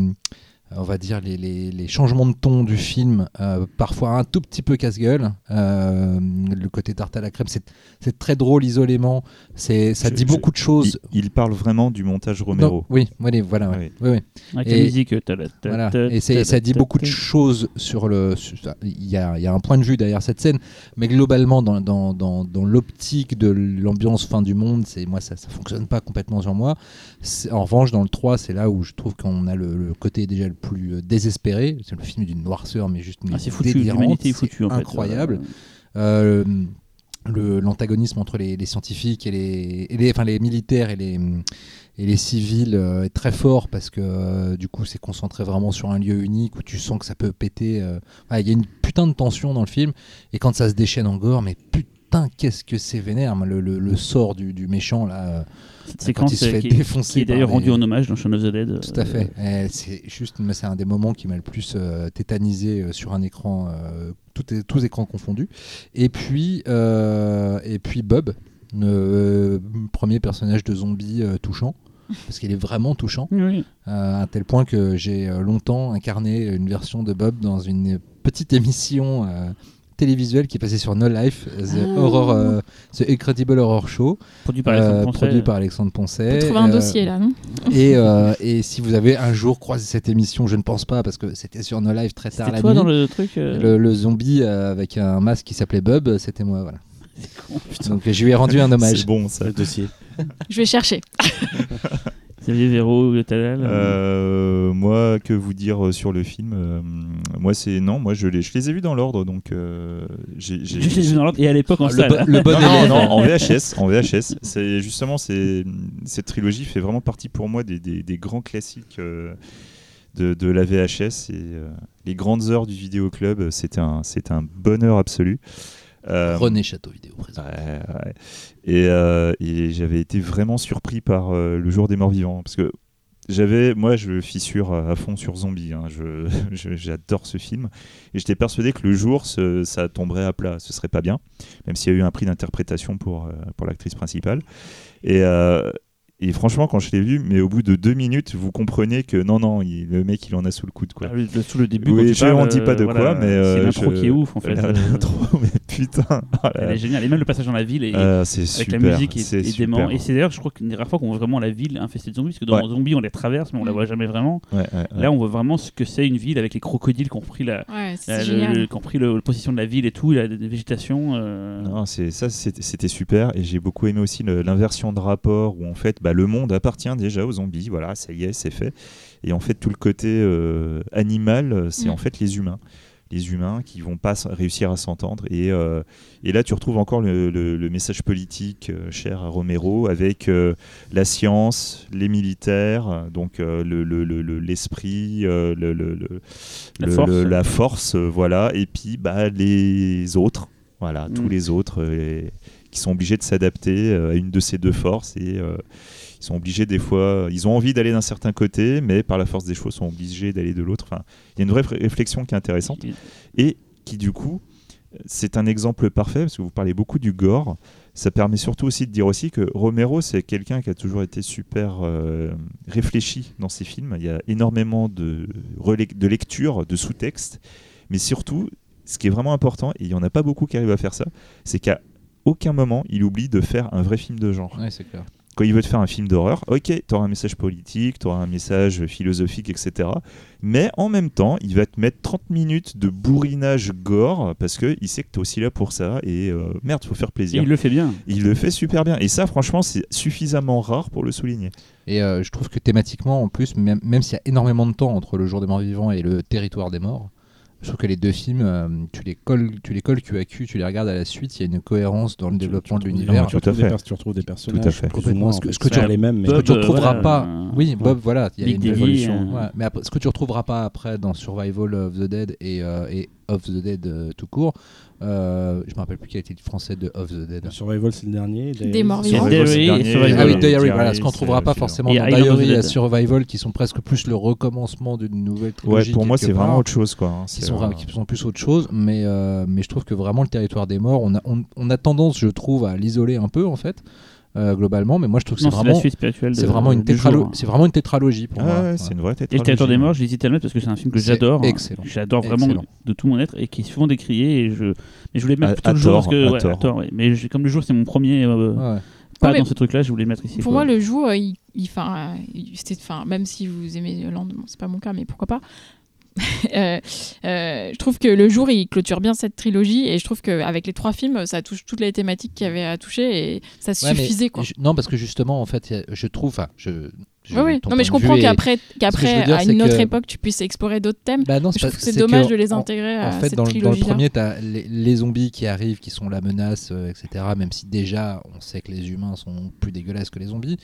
S4: on va dire les, les- les changements de ton du film euh, parfois un tout petit peu casse-gueule. Euh, le côté tarte à la crème, c'est c'est très drôle isolément. C'est ça
S3: Je-
S4: dit
S3: je-
S4: beaucoup de choses.
S3: il parle vraiment du montage Romero.
S4: Non, oui, voilà. ouais.
S3: Oui.
S4: Oui, oui.
S2: Avec
S4: Et-
S2: la musique. euh, ta- ta- ta-
S4: Voilà.
S2: ta-
S4: Et
S2: ta-
S4: ça dit
S2: ta-
S4: beaucoup de choses sur le. Il y a, il y a un point de vue derrière cette scène, mais globalement, dans, dans, dans, dans l'optique de l'ambiance fin du monde, c'est moi ça, ça fonctionne pas complètement sur moi. En revanche, dans le 3, c'est là où je trouve qu'on a le, le côté déjà le plus euh, désespéré. C'est le film d'une noirceur, mais juste mais
S2: Ah, c'est foutu,
S4: délirante,
S2: l'humanité est foutue fait.
S4: incroyable.
S2: Euh,
S4: Euh, le- l'antagonisme entre les, les scientifiques et les, et les- enfin, les militaires et les, et les civils euh, est très fort parce que euh, du coup c'est concentré vraiment sur un lieu unique où tu sens que ça peut péter. euh. Ouais, Il y a une putain de tension dans le film et quand ça se déchaîne en gore, mais putain qu'est-ce que c'est vénère le, le- le sort du, du méchant là. Euh,
S2: Cette séquence euh, qui, qui est d'ailleurs rendue
S4: les-
S2: en hommage dans Shaun of the Dead.
S4: tout à
S2: euh,
S4: fait. Et C'est juste, c'est un des moments qui m'a le plus euh, tétanisé euh, sur un écran, euh, tout est- tous écrans confondus. Et puis, euh, et puis Bob, le euh, premier personnage de zombie euh, touchant, parce qu'il est vraiment touchant,
S2: Oui,
S4: euh, à tel point que j'ai euh, longtemps incarné une version de Bob dans une petite émission. euh, télévisuelle qui passait sur No Life, The,
S1: Ah.
S4: Horror, euh, The Incredible Horror Show,
S2: Produit par
S4: euh,
S2: Alexandre Poncet.
S4: produit par Alexandre
S1: On
S4: Poncet.
S1: trouver un
S4: Euh,
S1: dossier là, non
S4: et, euh, et si vous avez un jour croisé cette émission, je ne pense pas parce que c'était sur No Live très tard
S2: C'était
S4: la
S2: toi
S4: nuit.
S2: dans le truc euh,
S4: Le, le zombie euh, avec un masque qui s'appelait Bub, c'était moi, voilà.
S2: con.
S4: Donc je lui ai rendu un hommage.
S3: C'est bon ça.
S5: Le dossier.
S1: Je vais chercher.
S2: Xavier Véro, Talal.
S3: Euh, moi, que vous dire euh, sur le film euh, Moi, c'est non. Moi, je les, je les ai vus dans l'ordre, donc euh, j'ai. j'ai-
S2: Juste les yeux dans l'ordre et à l'époque en
S4: Le,
S2: salle.
S4: bo- le bon
S3: non, non, en VHS, en VHS. C'est justement, c'est cette trilogie fait vraiment partie pour moi des, des- des grands classiques euh, de, de la VHS et euh, les grandes heures du vidéoclub. C'était un, c'était un bonheur absolu. Euh,
S4: René Château vidéo présent.
S3: Ouais, ouais. Et, euh, et j'avais été vraiment surpris par euh, le jour des morts vivants parce que j'avais, moi, je fissure à fond sur Zombie. hein. J'adore ce film et j'étais persuadé que le jour, ce- ça tomberait à plat, ce serait pas bien, même s'il y a eu un prix d'interprétation pour pour l'actrice principale. Et et franchement, quand je l'ai vu, mais au bout de deux minutes, vous comprenez que non, non, il- le mec, il en a sous le coude, quoi.
S2: Ah, le- sous le début,
S3: Oui, je-
S2: parles,
S3: on dit pas de
S2: euh,
S3: quoi, mais, euh,
S2: c'est l'intro
S3: je-
S2: qui est ouf en fait.
S3: La-
S2: Euh,
S3: l'intro, mais putain, oh
S2: Elle est géniale. Et même le passage dans la ville est,
S3: Euh, c'est
S2: avec
S3: super,
S2: la musique est,
S3: c'est
S2: est dément.
S3: super.
S2: Et c'est d'ailleurs, je crois qu'une des rares fois qu'on voit vraiment la ville infestée de zombies, parce que dans
S3: Ouais.
S2: Zombie, on les traverse, mais on la voit jamais vraiment.
S3: Ouais, ouais, ouais.
S2: Là, on voit vraiment ce que c'est une ville avec les crocodiles qui ont pris la, la, le- qui ont pris le, le position de la ville et tout, la, la végétation. euh,
S3: Non, c'est ça, c'était super. Et j'ai beaucoup aimé aussi l'inversion de rapport où en fait, bah, bah, le monde appartient déjà aux zombies, voilà, ça y est, c'est fait. Et en fait, tout le côté euh, animal, c'est
S1: Mm.
S3: en fait les humains. Les humains qui vont pas réussir à s'entendre. Et, euh, et là, tu retrouves encore le, le- le message politique euh, cher à Romero avec la science, les militaires, donc le- le- le- le- l'esprit, le, le- le-
S2: La force.
S3: le- la force, voilà. Et puis bah, les autres, voilà, tous
S2: Mm.
S3: les autres qui sont obligés de s'adapter euh, à une de ces deux forces et euh, ils sont obligés des fois, ils ont envie d'aller d'un certain côté, mais par la force des choses sont obligés d'aller de l'autre. Enfin, il y a une vraie réflexion qui est intéressante et qui du coup c'est un exemple parfait parce que vous parlez beaucoup du gore ça permet surtout aussi de dire aussi que Romero c'est quelqu'un qui a toujours été super euh, réfléchi dans ses films il y a énormément de, de lecture de sous-texte mais surtout ce qui est vraiment important et il n'y en a pas beaucoup qui arrivent à faire ça c'est qu'à aucun moment il oublie de faire un vrai film de genre
S4: Ouais, c'est clair.
S3: Quand il veut te faire un film d'horreur, ok, tu auras un message politique, tu auras un message philosophique, etc. Mais en même temps, il va te mettre 30 minutes de bourrinage gore parce qu'il sait que tu es aussi là pour ça et euh, merde, faut faire
S2: Et
S3: plaisir.
S2: il le fait bien.
S3: Il le fait super bien. Et ça, franchement, c'est suffisamment rare pour le souligner.
S4: Et euh, je trouve que thématiquement, en plus, même, même s'il y a énormément de temps entre Le Jour des Morts Vivants et Le Territoire des Morts, je trouve que les deux films, euh, tu les colles, tu les colles cul à cul, tu les regardes à la suite, il y a une cohérence dans le développement de l'univers.
S5: tu Tu retrouves des personnages
S3: Tout à fait.
S4: Complètement. Ce que- ce tu-
S5: les mêmes. mais-
S4: Ce que tu
S2: Bob,
S4: retrouveras
S2: voilà,
S4: pas.
S2: euh,
S4: Oui, Bob, voilà, il y a
S2: Big
S4: une évolution.
S2: euh,
S4: Ouais, mais après, ce que tu retrouveras pas après dans Survival of the Dead et, euh, et Of the Dead euh, tout court, euh, je me rappelle plus quel était le français de Of the Dead.
S5: Survival, c'est le dernier.
S1: Des morts vivants.
S4: Ah oui, Diary, voilà, ce qu'on trouvera pas forcément dans Diary et. Survival, qui sont presque plus le recommencement d'une nouvelle
S3: Ouais,
S4: trilogie.
S3: pour moi, c'est vraiment autre chose. Quoi, hein.
S4: Qui sont, qui sont plus autre chose, mais, euh, mais je trouve que vraiment le territoire des morts, on a, on, on a tendance, je trouve, à l'isoler un peu en fait, euh, globalement, mais moi je trouve que c'est vraiment, c'est vraiment, une tétralo-
S2: jour.
S4: c'est vraiment une tétralogie pour
S3: ah
S4: moi.
S3: ouais, c'est une vraie
S2: Et le
S3: tétralogie.
S2: territoire des morts, j'hésitais à le mettre parce que c'est un film que j'adore. hein.
S4: excellent.
S2: J'adore vraiment
S4: Excellent.
S2: de tout mon être et qui est souvent décrié. Et je... Mais je voulais le mettre plutôt
S3: à
S2: le jour
S3: tort,
S2: parce que.
S3: à
S2: ouais,
S3: tort.
S2: à tort, ouais. Mais comme le jour, c'est mon premier euh,
S4: Ouais.
S2: pas
S1: mais
S2: dans ce truc-là, je voulais le mettre ici.
S1: Pour
S2: quoi.
S1: moi, le jour, euh, il, il, enfin, euh, il- c'était, enfin, même si vous aimez Land, bon, c'est pas mon cas, mais pourquoi pas. Euh, euh, je trouve que le jour il clôture bien cette trilogie et je trouve qu'avec les trois films ça touche toutes les thématiques qu'il y avait à toucher et ça
S4: Ouais,
S1: suffisait quoi.
S4: je- non, parce que justement, en fait, je trouve. Enfin, je.
S1: Ouais.
S4: ton
S1: Non mais je comprends qu'après, qu'après à
S4: c'est
S1: une autre
S4: que-
S1: époque tu puisses explorer d'autres thèmes.
S4: Bah non,
S1: je
S4: c'est
S1: trouve que c'est
S4: c'est
S1: dommage
S4: que
S1: de les
S4: en-
S1: intégrer
S4: En
S1: à
S4: fait,
S1: cette
S4: dans, le- dans le
S1: trilogie.
S4: premier, tu as les, les zombies qui arrivent, qui sont la menace, euh, etc. Même si déjà, on sait que les humains sont plus dégueulasses que les zombies.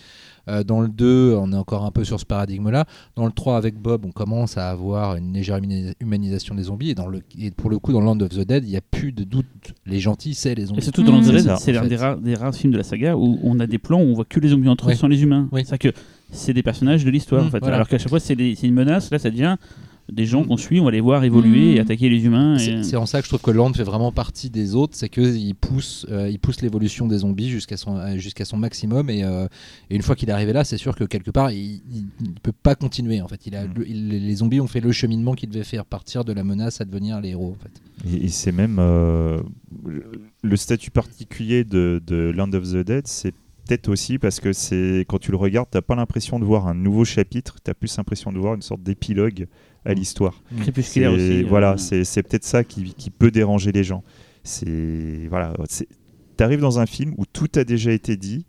S4: Euh, dans le 2, on est encore un peu sur ce paradigme-là. Dans le 3, avec Bob, on commence à avoir une légère humani- humanisation des zombies. Et, dans le, et pour le coup, dans Land of the Dead, il n'y a plus de doute. Les gentils, c'est les
S2: Et
S4: zombies.
S2: surtout dans Land of the
S1: Mmh.
S2: Dead,
S3: C'est ça,
S2: c'est
S4: en
S2: l'un des,
S4: fait.
S2: rares- films de la saga où on a des plans où on voit que les zombies entre eux
S4: Oui.
S2: sans les humains.
S4: Oui.
S2: C'est-à-dire que c'est des personnages de l'histoire
S4: Mmh,
S2: en fait.
S4: voilà.
S2: Alors qu'à chaque fois c'est une menace, là ça devient des gens qu'on suit, on va les voir évoluer
S1: Mmh.
S2: et attaquer les humains. et-
S4: C'est en ça que je trouve que Land fait vraiment partie des autres, c'est qu'il pousse, euh, il pousse l'évolution des zombies jusqu'à son, euh, jusqu'à son maximum. Et, euh, et une fois qu'il est arrivé là, c'est sûr que quelque part, il ne peut pas continuer. En fait, il a,
S3: Mm.
S4: le- il- les zombies ont fait le cheminement qui devait faire partir de la menace à devenir les héros. En fait.
S3: Et, et c'est même euh, le statut particulier de, de Land of the Dead, c'est peut-être aussi parce que c'est quand tu le regardes, t'as pas l'impression de voir un nouveau chapitre, t'as plus l'impression de voir une sorte d'épilogue à l'histoire.
S2: Crépusculaire
S3: C'est-
S2: aussi.
S3: Voilà,
S2: euh,
S3: c'est c'est peut-être ça qui, qui peut déranger les gens. C'est voilà, c'est- t'arrives dans un film où tout a déjà été dit,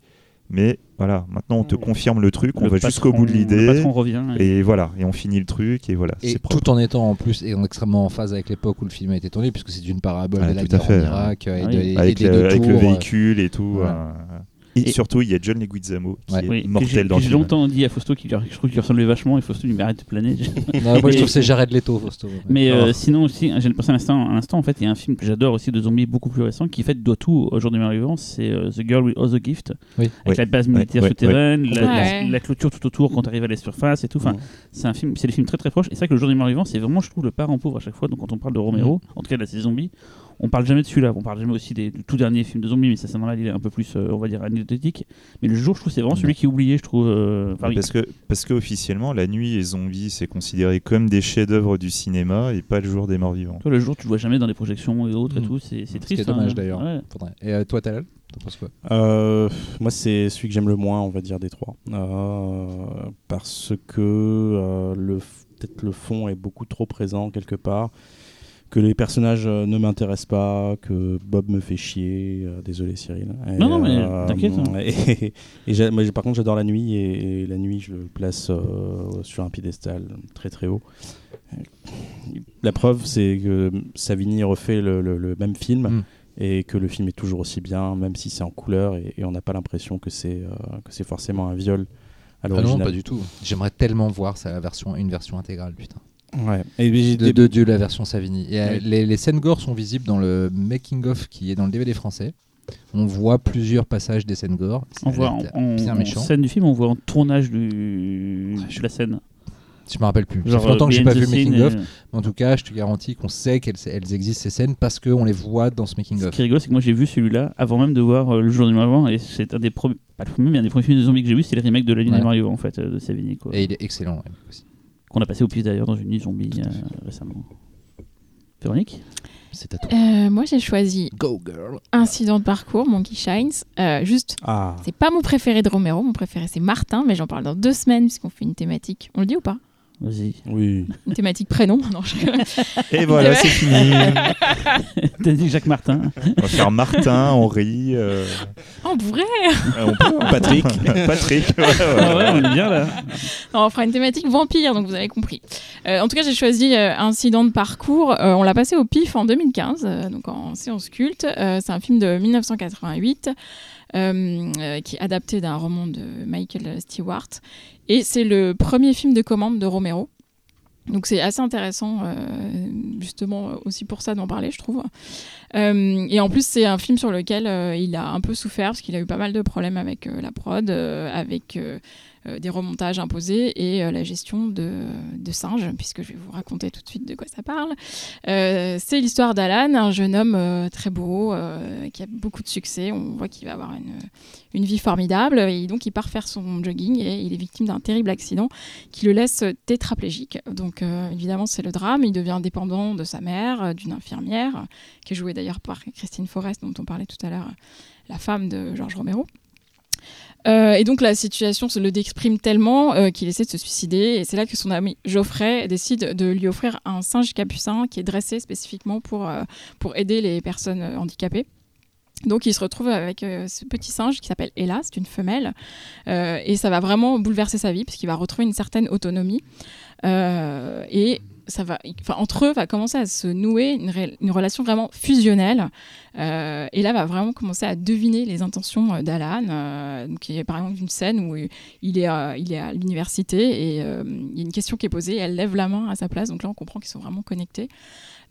S3: mais voilà, maintenant on te
S2: Ouais.
S3: confirme le truc, on
S2: le
S3: va jusqu'au bout de
S2: Le
S3: l'idée.
S2: patron revient. et-
S3: Et voilà, et on finit le truc, et voilà,
S4: Et tout en étant en plus et en extrêmement en phase avec l'époque où le film a été tourné, puisque c'est une parabole
S3: Ah,
S4: de la
S3: tout à
S4: guerre
S3: fait.
S4: en Irak euh, et, de-
S2: oui.
S4: et
S3: avec,
S4: des
S3: le, avec le
S4: euh,
S3: véhicule et tout.
S4: voilà.
S3: euh, et,
S2: Et-
S3: surtout, il y a John Leguizamo qui
S4: Ouais.
S3: est
S2: Oui, que j'ai-
S3: mortel dans le
S2: J'ai
S3: film.
S2: longtemps dit à Fausto qu'il je trouve qu'il ressemblait vachement et Fausto lui dit mais arrête de planer.
S4: Non, moi je trouve que c'est Jared Leto, Fausto.
S2: Mais euh,
S3: Oh.
S2: sinon aussi, j'ai pensé à l'instant, à l'instant en fait, il y a un film que j'adore aussi de zombies beaucoup plus récent qui en fait doit tout au jour du meilleur vivant, c'est euh, The Girl with All the Gift,
S4: Oui.
S2: avec
S3: Oui.
S2: la base militaire
S3: Ouais,
S2: souterraine, la,
S1: Ouais.
S2: la- la clôture tout autour quand tu arrives à la surface et tout. Enfin,
S5: Ouais.
S2: c'est un film, c'est des films très très proches. Et c'est vrai que le jour du meilleur vivant, c'est vraiment, je trouve, le parent pauvre à chaque fois. Donc quand on parle de Romero, en tout cas de ces zombies, on parle jamais de celui-là. On parle jamais aussi des, du tout dernier film de zombies, mais ça c'est normal, il est un peu plus, euh, on va dire, anecdotique. Mais le jour, je trouve, c'est vraiment celui qui est oublié, je trouve. euh, enfin, oui.
S3: Parce que parce qu'officiellement, La Nuit et Zombies, c'est considéré comme des chefs-d'œuvre du cinéma et pas le jour des morts vivants.
S2: Toi, le jour, tu le vois jamais dans les projections et autres et
S4: Mm.
S2: tout. C'est c'est
S4: Ce qui
S2: triste.
S4: est dommage
S2: hein.
S4: d'ailleurs.
S2: Ouais.
S4: Et euh, toi, Talal, t'en penses quoi?
S5: Euh, moi, c'est celui que j'aime le moins, on va dire, des trois. Euh, parce que euh, peut-être le fond est beaucoup trop présent quelque part. Que les personnages euh, ne m'intéressent pas, que Bob me fait chier. euh, désolé Cyril. Et,
S2: Non, non, mais t'inquiète, hein.
S5: Et, moi, par contre, j'adore la nuit et, et la nuit, je le place euh, sur un piédestal très très haut. La preuve, c'est que Savini refait le, le- le même film.
S4: Mm.
S5: Et que le film est toujours aussi bien, même si c'est en couleur, et, et on n'a pas l'impression que c'est euh, que c'est forcément un viol à
S4: Ah non, pas du tout. J'aimerais tellement voir sa version, une version intégrale, putain.
S5: Ouais. Et
S4: De, de la version Savini. Et euh, les, les scènes gore sont visibles dans le making of qui est dans le DVD français. On voit plusieurs passages des scènes gore.
S2: On voit en, en-
S4: bien
S2: en
S4: méchant.
S2: scène du film, on voit en tournage du,
S4: Ouais, je-
S2: de la scène.
S4: Je me rappelle plus. Ça fait longtemps que j'ai pas
S2: the
S4: vu le
S2: scene
S4: making of.
S2: et-
S4: Mais En tout cas, je te garantis qu'on sait qu'elles elles existent ces scènes parce qu'on les voit dans ce making
S2: Ce
S4: of.
S2: qui est rigolo, c'est que moi j'ai vu celui-là avant même de voir euh, le jour du Mario et c'est un des premiers, pas le premier, mais un des premiers films de zombies que j'ai vu, c'est le remake de la
S4: Ouais.
S2: de Mario en fait, euh, de Savini, quoi.
S4: Et il est excellent. ouais, aussi.
S2: Qu'on a passé au pif d'ailleurs dans une nuit zombie euh, récemment. Véronique
S4: C'est à toi.
S1: Euh, moi, j'ai choisi
S4: Go girl.
S1: Incident de parcours, Monkey Shines. Euh, juste,
S5: Ah,
S1: c'est pas mon préféré de Romero. Mon préféré, c'est Martin, mais j'en parle dans deux semaines puisqu'on fait une thématique. On le dit ou pas?
S2: Vas-y.
S5: oui.
S1: Une thématique prénom. Non, je...
S3: Et voilà, c'est fini.
S2: T'as dit Jacques Martin.
S3: On va faire Martin, Henri. euh,
S1: vrai
S3: on peut, hein.
S5: Patrick.
S3: Patrick. ouais, ouais,
S2: Ah ouais, on est bien là.
S1: Non, on fera une thématique vampire, donc vous avez compris. Euh, en tout cas, j'ai choisi euh, Incident de parcours. Euh, on l'a passé au PIF en 2015, euh, donc en séance culte. Euh, c'est un film de 1988 euh, euh, qui est adapté d'un roman de Michael Stewart. Et c'est le premier film de commande de Romero. Donc c'est assez intéressant, euh, justement aussi pour ça d'en parler, je trouve. Euh, et en plus, c'est un film sur lequel euh, il a un peu souffert parce qu'il a eu pas mal de problèmes avec la prod, avec des remontages imposés et euh, la gestion de, singes, puisque je vais vous raconter tout de suite de quoi ça parle. Euh, c'est l'histoire d'Alan, un jeune homme euh, très beau, euh, qui a beaucoup de succès. On voit qu'il va avoir une, vie formidable. Et donc, il part faire son jogging et il est victime d'un terrible accident qui le laisse tétraplégique. Donc, euh, évidemment, c'est le drame. Il devient dépendant de sa mère, euh, d'une infirmière, qui est jouée d'ailleurs par Christine Forrest, dont on parlait tout à l'heure, la femme de Georges Romero. Euh, et donc la situation se le déprime tellement euh, qu'il essaie de se suicider. Et c'est là que son ami Geoffrey décide de lui offrir un singe capucin qui est dressé spécifiquement pour, euh, pour aider les personnes handicapées. Donc il se retrouve avec ce petit singe qui s'appelle Ella, c'est une femelle, et ça va vraiment bouleverser sa vie puisqu'il va retrouver une certaine autonomie. Et ça va, entre eux va commencer à se nouer une, relation vraiment fusionnelle. Euh, et là va vraiment commencer à deviner les intentions euh, d'Alan. Euh, il y a par exemple une scène où il est, il est à l'université et il y a une question qui est posée. Et elle lève la main à sa place. Donc là on comprend qu'ils sont vraiment connectés.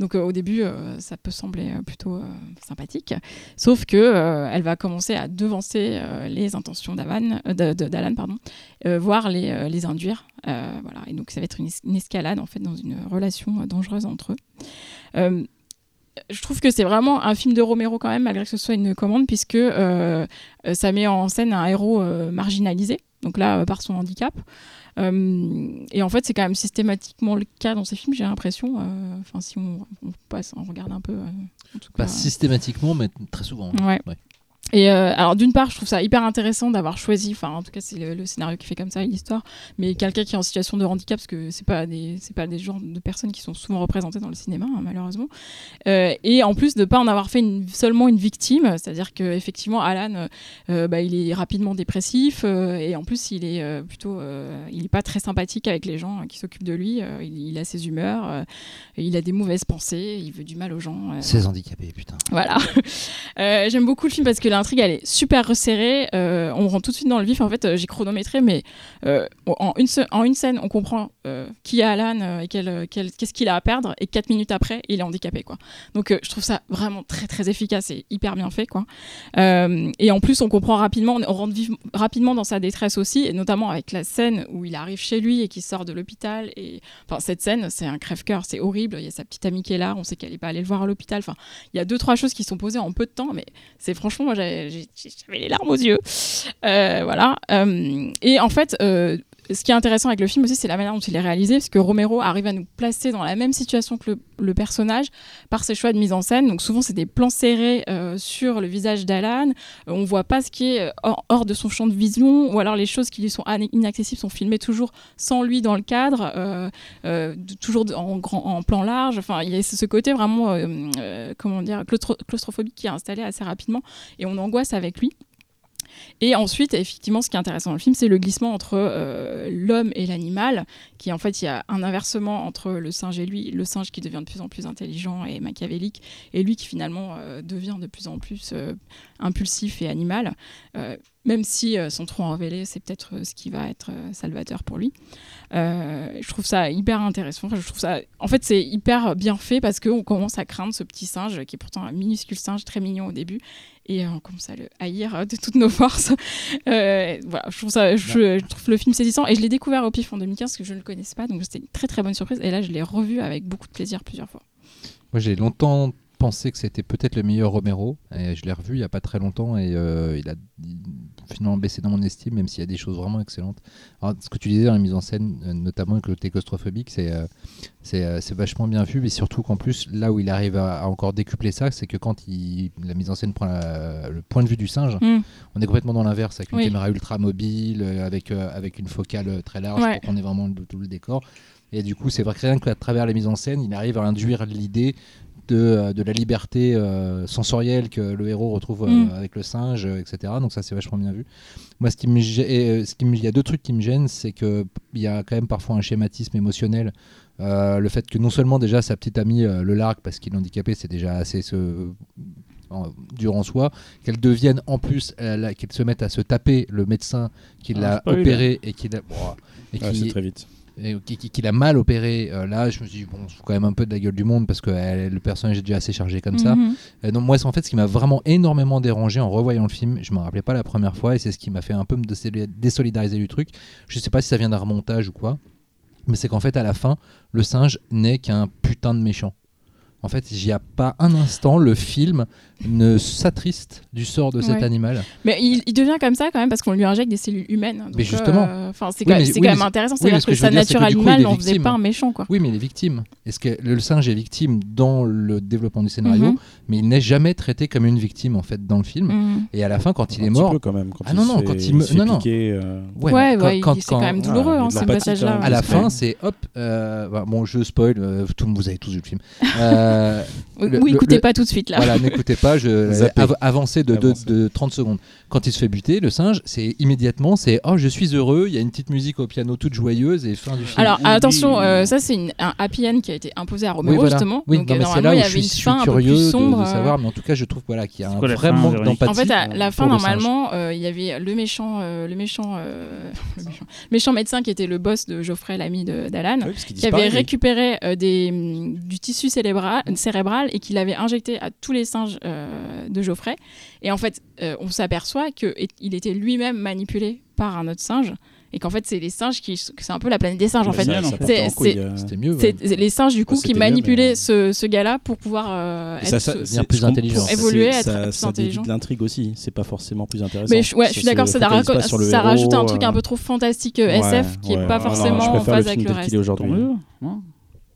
S1: Donc euh, au début, euh, ça peut sembler euh, plutôt sympathique, sauf que elle va commencer à devancer les intentions d'Alan, voire les, les induire. Voilà. Et donc ça va être une, es- une escalade en fait dans une relation dangereuse entre eux. Je trouve que c'est vraiment un film de Romero quand même, malgré que ce soit une commande, puisque ça met en scène un héros marginalisé, donc là par son handicap. Euh, et en fait, c'est quand même systématiquement le cas dans ces films, j'ai l'impression. euh, Enfin, si on, on passe, on regarde un peu. euh, en tout
S4: Pas systématiquement, mais très souvent.
S1: Ouais.
S4: Ouais.
S1: Et euh, alors d'une part, je trouve ça hyper intéressant d'avoir choisi, enfin en tout cas c'est le, le scénario qui fait comme ça l'histoire, mais quelqu'un qui est en situation de handicap, parce que c'est pas des c'est pas des genres de personnes qui sont souvent représentées dans le cinéma hein, malheureusement. Euh, et en plus de pas en avoir fait une, seulement une victime, c'est-à-dire que effectivement Alan, euh, bah, il est rapidement dépressif et en plus il est plutôt, il est pas très sympathique avec les gens euh, qui s'occupent de lui. il, il a ses humeurs, il a des mauvaises pensées, il veut du mal aux gens.
S4: Ces handicapés, putain.
S1: voilà. J'aime beaucoup le film parce que l'intrigue elle est super resserrée. Euh, on rentre tout de suite dans le vif. En fait, euh, j'ai chronométré, mais euh, en, une en une scène, on comprend qui est Alan et qu'est-ce qu'il a à perdre. Et quatre minutes après, il est handicapé. Quoi. Donc, je trouve ça vraiment très très efficace et hyper bien fait. Quoi. Et en plus, on comprend rapidement, on rentre rapidement dans sa détresse aussi, et notamment avec la scène où il arrive chez lui et qu'il sort de l'hôpital. Et enfin, cette scène, c'est un crève-cœur, c'est horrible. Il y a sa petite amie qui est là, on sait qu'elle n'est pas allée le voir à l'hôpital. Enfin, il y a deux trois choses qui sont posées en peu de temps, mais c'est franchement, moi, j'ai- j'avais les larmes aux yeux. Euh, voilà. Euh, et en fait. Ce qui est intéressant avec le film aussi, c'est la manière dont il est réalisé, parce que Romero arrive à nous placer dans la même situation que le, personnage par ses choix de mise en scène. Donc souvent, c'est des plans serrés euh, sur le visage d'Alan. Euh, on voit pas ce qui est euh, hors, de son champ de vision, ou alors les choses qui lui sont inaccessibles sont filmées toujours sans lui dans le cadre, toujours en, grand, en plan large. Enfin, il y a ce côté vraiment, comment dire, claustro- claustrophobique qui est installé assez rapidement, et on angoisse avec lui. Et ensuite, effectivement, ce qui est intéressant dans le film, c'est le glissement entre euh, l'homme et l'animal, qui en fait, il y a un inversement entre le singe et lui, le singe qui devient de plus en plus intelligent et machiavélique, et lui qui finalement euh, devient de plus en plus euh, impulsif et animal, même si, sans trop en révéler, c'est peut-être ce qui va être salvateur pour lui. Je trouve ça hyper intéressant. En fait, c'est hyper bien fait parce qu'on commence à craindre ce petit singe qui est pourtant un minuscule singe très mignon au début et euh, on commence à le haïr euh, de toutes nos forces. Euh, voilà, je trouve ça, je, je trouve le film saisissant et je l'ai découvert au pif en 2015 parce que je ne le connaissais pas, donc c'était une très très bonne surprise. Et là, je l'ai revu avec beaucoup de plaisir plusieurs fois.
S4: Moi, j'ai longtemps pensé que c'était peut-être le meilleur Romero. Et je l'ai revu il n'y a pas très longtemps et euh, il a finalement baissé dans mon estime, même s'il y a des choses vraiment excellentes. Alors, ce que tu disais dans la mise en scène, euh, notamment avec le côté claustrophobique, c'est euh, c'est euh, vachement bien vu. Mais surtout qu'en plus, là où il arrive à, à encore décupler ça, c'est que quand il, la mise en scène prend la- le point de vue du singe,
S1: Mm.
S4: on est complètement dans l'inverse, avec une
S1: Oui.
S4: caméra ultra mobile, avec, avec une focale très large
S1: Ouais.
S4: pour qu'on ait vraiment tout le décor. Et du coup, c'est vrai que rien qu'à travers la mise en scène, il arrive à induire l'idée de, euh, de la liberté euh, sensorielle que le héros retrouve euh,
S1: Mm.
S4: avec le singe, euh, etc. Donc ça, c'est vachement bien vu. Moi, ce qui me, gê- et, ce qui me- il y a deux trucs qui me gênent, c'est que il y a quand même parfois un schématisme émotionnel. Euh, le fait que non seulement déjà sa petite amie euh, le largue parce qu'il est handicapé, c'est déjà assez ce- en- dur en soi, qu'elle devienne en plus, qu'elle se mette à se taper le médecin qui
S2: Ah,
S4: l'a opéré et qui l'a et qui-
S5: c'est très vite.
S4: Et qui, qui- qui l'a mal opéré, euh, là je me suis dit, bon, c'est quand même un peu de la gueule du monde parce que elle- le personnage est déjà assez chargé comme ça.
S1: Mhm.
S4: Et donc, moi, c'est en fait ce qui m'a vraiment énormément dérangé en revoyant le film. Je me rappelais pas la première fois et c'est ce qui m'a fait un peu me désoli- désolidariser du truc. Je sais pas si ça vient d'un remontage ou quoi, mais c'est qu'en fait, à la fin, le singe n'est qu'un putain de méchant. En fait, il n'y a pas un instant le film ne s'attriste du sort de cet
S1: Ouais.
S4: animal.
S1: Mais il, il devient comme ça quand même parce qu'on lui injecte des cellules humaines. Donc,
S4: Mais justement.
S1: euh, Enfin, c'est
S4: Oui,
S1: quand,
S4: mais-
S1: c'est
S4: oui,
S1: quand même intéressant.
S4: oui,
S1: C'est-à-dire
S4: ce
S1: que,
S4: que je
S1: sa
S4: veux dire, c'est
S1: nature animale n'en faisait pas un méchant, quoi.
S4: Oui, mais il est victime. Est-ce que le singe est victime dans le développement du scénario,
S1: Mhm.
S4: mais il n'est jamais traité comme une victime en fait dans le film.
S1: Mhm.
S4: Et à la fin, quand il
S5: Un
S4: est
S5: petit
S4: mort,
S5: peu quand même. Quand
S4: Ah non, non, quand il me- non, non.
S5: piquer, euh,
S4: ouais,
S1: Ouais,
S4: quand-
S1: c'est
S4: quand-
S1: même douloureux, hein, passages-là.
S5: quand même.
S4: à la fin, c'est hop. euh, bah, bon, je spoil. euh, tout, vous avez tous vu le film. Euh,
S1: Oui,
S4: le-
S1: oui,
S4: le-
S1: écoutez
S4: le-
S1: pas tout de suite là.
S4: Voilà, n'écoutez pas, je
S5: Zappez.
S4: av- avancez de, de-
S5: Avancez.
S4: de 30 secondes. Quand il se fait buter, le singe, c'est immédiatement, c'est oh je suis heureux, il y a une petite musique au piano toute joyeuse et fin du film.
S1: Alors
S2: Oui.
S1: attention, euh, ça c'est une- un happy end qui a été imposé à Romero
S4: oui, voilà.
S1: justement.
S4: Oui,
S1: Donc
S4: non, mais c'est
S1: normalement
S4: là où
S1: il y avait une fin un peu plus sombre.
S4: de,
S1: euh,
S4: savoir, mais en tout cas, je trouve voilà, qu'il y a un
S2: quoi
S4: vrai manque d'empathie.
S1: En fait, à la fin, normalement, euh, il y avait le méchant, euh, le méchant, euh, le méchant, méchant médecin qui était le boss de Geoffrey, l'ami de- d'Alan,
S5: qu'il
S1: qui avait récupéré euh, des, mm, du tissu cérébral, cérébral et qui l'avait injecté à tous les singes euh, de Geoffrey. Et en fait, euh, on s'aperçoit qu'il était lui-même manipulé par un autre singe. Et qu'en fait, c'est les singes qui. C'est un peu la planète des singes, en fait. C'est-
S5: euh.
S4: C'était mieux.
S1: C'est
S4: ouais.
S1: les singes, du coup, qui manipulaient
S5: mais-
S1: ce, ce gars-là pour pouvoir euh, être.
S4: plus intelligent.
S5: ça,
S1: Évoluer, être
S5: ça,
S1: plus intelligent.
S5: l'intrigue aussi. C'est pas forcément plus intéressant.
S1: Mais je, ouais, je suis d'accord, ça, rajoute un truc
S5: euh,
S1: un peu trop fantastique euh, SF qui
S5: ouais,
S1: est pas forcément en phase avec le reste.
S5: qu'il est
S2: Tant
S5: aujourd'hui.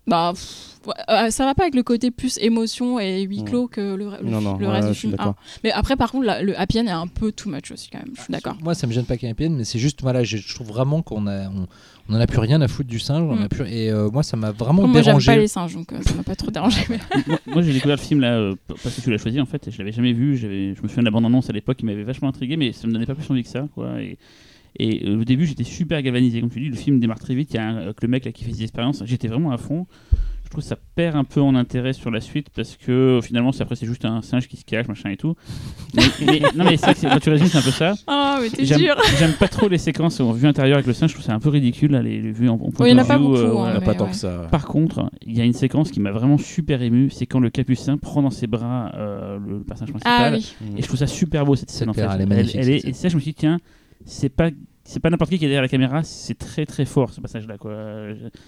S1: Bah, pff, ouais, euh, ça va pas avec le côté plus émotion et huis
S5: Ouais.
S1: clos que le, le-
S5: Non, non,
S1: le
S5: ouais,
S1: reste du film. Ah. Mais après, par contre, la- le happy end est un peu too much aussi, quand même. Je suis d'accord.
S4: Moi, ça me gêne pas qu'il y ait un happy end, mais c'est juste, voilà, je, je trouve vraiment qu'on a, on, on en a plus rien à foutre du singe. On
S1: Mm.
S4: a plus, et euh, moi, ça m'a vraiment
S1: Moi, j'aime
S4: dérangé.
S1: pas les singes, donc euh, ça m'a pas trop dérangé. mais-
S2: moi, moi, j'ai découvert le film là euh, parce que tu l'as choisi en fait et je l'avais jamais vu je me souviens de la bande annonce à l'époque qui m'avait vachement intrigué mais ça me donnait pas plus envie que ça quoi et, et euh, au début j'étais super galvanisé comme tu dis le film démarre très vite il y a un, euh, que le mec là qui fait des expériences j'étais vraiment à fond je trouve que ça perd un peu en intérêt sur la suite parce que euh, finalement c'est après c'est juste un singe qui se cache machin et tout mais, mais- non mais c'est vrai que c'est- quand tu résumes c'est un peu ça
S1: Oh, mais t'es
S2: J'aime
S1: dur.
S2: j'aime pas trop les séquences en vue intérieure avec le singe je trouve ça un peu ridicule là, les, les vues en, en point
S1: Oui, il y en
S2: de
S1: a pas beaucoup,
S2: euh,
S1: hein,
S5: On n'a
S1: mais
S5: pas tant
S1: ouais.
S5: que ça.
S2: par contre, il y a une séquence qui m'a vraiment super ému, c'est quand le capucin prend dans ses bras euh, le, le personnage
S1: Ah
S2: principal.
S1: oui.
S2: Et je trouve ça super beau cette scène en fait.
S4: clair, elle est magnifique,
S2: elle est-
S4: cette
S2: et ça, je me suis dit, tiens, c'est pas. C'est pas n'importe qui qui est derrière la caméra, c'est très très fort ce passage-là.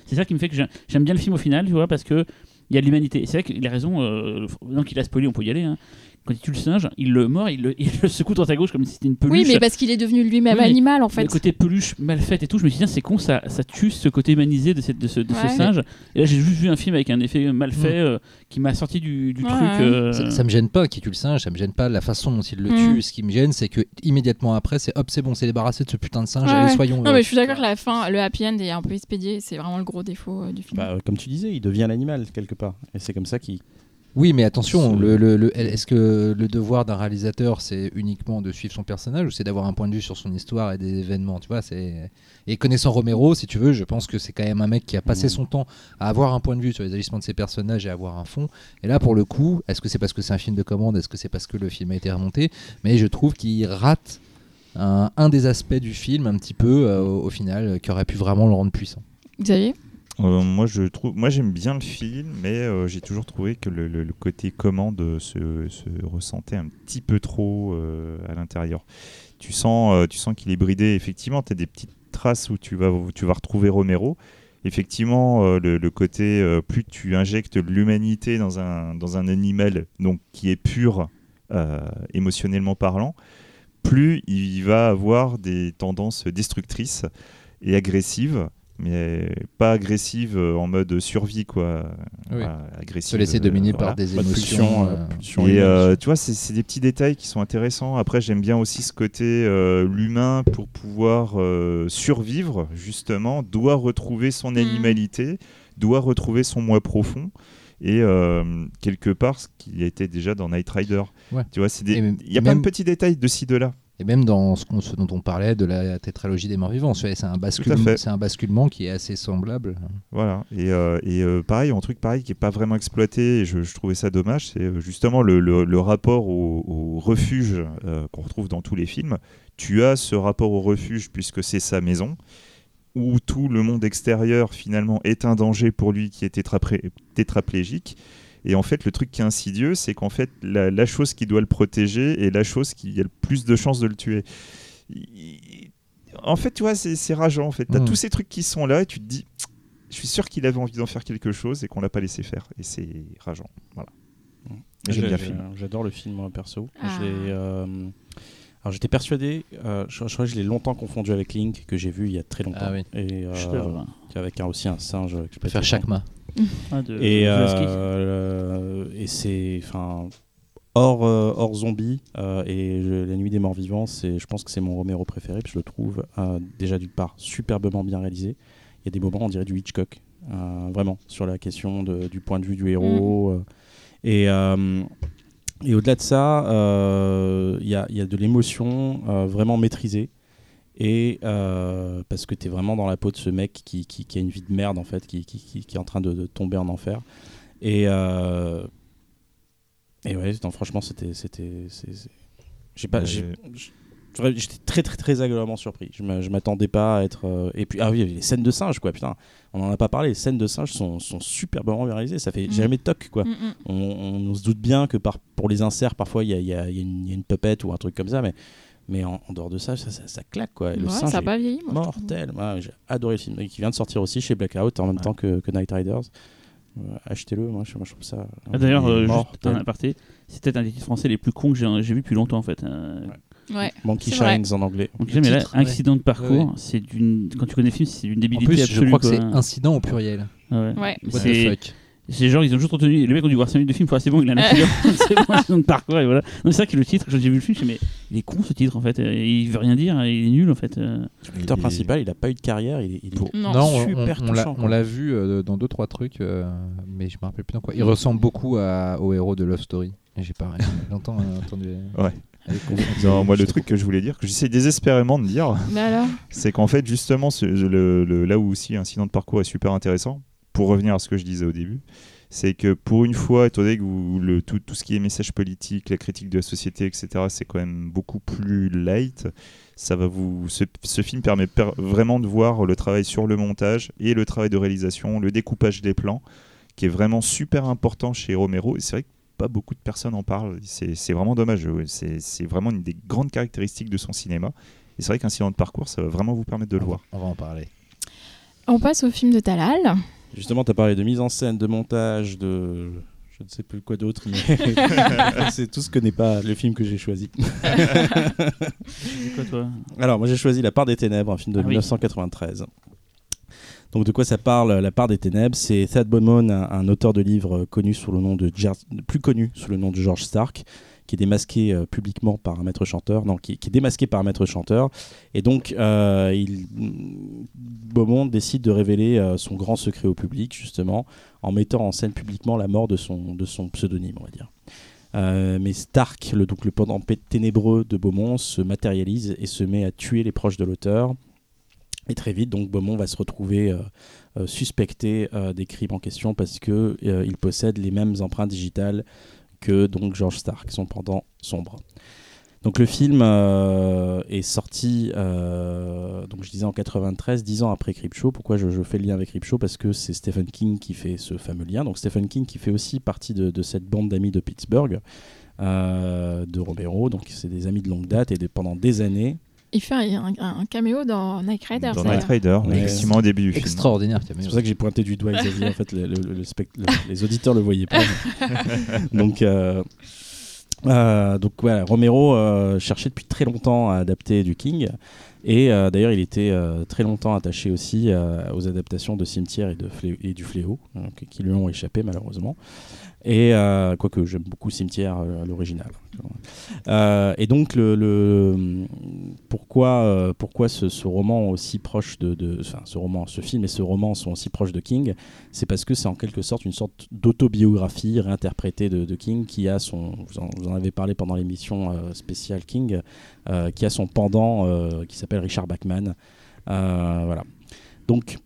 S2: C'est ça qui me fait que j'ai- j'aime bien le film au final, tu vois, parce que il y a de l'humanité. C'est vrai qu'il a raison, euh, donc il a spoilé, on peut y aller. hein. Quand il tue le singe, il le mord, il le, il le secoue droite à gauche comme si c'était une peluche.
S1: Oui, mais parce qu'il est devenu lui-même
S2: Oui,
S1: animal en
S2: Le
S1: fait.
S2: côté peluche mal faite et tout, je me suis dit, c'est con, ça, ça tue ce côté humanisé de, cette, de, ce, de ce
S1: Ouais.
S2: singe. Et là, j'ai juste vu un film avec un effet mal fait euh, qui m'a sorti du, du
S1: Ouais,
S2: truc.
S1: ouais.
S2: euh,
S4: Ça, ça me gêne pas qu'il tue le singe, ça me gêne pas la façon dont il le
S1: Mm.
S4: tue. Ce qui me gêne, c'est que immédiatement après, c'est hop, c'est bon, c'est débarrassé de ce putain de singe.
S1: Ouais,
S4: allez, soyons.
S1: Non,
S4: euh,
S1: mais je suis d'accord que la fin, le happy end est un peu expédié. C'est vraiment le gros défaut euh, du film.
S5: Bah, comme tu disais, il devient l'animal quelque part. Et c'est comme ça qu'il.
S4: Oui, mais attention,
S5: Ce-
S4: le, le- le- est-ce que le devoir d'un réalisateur, c'est uniquement de suivre son personnage ou c'est d'avoir un point de vue sur son histoire et des événements Tu vois, c'est et connaissant Romero, si tu veux, je pense que c'est quand même un mec qui a passé
S5: Mhm.
S4: son temps à avoir un point de vue sur les agissements de ses personnages et à avoir un fond. Et là, pour le coup, est-ce que c'est parce que c'est un film de commande Est-ce que c'est parce que le film a été remonté? Mais je trouve qu'il rate un, un des aspects du film un petit peu euh, au, au final, euh, qui aurait pu vraiment le rendre puissant.
S1: Xavier?
S3: Euh, moi, je trouve, moi, j'aime bien le film, mais euh, j'ai toujours trouvé que le, côté commande se, se ressentait un petit peu trop euh, à l'intérieur. Tu sens, tu sens qu'il est bridé. Effectivement, tu as des petites traces où tu vas, tu vas retrouver Romero. Effectivement, le, le côté plus tu injectes l'humanité dans un, dans un animal donc qui est pur émotionnellement parlant, plus il va avoir des tendances destructrices et agressives, mais pas agressives euh, en mode survie, quoi.
S4: Oui. Se laisser
S3: euh,
S4: dominer
S3: voilà.
S4: par des
S5: Pas de
S4: émotions.
S5: pulsion,
S4: euh,
S5: euh, pulsion
S3: Et euh, tu vois, c'est c'est des petits détails qui sont intéressants. Après, j'aime bien aussi ce côté euh, l'humain pour pouvoir euh, survivre, justement, doit retrouver son
S1: Mhm.
S3: animalité, doit retrouver son moi profond. Et euh, quelque part, ce qui était déjà dans Night Rider.
S4: Ouais.
S3: Tu vois, c'est des- il y a plein
S4: même-
S3: de petits détails de ci, de là.
S4: Et même dans ce, dont on parlait de la tétralogie des morts vivants, c'est un, basculement-
S3: fait.
S4: c'est un basculement qui est assez semblable.
S3: Voilà. Et, euh, et euh, pareil, un truc pareil qui n'est pas vraiment exploité, et je, je trouvais ça dommage, c'est euh, justement le, le- le rapport au, au refuge euh, qu'on retrouve dans tous les films. Tu as ce rapport au refuge puisque c'est sa maison, où tout le monde extérieur finalement est un danger pour lui qui est tétraplégique. Et en fait, le truc qui est insidieux, c'est qu'en fait, la, la chose qui doit le protéger est la chose qui a le plus de chances de le tuer. Il- En fait, tu vois, c'est rageant. En fait, t'as
S4: Mm.
S3: tous ces trucs qui sont là et tu te dis, je suis sûr qu'il avait envie d'en faire quelque chose et qu'on l'a pas laissé faire. Et c'est rageant. Voilà. Mais j'aime
S5: J'ai-
S3: bien le film.
S5: euh, J'adore le film, moi, perso.
S1: Ah.
S5: Euh, Alors j'étais persuadé, euh, je, je crois que je l'ai longtemps confondu avec Link, que j'ai vu il y a très longtemps.
S4: Ah oui.
S5: Et euh, avec un, aussi un singe. euh, qui
S4: Je peux faire Chakma.
S2: Ah, de-
S5: Et,
S2: de
S5: euh, et c'est enfin hors euh, hors zombie euh, et je- la nuit des morts vivants c'est je pense que c'est mon Romero préféré puis je le trouve euh, déjà d'une part superbement bien réalisé il y a des moments on dirait du Hitchcock euh, vraiment sur la question de- du point de vue du héros euh, et euh, et au-delà de ça, euh, il y, a, il y a de l'émotion euh, vraiment maîtrisée. Et euh, parce que tu es vraiment dans la peau de ce mec qui, qui- qui a une vie de merde, en fait, qui, qui- qui- qui est en train de, de tomber en enfer. Et, euh, et ouais, non, franchement, c'était. c'était c'est- c'est- J'ai pas. J'étais très très très agréablement surpris. Je m'a- je m'attendais pas à être. euh, Et puis ah oui, il y avait les scènes de singes quoi. Putain, on en a pas parlé. Les scènes de singes sont, sont superbement réalisées. Ça fait
S1: Mm.
S5: jamais toc quoi.
S1: Mm, mm.
S5: On, on- on se doute bien que par, pour les inserts, parfois il y a, y a une puppette ou un truc comme ça, mais, mais en, en dehors de ça, ça, ça- ça claque quoi. Et le
S1: Ouais,
S5: singe
S1: ça a pas vieilli. moi, je
S5: mortel. Ouais, J'ai adoré le film. Et qui vient de sortir aussi chez Blackout en même
S2: Ouais.
S5: temps que, que Night Riders. Euh, Achetez-le, moi je, moi, je trouve ça.
S2: Ah, D'ailleurs, euh, juste un aparté, c'est peut-être un des titres français les plus cons que j'ai j'ai vu depuis longtemps en fait. Euh,
S1: Ouais.
S5: Monkey
S1: c'est vrai.
S5: Shines en anglais.
S2: Donc mais là,
S4: titre, ouais.
S2: accident de parcours,
S4: Ouais,
S2: c'est d'une. Quand tu connais le film, c'est d'une
S4: En
S2: débilité
S4: plus, je
S2: absolue.
S4: crois que c'est incident au pluriel.
S2: Ah ouais.
S1: Ouais.
S4: What
S2: C'est- C'est genre, ils ont juste retenu. Les mecs ont dû voir 5 minutes de film, c'est bon, il a un accident. c'est bon, accident de parcours, et voilà. Non, c'est ça que le titre, quand j'ai vu le film, je me suis dit, mais il est con ce titre en fait. euh, Il veut rien dire, il est nul en fait. euh.
S5: L'acteur principal, il a pas eu de carrière. Il est, il est
S3: Pour-
S1: Non.
S4: Non, on-
S5: super
S4: on, on l'a-
S5: touchant,
S4: on
S5: quoi.
S4: l'a vu euh, dans deux trois trucs, euh, mais je me rappelle plus dans quoi. Il ressemble beaucoup à- au héros de Love Story. J'ai pas longtemps entendu.
S3: Ouais. Non, moi, le truc que je voulais dire, que j'essaie désespérément de dire,
S1: Mais alors?
S3: c'est qu'en fait, justement, ce- le, le- là où aussi incident de parcours est super intéressant, pour revenir à ce que je disais au début, c'est que pour une fois, étant donné que vous- le, tout, tout ce qui est message politique, la critique de la société, etc., c'est quand même beaucoup plus light. Ça va vous, ce, ce film permet per- vraiment de voir le travail sur le montage et le travail de réalisation, le découpage des plans, qui est vraiment super important chez Romero. Et c'est vrai que pas beaucoup de personnes en parlent. C'est vraiment dommage. C'est vraiment une des grandes caractéristiques de son cinéma. Et c'est vrai qu'incident de parcours, ça va vraiment vous permettre de le
S4: On va-
S3: voir.
S4: On va en parler.
S1: On passe au film de Talal.
S5: Justement, tu as parlé de mise en scène, de montage, de. je ne sais plus quoi d'autre, mais c'est tout ce que n'est pas le film que j'ai choisi.
S2: C'est quoi, toi?
S5: Alors, moi j'ai choisi La part des ténèbres, un film de
S2: Ah oui.
S5: 1993. Donc, de quoi ça parle La part des ténèbres? C'est Thad Beaumont, un, un auteur de livres connu sous le nom de Ger- plus connu sous le nom de George Stark, qui est démasqué euh, publiquement par un maître chanteur, non, qui, est démasqué par un maître chanteur, et donc euh, Beaumont décide de révéler euh, son grand secret au public, justement, en mettant en scène publiquement la mort de son, de son pseudonyme, on va dire. Mais Stark, le, donc le pendant ténébreux de Beaumont, se matérialise et se met à tuer les proches de l'auteur. Et très vite, donc Beaumont va se retrouver suspecté des crimes en question parce que il possède les mêmes empreintes digitales que donc George Stark, son pendant sombre. Donc le film euh, est sorti, euh, donc je disais en 93, dix ans après Creepshow. Pourquoi je, fais le lien avec Creepshow? Parce que c'est Stephen King qui fait ce fameux lien. Donc Stephen King qui fait aussi partie de, cette bande d'amis de Pittsburgh, euh, de Romero. Donc c'est des amis de longue date et pendant des années.
S1: Il fait un, un- un caméo dans Night Rider.
S3: Dans
S1: ça,
S3: Night. Rider,
S5: Ouais.
S3: effectivement au début du film.
S4: Extraordinaire
S5: C'est pour ça que j'ai pointé du doigt Xavier. en fait, le- le- le spect- le- les auditeurs le voyaient pas. donc, euh, euh, donc voilà, Romero euh, cherchait depuis très longtemps à adapter du King. Et euh, d'ailleurs, il était euh, très longtemps attaché aussi euh, aux adaptations de Cimetière et, de Flé- et du Fléau, hein, qui- qui lui ont échappé malheureusement. Et euh, quoique j'aime beaucoup Cimetière, euh, l'original. Euh, et donc, le, pourquoi, euh, pourquoi ce, roman aussi proche de, enfin, ce roman, ce film et ce roman sont aussi proches de King, c'est parce que c'est en quelque sorte une sorte d'autobiographie réinterprétée de, King qui a son, vous en, vous en avez parlé pendant l'émission spéciale King, qui a son pendant qui s'appelle Richard Bachman. Voilà. Donc,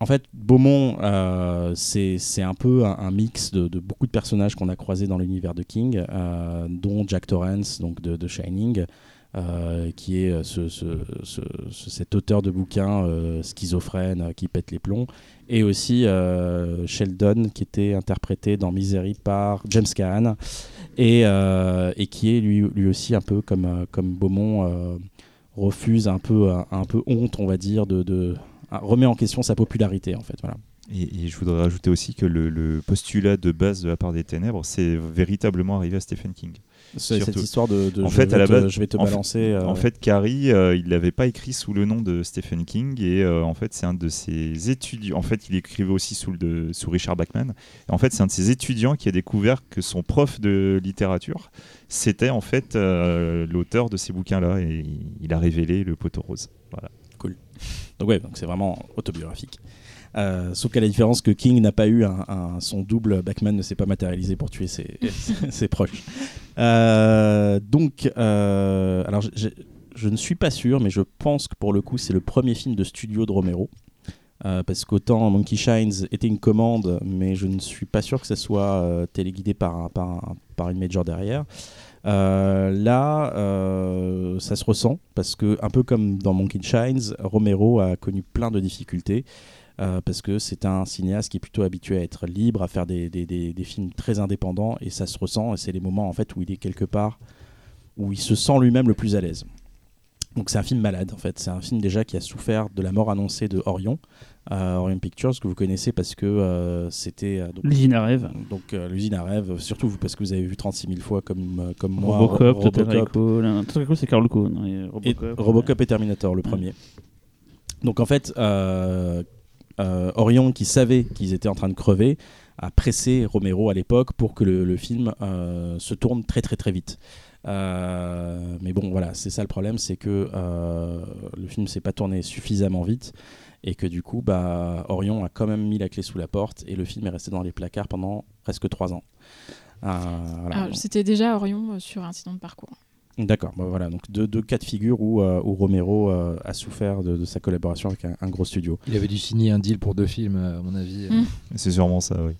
S5: en fait, Beaumont, euh, c'est un peu un, mix de, beaucoup de personnages qu'on a croisés dans l'univers de King, euh, dont Jack Torrance, donc de, Shining, euh, qui est ce, ce- ce- ce- cet auteur de bouquins euh, schizophrène euh, qui pète les plombs, et aussi euh, Sheldon, qui était interprété dans Misery par James Caan, et, euh, et qui est lui, lui aussi un peu comme, euh, comme Beaumont euh, refuse un peu, un, peu honte, on va dire, de remet en question sa popularité en fait. Voilà.
S3: Et, et je voudrais rajouter aussi que le, le postulat de base de la part des ténèbres, c'est véritablement arrivé à Stephen King.
S5: C'est cette histoire de, de
S3: En
S5: je,
S3: fait,
S5: vais
S3: à la
S5: te,
S3: base-
S5: je vais te
S3: en fait-
S5: balancer. euh,
S3: En fait, Carrie, euh, il l'avait pas écrit sous le nom de Stephen King et euh, en fait, c'est un de ses étudiants. En fait, il écrivait aussi sous, le de- sous Richard Bachman. Et en fait, c'est un de ses étudiants qui a découvert que son prof de littérature, c'était en fait euh, l'auteur de ces bouquins-là et il a révélé le poteau rose. Voilà.
S5: Donc ouais, donc c'est vraiment autobiographique. Euh, sauf qu'à la différence que King n'a pas eu un, son double, Bachman ne s'est pas matérialisé pour tuer ses, ses proches. Euh, donc, euh, alors je, ne suis pas sûr, mais je pense que pour le coup c'est le premier film de studio de Romero. Parce qu'autant Monkey Shines était une commande, mais je ne suis pas sûr que ça soit téléguidé par, par, par une major derrière. Euh, là, euh, ça se ressent parce que, un peu comme dans Monkey Shines, Romero a connu plein de difficultés. euh, parce que c'est un cinéaste qui est plutôt habitué à être libre, à faire des, des- films très indépendants, et ça se ressent, et c'est les moments en fait où il est quelque part, où il se sent lui-même le plus à l'aise. Donc c'est un film malade en fait, c'est un film déjà qui a souffert de la mort annoncée de Orion, euh, Orion Pictures, que vous connaissez parce que euh, c'était... euh,
S2: L'usine à rêve.
S5: donc euh, l'usine à rêve, surtout parce que vous avez vu 36 000 fois comme, comme moi
S2: Robocop,
S5: Ro-
S2: Total
S5: Robocop,
S2: Recall. Total Recall, c'est Carl Cohn. et Robocop,
S5: Robocop et Terminator, le premier. Donc en fait, Orion, qui savait qu'ils étaient en train de crever, a pressé Romero à l'époque pour que le, le film se tourne très très très vite. Euh, mais bon, voilà, c'est ça le problème, c'est que euh, le film s'est pas tourné suffisamment vite et que du coup, bah, Orion a quand même mis la clé sous la porte et le film est resté dans les placards pendant presque trois ans. Euh, voilà.
S1: Ah, C'était déjà Orion euh, sur Incident de parcours.
S5: D'accord, bah voilà, donc deux, deux cas de figure où, euh, où Romero euh, a souffert de, de sa collaboration avec un, un gros studio.
S4: Il avait dû signer un deal pour deux films, à mon avis.
S1: Mm.
S3: C'est sûrement ça, oui.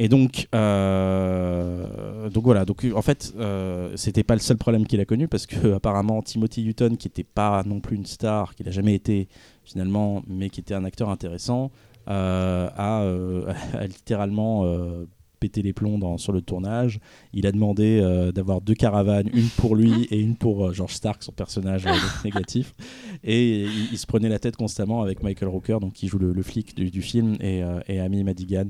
S5: Et donc, euh, donc voilà, donc en fait, euh, c'était pas le seul problème qu'il a connu parce que apparemment Timothy Hutton, qui n'était pas non plus une star, qu'il a jamais été finalement, mais qui était un acteur intéressant, euh, a, euh, a littéralement pété les plombs dans- sur le tournage. Il a demandé d'avoir deux caravanes, une pour lui et une pour George Stark, son personnage négatif. Et il, il se prenait la tête constamment avec Michael Rooker, donc qui joue le, le flic du, du film, et, et Amy Madigan.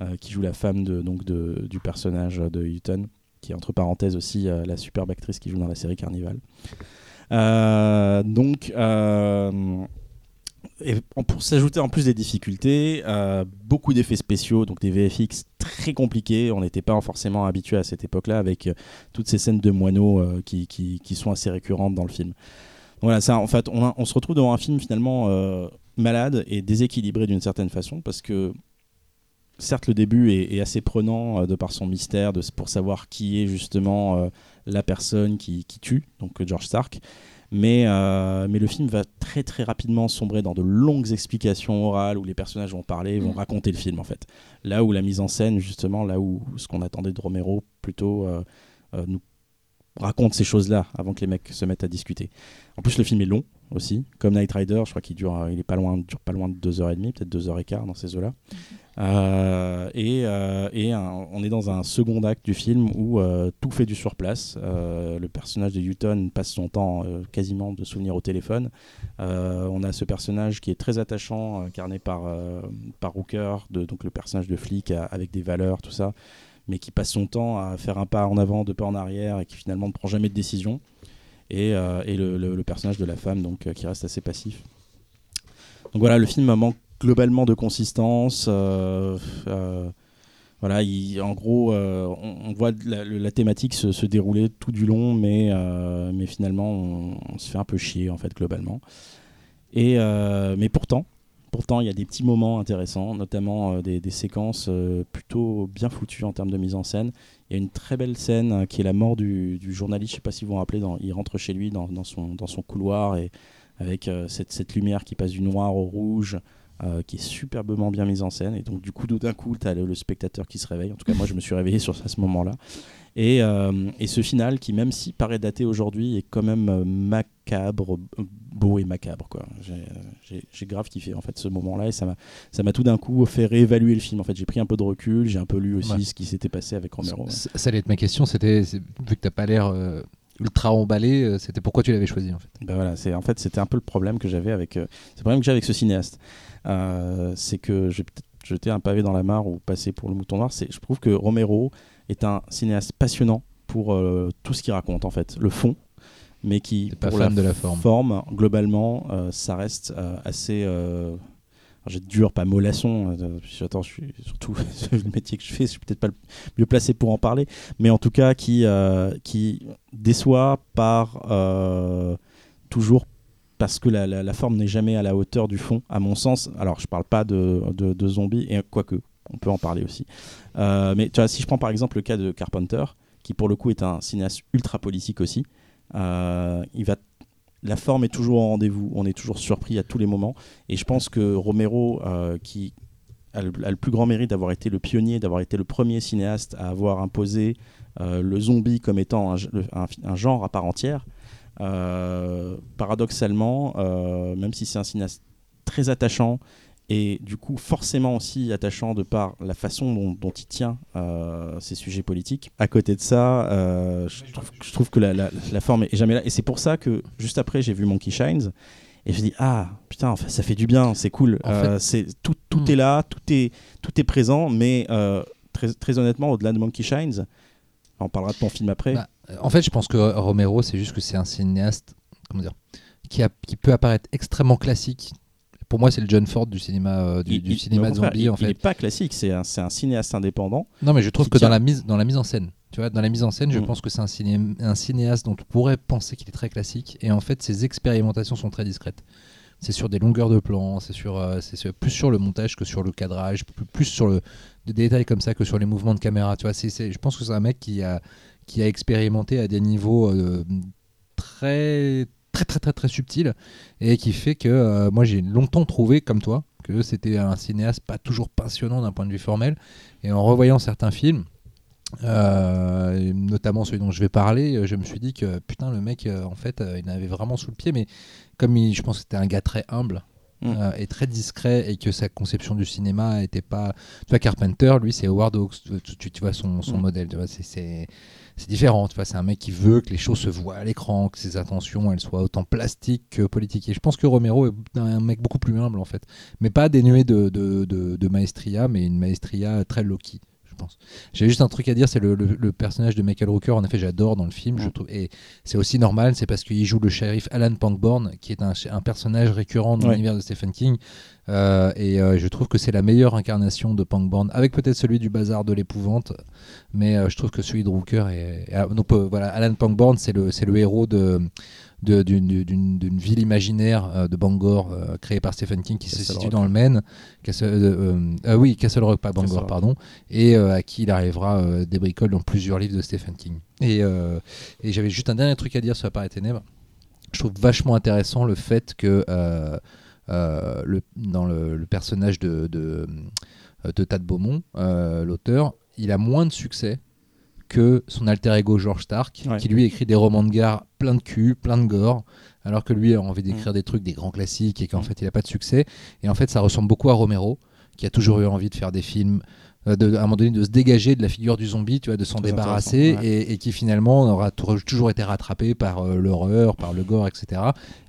S5: Euh, qui joue la femme de, donc de, du personnage de Hutton, qui est entre parenthèses aussi euh, la superbe actrice qui joue dans la série Carnival. Euh, donc, pour s'ajouter en plus des difficultés, beaucoup d'effets spéciaux, donc des VFX très compliqués. On n'était pas forcément habitué à cette époque-là avec toutes ces scènes de moineaux qui, qui- sont assez récurrentes dans le film. Voilà, ça, en fait, on, on se retrouve devant un film finalement malade et déséquilibré d'une certaine façon parce que certes le début est, est assez prenant euh, de par son mystère de, pour savoir qui est justement euh, la personne qui, qui tue, donc euh, George Stark. Mais, mais le film va très très rapidement sombrer dans de longues explications orales où les personnages vont parler, vont
S1: Mm.
S5: raconter le film en fait. Là où la mise en scène, justement, là où ce qu'on attendait de Romero plutôt nous raconte ces choses-là avant que les mecs se mettent à discuter. En plus, le film est long aussi, comme Night Rider, je crois qu'il dure, il est pas loin, dure pas loin de deux heures et demie, peut-être deux heures et quart dans ces eaux-là. Euh, et euh, on est dans un second acte du film où euh, tout fait du surplace. Le personnage de Hutton passe son temps quasiment de souvenir au téléphone. On a ce personnage qui est très attachant, incarné par, par Rooker, donc le personnage de flic avec des valeurs, tout ça, mais qui passe son temps à faire un pas en avant, deux pas en arrière et qui finalement ne prend jamais de décision. Et, euh, le, personnage de la femme donc, euh, qui reste assez passif. Donc voilà, le film manque globalement de consistance. euh, voilà, il- en gros, on, voit la, thématique se, dérouler tout du long, mais, finalement, on, se fait un peu chier, en fait, globalement. Et, mais pourtant, pourtant, il y a des petits moments intéressants, notamment des, séquences plutôt bien foutues en termes de mise en scène. Il y a une très belle scène euh, qui est la mort du, journaliste, je sais pas si vous vous rappelez, dans, il rentre chez lui dans, son, couloir et avec euh, cette, lumière qui passe du noir au rouge, euh, qui est superbement bien mise en scène. Et donc, du coup, d'un coup, tu as le, le spectateur qui se réveille. En tout cas, moi, je me suis réveillé sur, à ce moment-là. Et, euh, et ce final, qui, même si paraît daté aujourd'hui, est quand même euh, macabre, beau et macabre. quoi. J'ai j'ai- j'ai grave kiffé, en fait, ce moment-là. Et ça m'a ça m'a tout d'un coup fait réévaluer le film. En fait, j'ai pris un peu de recul, j'ai un peu lu aussi
S4: Ouais.
S5: ce qui s'était passé avec Romero.
S4: Ça, ça allait être ma question, c'était vu que t'as pas l'air euh, ultra emballé, c'était pourquoi tu l'avais choisi en fait?
S5: Ben voilà, c'est en fait c'était un peu le problème que j'avais avec euh, le problème que j'ai avec ce cinéaste. Euh, c'est que je vais peut-être jeter un pavé dans la mare ou passer pour le mouton noir. C'est je trouve que Romero est un cinéaste passionnant pour euh, tout ce qu'il raconte en fait, le fond, mais qui pour
S4: fan de la forme.
S5: globalement euh, ça reste euh, assez j'ai dur, pas mollasson. euh, puis Attends, je suis surtout le métier que je fais, je suis peut-être pas le mieux placé pour en parler, mais en tout cas qui qui déçoit par toujours parce que la, la- la forme n'est jamais à la hauteur du fond, à mon sens. Alors, je parle pas de, de, de zombies, et quoique, on peut en parler aussi. Euh, mais si je prends par exemple le cas de Carpenter, qui pour le coup est un cinéaste ultra politique aussi, euh, il va, la forme est toujours au rendez-vous, on est toujours surpris à tous les moments. Et je pense que Romero, euh, qui a le, plus grand mérite d'avoir été le pionnier, d'avoir été le premier cinéaste à avoir imposé le zombie comme étant un, genre à part entière, paradoxalement, même si c'est un cinéaste très attachant et du coup forcément aussi attachant de par la façon dont, dont il tient euh, ces sujets politiques. À côté de ça, euh, je, trouve, je trouve que la, la- la forme est jamais là. Et c'est pour ça que juste après, j'ai vu Monkey Shines. Et je me dis ah putain enfin, ça fait du bien c'est cool Euh, c'est tout, tout
S4: Hmm.
S5: est là tout est tout est présent mais euh, très, très honnêtement au-delà de Monkey Shines on parlera de ton film après
S4: Bah, en fait, je pense que Romero, c'est juste que c'est un cinéaste, comment dire, qui, a- qui peut apparaître extrêmement classique. Pour moi, c'est le John Ford du cinéma, euh, du,
S5: Il-
S4: du
S5: il-
S4: cinéma de zombie,
S5: il,
S4: en
S5: il
S4: fait.
S5: est pas classique, c'est un, un cinéaste indépendant.
S4: Non, mais je trouve que dans la mise dans la mise en scène, tu vois, dans la mise en scène, je
S5: Mm.
S4: pense que c'est un, ciné- un cinéaste dont on pourrait penser qu'il est très classique, et en fait, ses expérimentations sont très discrètes. C'est sur des longueurs de plan, c'est sur, euh, sur- plus sur le montage que sur le cadrage, plus, plus sur le, des détails comme ça que sur les mouvements de caméra. Tu vois, c'est- je pense que c'est un mec qui a, qui a expérimenté à des niveaux euh, très, très, très, très, très subtils, et qui fait que euh, moi, j'ai longtemps trouvé, comme toi, que c'était un cinéaste pas toujours passionnant d'un point de vue formel. Et en revoyant certains films, euh, notamment celui dont je vais parler, euh, je me suis dit que putain, le mec, en fait, il avait vraiment sous le pied, mais comme il- je pense que c'était un gars très humble,
S5: Mm.
S4: euh, et très discret et que sa conception du cinéma était pas. Tu vois, Carpenter, lui, c'est Howard Hawks. Tu, tu- tu vois son, son
S5: Mm.
S4: modèle. Tu vois, c'est- c'est différent. Tu c'est un mec qui veut que les choses se voient à l'écran, que ses intentions elles soient autant plastiques que politiques. Et je pense que Romero est un mec beaucoup plus humble en fait, mais pas dénué de, de, de, de maestria, mais une maestria très low-key. Pense. J'ai juste un truc à dire, c'est le, le- le personnage de Michael Rooker. En effet, j'adore dans le film. Je trouve, et c'est aussi normal, c'est parce qu'il joue le shérif Alan Pangborn, qui est un, un personnage récurrent dans
S5: Ouais.
S4: l'univers de Stephen King. Euh, et euh, je trouve que c'est la meilleure incarnation de Pangborn, avec peut-être celui du bazar de l'épouvante, mais euh, je trouve que celui de Rooker est. donc voilà, Alan c'est le, c'est le héros de. D'une ville imaginaire euh, de Bangor euh, créée par Stephen King qui se situe
S5: Rock.
S4: dans le Maine Castle, euh, ah oui Castle Rock pas Bangor
S5: Rock.
S4: pardon et à qui il arrivera des bricoles dans plusieurs livres de Stephen King et, et j'avais juste un dernier truc à dire sur Apparaît Ténèbres je trouve vachement intéressant le fait que le, dans le, le personnage de, de, de Tad Beaumont, l'auteur, il a moins de succès que son alter ego George Stark,
S5: Ouais.
S4: qui lui écrit des romans de gare plein de cul, plein de gore, alors que lui a envie d'écrire des trucs, des grands classiques, et qu'en
S5: Mm.
S4: fait il n'a pas de succès. Et en fait, ça ressemble beaucoup à Romero, qui a toujours eu envie de faire des films. euh, De, à un moment donné de se dégager de la figure du zombie, tu vois, de s'en débarrasser
S5: ouais.
S4: et, et qui finalement aura tou- toujours été rattrapé par euh, l'horreur, par le gore, etc.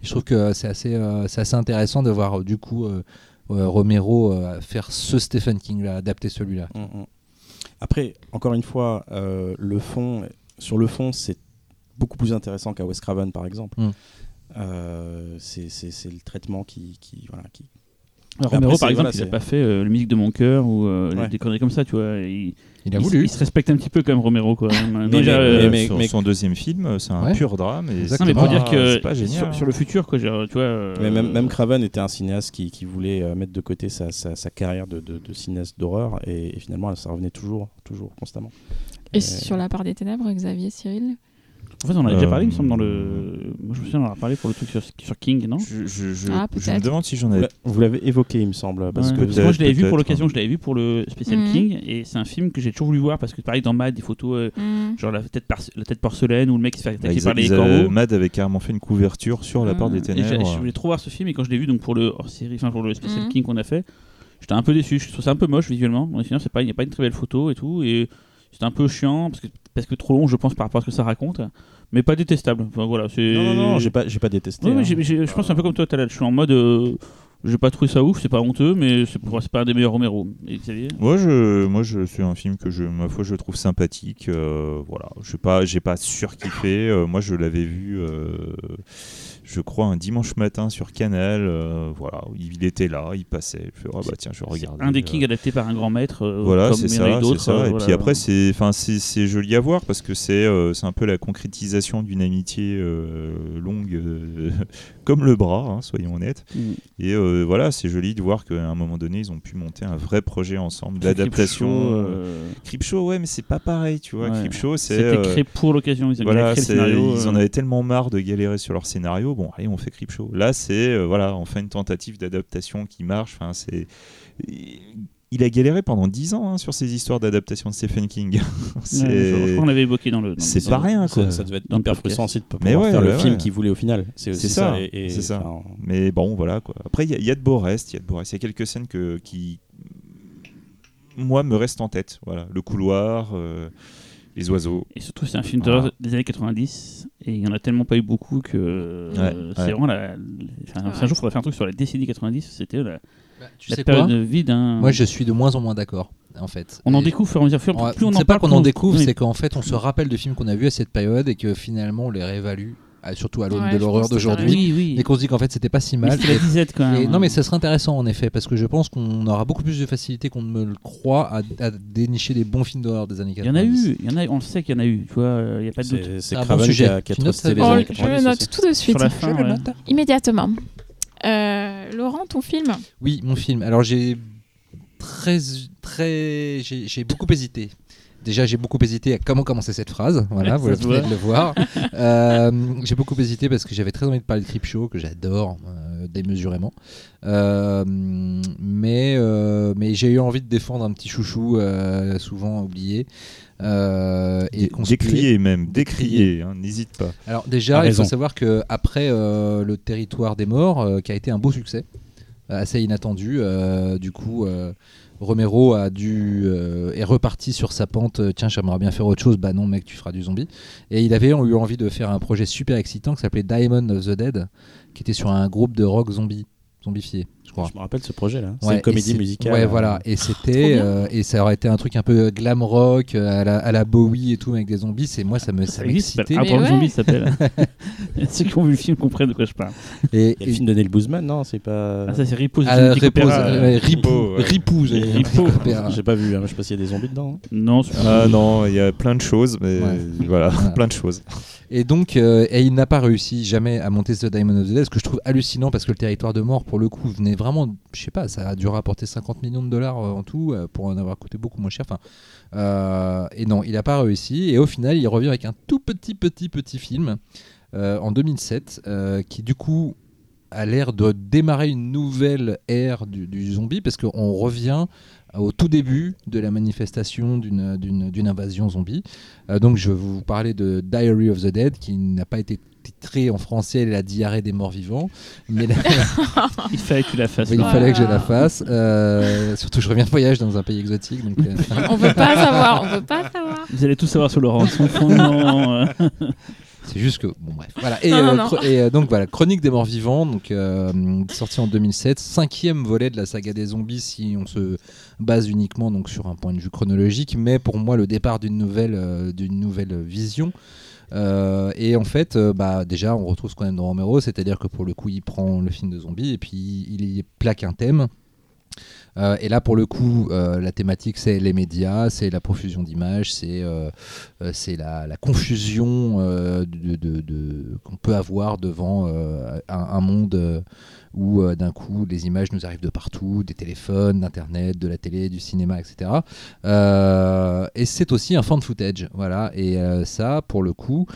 S4: Et je trouve que c'est assez, euh, c'est assez intéressant de voir euh, du coup Romero faire ce Stephen King là, adapter celui-là.
S5: Mm, mm. Après, encore une fois, euh, le fond, sur le fond, c'est beaucoup plus intéressant qu'à Wes Craven, par exemple.
S4: Mm.
S5: Euh, c'est le traitement qui, qui, voilà, qui,
S2: Alors,
S5: Après,
S2: Romero,
S5: c'est-
S2: par exemple,
S5: voilà,
S2: il a
S5: c'est-
S2: pas fait euh, le musique de mon cœur ou euh,
S5: Ouais.
S2: des conneries comme ça, tu vois. Il,
S4: Il a voulu.
S2: il se respecte un petit peu quand même, Romero, quoi.
S5: Mais-
S2: Déjà,
S5: mais-
S2: euh,
S5: mais-
S3: sur son deuxième film, c'est un
S4: Ouais.
S3: pur drame. Et
S2: non,
S4: Exactement.
S2: mais pour
S3: c'est
S2: dire
S3: pas-
S2: que
S3: pas génial.
S2: sur, sur le futur, quoi, genre, tu vois. euh,
S5: Mais même, même Craven était un cinéaste qui, qui voulait euh, mettre de côté sa, sa, sa carrière de, de, de cinéaste d'horreur et, et finalement ça revenait toujours, toujours constamment.
S1: Et
S5: Euh,
S1: sur la part des ténèbres, Xavier, Cyril?
S2: En fait, on en a déjà
S3: Euh,
S2: parlé, il me semble, dans le. Moi, je me souviens, on en a parlé pour le truc sur, sur King, non?
S3: Je, je- je-
S1: Ah,
S3: je me demande si j'en avais.
S5: Vous l'avez évoqué, il me semble. Parce
S2: Ouais,
S5: que
S2: moi, je l'avais vu pour l'occasion, je l'avais vu pour le spécial
S1: Mhm.
S2: King, et c'est un film que j'ai toujours voulu voir parce que, pareil, dans Mad, des photos, euh,
S1: Hmm.
S2: genre la tête, par- la tête porcelaine, où le mec se fait
S3: Bah,
S2: attaquer
S3: ils-
S2: par les corbeaux.
S3: Mad avait carrément fait une couverture sur la part des
S2: et j'ai-
S3: ténèbres.
S2: Je voulais trop voir ce film et quand je l'ai vu donc pour le hors série, enfin pour le spécial. King qu'on a fait, j'étais un peu déçu. Je trouve ça un peu moche visuellement. Mais sinon, c'est pas, il n'y a pas une très belle photo et tout et c'était un peu chiant parce que parce que trop long, je pense par rapport à ce que ça raconte, mais pas détestable. Enfin voilà, c'est.
S5: Non, non, non, j'ai pas, j'ai pas détesté.
S2: Ouais, mais
S5: hein.
S2: j'ai- j'ai- je pense un peu comme toi, Talal. Je suis en mode, euh, j'ai pas trouvé ça ouf, c'est pas honteux, mais c'est pour- c'est pas un des meilleurs Romero. Et Xavier
S3: Moi, je, moi, je suis un film que je, ma foi, je trouve sympathique. euh, voilà, je sais pas, j'ai pas surkiffé. Euh, moi, je l'avais vu, euh, je crois, un dimanche matin sur Canal. euh, voilà, il était là, il passait. Je fais, ah bah tiens, je regarder.
S2: un des
S3: euh,
S2: Kings adaptés par un grand maître. euh,
S3: Voilà, c'est ça, ça.
S2: euh,
S3: Et
S2: voilà.
S3: puis après, c'est, enfin, c'est, c'est joli à voir parce que c'est, euh, c'est un peu la concrétisation d'une amitié euh, longue, euh, comme le bras, hein, soyons honnêtes.
S2: Mm.
S3: Et euh, voilà, c'est joli de voir qu'à un moment donné, ils ont pu monter un vrai projet ensemble d'adaptation. Euh,
S2: euh,
S3: Creepshow, ouais, mais c'est pas pareil, tu vois.
S2: Ouais.
S3: Creepshow, c'est.
S2: C'était
S3: euh,
S2: créé pour l'occasion. Ils
S3: voilà, ils
S2: euh,
S3: en avaient tellement marre de galérer sur leur scénario. Bon, allez, on fait Creepshow. Là, c'est euh, voilà, on fait une tentative d'adaptation qui marche. Enfin, c'est. Il a galéré pendant 10 ans hein, sur ces histoires d'adaptation de Stephen King. c'est
S2: qu'on avait évoqué dans le. dans
S3: c'est
S2: le-
S3: pas rien, quoi.
S5: Ça, ça devait être
S2: Dans
S5: hyper frustrant aussi de pas pouvoir
S3: ouais,
S5: faire le
S3: ouais,
S5: film qu'il voulait au final. C'est
S3: ça,
S5: et- et-
S3: c'est ça.
S5: enfin,
S3: Mais bon, voilà quoi. Après, il y, a- il y a de beaux restes. Il y a de beaux restes. Il y a quelques scènes que, qui, moi, me restent en tête. Voilà, le couloir, euh, les oiseaux.
S2: Et surtout, c'est un film
S3: Voilà.
S2: des années 90 et il y en a tellement pas eu beaucoup que euh, c'est
S3: ouais.
S2: vraiment la. Enfin, un jour, il faudrait faire un truc sur la décennie 90. C'était la,
S4: tu
S2: la
S4: sais
S2: période
S4: quoi
S2: de vie d'un.
S4: Moi, je suis de moins en moins d'accord, en fait.
S2: On en découvre, au fur et à mesure.
S4: Ouais,
S2: Plus on en
S4: c'est pas
S2: parle,
S4: qu'on en découvre,
S2: Oui.
S4: c'est qu'en fait, on se rappelle de films qu'on a vus à cette période et que finalement, on les réévalue, surtout à l'aune
S1: Ouais,
S4: de l'horreur d'aujourd'hui.
S2: Oui, oui.
S4: Et qu'on se dit qu'en fait, c'était pas si
S2: Mais
S4: mal.
S2: c'était la disette quand même.
S4: Et non mais ça serait intéressant en effet parce que je pense qu'on aura beaucoup plus de facilité qu'on ne me le croit à, à dénicher des bons films d'horreur des années
S2: Il
S4: 90.
S2: y en a eu, il y en a, on le sait qu'il y en a eu, tu vois, il n'y a pas de doute.
S5: C'est
S4: un bon
S5: Craven qui
S4: sujet.
S5: a, qui a
S4: notes
S5: les
S1: Oh,
S5: années
S1: je
S5: 90
S1: le note tout de suite.
S2: Sur la fin,
S4: Je le
S2: ouais.
S4: note.
S1: Immédiatement. Euh, Laurent, ton film?
S4: Oui, mon film. Alors j'ai très très j'ai beaucoup hésité. Déjà, j'ai beaucoup hésité à comment commencer cette phrase. Voilà, vous venez
S2: voit.
S4: de le voir. Euh, j'ai beaucoup hésité parce que j'avais très envie de parler de Creepshow, que j'adore euh, démesurément. Euh, mais euh, mais j'ai eu envie de défendre un petit chouchou euh, souvent oublié. Euh, et.
S3: Décrier même,
S4: Décrier.
S3: hein, n'hésite pas.
S4: Alors déjà, il faut savoir que après euh, le territoire des morts, euh, qui a été un beau succès, assez inattendu. Euh, du coup, euh, Romero a dû euh, est reparti sur sa pente. euh, Tiens, j'aimerais bien faire autre chose. Bah non, mec, tu feras du zombie. Et il avait eu envie de faire un projet super excitant qui s'appelait Diamond of the Dead, qui était sur un groupe de rock zombie, zombifié, je crois.
S5: Je me rappelle ce projet-là. C'est
S4: Ouais,
S5: une comédie
S4: et
S5: musicale.
S4: Ouais,
S5: euh,
S4: voilà. Et
S1: Trop
S4: c'était euh, et ça aurait été un truc un peu glam rock euh, à la, à la Bowie et tout avec des zombies. C'est moi, ça me ça m'excitait.
S2: Rock
S1: ouais.
S2: Zombie, s'appelle. Ceux qui ont vu le film comprennent de quoi je parle.
S4: Et,
S5: Il y a le film de Neil Boozman, non C'est pas.
S2: Ah, ça, c'est Repose,
S4: Ah, euh, Ripou,
S3: ouais.
S4: ripou, j'ai-
S5: pas vu, hein, je sais pas s'il y a des zombies dedans. hein.
S2: Non,
S3: Ah non, il y a plein de choses, mais
S4: Ouais.
S3: voilà,
S4: Voilà.
S3: plein de choses.
S4: Et donc, euh, et il n'a pas réussi jamais à monter The Diamond of the Dead, ce que je trouve hallucinant parce que le territoire de mort, pour le coup, venait vraiment, je sais pas, ça a dû rapporter 50 millions de dollars euh, en tout euh, pour en avoir coûté beaucoup moins cher. Enfin, et non, il n'a pas réussi. Et au final, il revient avec un tout petit, petit, petit film en 2007 euh, qui, du coup, a l'air de démarrer une nouvelle ère du, du zombie parce qu'on revient au tout début de la manifestation d'une- d'une d'une invasion zombie. Euh, donc je vais vous parler de Diary of the Dead qui n'a pas été titré en français La diarrhée des morts vivants, mais la-
S2: Il fallait que tu la fasses.
S4: il fallait que je la fasse. Euh, surtout je reviens de voyage dans un pays exotique. Donc, euh,
S1: On veut pas savoir, on veut pas savoir.
S2: Vous allez tout savoir sur Laurent. Son fondement.
S4: C'est juste que bon bref. Voilà. Et,
S1: Non, non,
S4: euh,
S1: non.
S4: chro- et, euh, donc voilà. Chronique des morts vivants donc euh, sorti en 2007 cinquième volet de la saga des zombies si on se base uniquement donc sur un point de vue chronologique. Mais pour moi le départ d'une nouvelle d'une nouvelle vision Euh, et en fait euh, bah déjà on retrouve ce qu'on aime dans Romero c'est-à-dire que pour le coup il prend le film de zombies et puis il y plaque un thème Euh, et là, pour le coup, euh, la thématique, c'est les médias, c'est la profusion d'images, c'est euh, euh, la, confusion qu'on peut avoir devant un, monde où d'un coup les images nous arrivent de partout, des téléphones, d'internet, de la télé, du cinéma, etc. Et c'est aussi un fan footage, voilà. Et ça, pour le coup,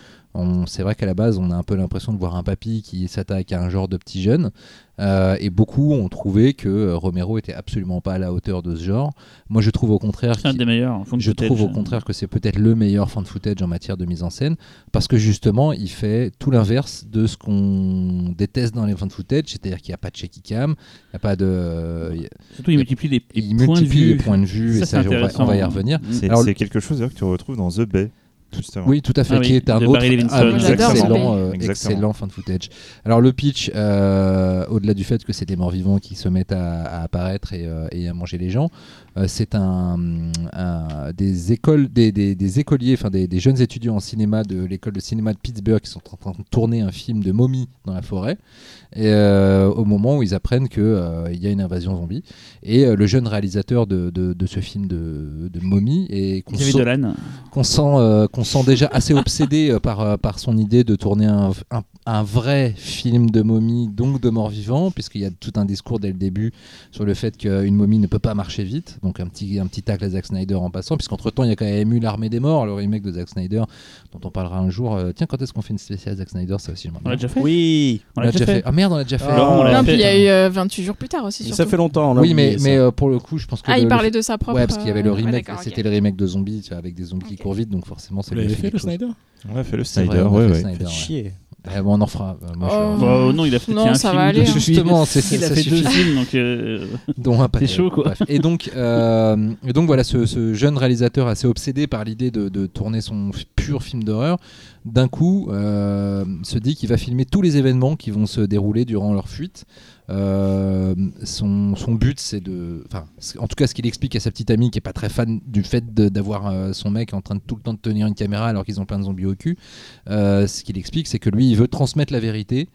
S4: c'est vrai qu'à la base, on a un peu l'impression de voir un papy qui s'attaque à un genre de petit jeune. Euh, et beaucoup ont trouvé que euh, Romero était absolument pas à la hauteur de ce genre. Moi, je trouve au contraire
S2: C'est un des meilleurs. de
S4: je
S2: footage.
S4: trouve au contraire que c'est peut-être le meilleur fan footage en matière de mise en scène parce que justement il fait tout l'inverse de ce qu'on déteste dans les fan footage, c'est-à-dire qu'il n'y a pas de shaky cam, il n'y a pas de. a-
S2: Surtout, il multiplie les, les
S4: il
S2: points de
S4: multiplie
S2: vue.
S4: les points de vue
S2: Ça,
S4: et ça, on va,
S2: intéressant.
S4: on va y revenir.
S3: C'est quelque chose d'ailleurs que tu retrouves dans The Bay, justement.
S4: Oui, tout à fait,
S2: Ah
S4: qui
S2: oui,
S4: est un autre ah, excellent, euh, excellent fan footage. Alors le pitch, euh, au-delà du fait que c'est des morts vivants qui se mettent à, à apparaître et, euh, et à manger les gens, euh, c'est un, un- des écoles, des, des- des écoliers, enfin des, des jeunes étudiants en cinéma de l'école de cinéma de Pittsburgh qui sont en train de tourner un film de momie dans la forêt. Et euh, au moment où ils apprennent qu'il y a une invasion zombie, et euh, le jeune réalisateur de, de- de ce film de, de momie et qu'on sent- sent, euh, déjà assez obsédé euh, par, euh, par son idée de tourner un, un- un vrai film de momie, donc de mort vivant, puisqu'il y a tout un discours dès le début sur le fait qu'une momie ne peut pas marcher vite. Donc un petit, un petit tacle à Zack Snyder en passant, puisqu'entre-temps, il y a quand même eu L'Armée des Morts, le remake de Zack Snyder, dont on parlera un jour. Euh, tiens, quand est-ce qu'on fait une spéciale Zack Snyder Ça aussi, je m'en
S2: On l'a déjà fait
S5: Oui,
S2: On l'a déjà fait.
S4: Ah merde, on l'a déjà fait.
S5: Ah,
S2: on
S1: Non,
S2: fait.
S1: puis il y a eu euh, 28 jours plus tard aussi.
S5: ça fait longtemps. on
S4: Oui, mais, mais euh, pour le coup, je pense que.
S1: Ah,
S4: le-
S1: il
S4: le-
S1: parlait de sa propre.
S4: Ouais, parce qu'il y avait le
S1: euh, ouais,
S4: remake,
S1: ok.
S4: c'était le remake de Zombies tu vois, avec des zombies qui
S1: Ok.
S4: courent vite, donc forcément, a
S5: l'avez
S4: fait
S5: fait le. Snyder?
S3: On a fait le
S4: C'est
S3: Snyder,
S4: on
S3: ouais,
S4: fait
S3: ouais.
S4: Ouais.
S5: chier.
S4: Eh, bon, on en fera. euh, moi, je-
S1: Oh.
S2: Bon, non, il a fait
S1: Non,
S2: il y a un
S1: ça
S2: film
S1: va aller,
S2: de-
S1: hein.
S4: Justement, c'est-
S2: Il a
S4: ça
S2: fait deux
S4: suffit.
S2: films, donc. euh,
S4: dont un
S2: chaud, quoi.
S4: Bref. Et donc, euh, et donc voilà, ce, ce jeune réalisateur assez obsédé par l'idée de, de tourner son f- pur film d'horreur, d'un coup euh, se dit qu'il va filmer tous les événements qui vont se dérouler durant leur fuite. Euh, son, but, c'est de, en tout cas, ce qu'il explique à sa petite amie qui est pas très fan du fait d'avoir euh, son mec en train de tout le temps de tenir une caméra alors qu'ils ont plein de zombies au cul. ce qu'il explique, c'est que lui, il veut transmettre la vérité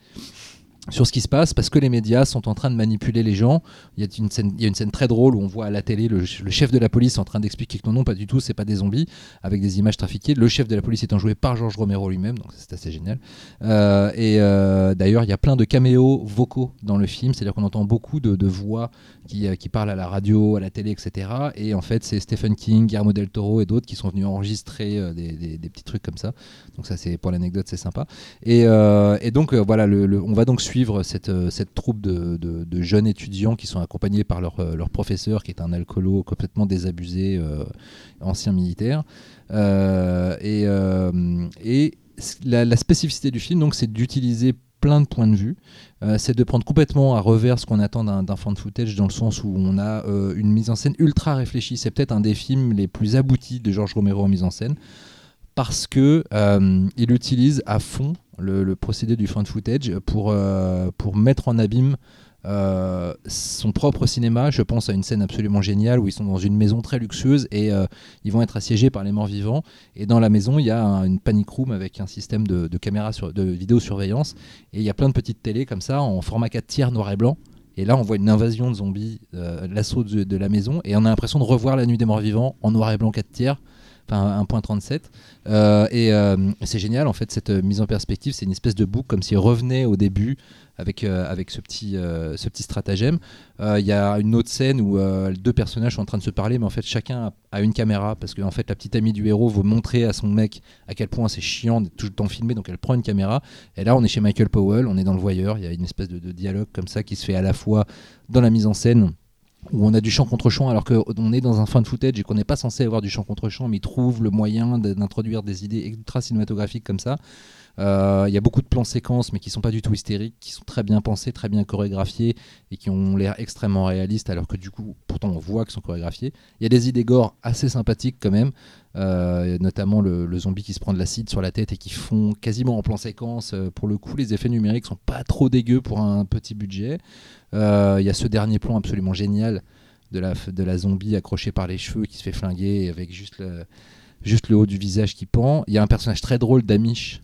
S4: sur ce qui se passe parce que les médias sont en train de manipuler les gens. Il y a une scène, très drôle où on voit à la télé le, chef de la police en train d'expliquer que non, non, pas du tout, c'est pas des zombies, avec des images trafiquées. Le chef de la police étant joué par Georges Romero lui-même, donc c'est assez génial. Euh, et euh, d'ailleurs, il y a plein de caméos vocaux dans le film, c'est-à-dire qu'on entend beaucoup de, voix qui, euh, qui parlent à la radio, à la télé, etc. Et en fait, c'est Stephen King, Guillermo del Toro et d'autres qui sont venus enregistrer des, des- petits trucs comme ça. Donc ça, c'est pour l'anecdote, c'est sympa. Et, et donc voilà, le- on va donc suivre cette, euh, cette troupe de, jeunes étudiants qui sont accompagnés par leur, euh, professeur, qui est un alcoolo complètement désabusé, euh, ancien militaire. Et la, spécificité du film, c'est d'utiliser plein de points de vue. C'est de prendre complètement à revers ce qu'on attend d'un fan footage dans le sens où on a une mise en scène ultra réfléchie. C'est peut-être un des films les plus aboutis de Georges Romero en mise en scène parce que euh, il utilise à fond le, procédé du fan footage pour, euh, pour mettre en abîme euh, son propre cinéma. Je pense à une scène absolument géniale où ils sont dans une maison très luxueuse et ils vont être assiégés par les morts vivants. Et dans la maison, il y a un- une panic room avec un système de, de caméra sur, de vidéosurveillance. Et il y a plein de petites télés comme ça en format 4 tiers noir et blanc. Et là, on voit une invasion de zombies, l'assaut de, de la maison, et on a l'impression de revoir la nuit des morts vivants en noir et blanc 4 tiers, enfin 1.37. Euh, et euh, c'est génial, en fait, cette euh, mise en perspective, c'est une espèce de boucle, comme s'il revenait au début avec, avec ce, petit, ce petit stratagème. Il y a une autre scène où deux personnages sont en train de se parler, mais en fait, chacun a, une caméra, parce que en fait, la petite amie du héros veut montrer à son mec à quel point c'est chiant d'être tout le temps filmé, donc elle prend une caméra. Et là, on est chez Michael Powell, on est dans le voyeur, il y a une espèce de, de dialogue comme ça qui se fait à la fois dans la mise en scène où on a du champ contre champ alors qu'on est dans un fan footage et qu'on n'est pas censé avoir du champ contre champ mais il trouve le moyen de- d'introduire des idées ultra cinématographiques comme ça Euh, il y a beaucoup de plans séquences mais qui sont pas du tout hystériques qui sont très bien pensés très bien chorégraphiés et qui ont l'air extrêmement réalistes alors que du coup pourtant on voit qu'ils sont chorégraphiés il y a des idées gore assez sympathiques quand même euh, notamment le, zombie qui se prend de l'acide sur la tête et qui font quasiment en plan séquence. Euh, pour le coup, les effets numériques sont pas trop dégueux pour un petit budget. Il y a ce dernier plan absolument génial de la, de la zombie accrochée par les cheveux qui se fait flinguer avec juste le, juste le haut du visage qui pend. Il y a un personnage très drôle d'Amish.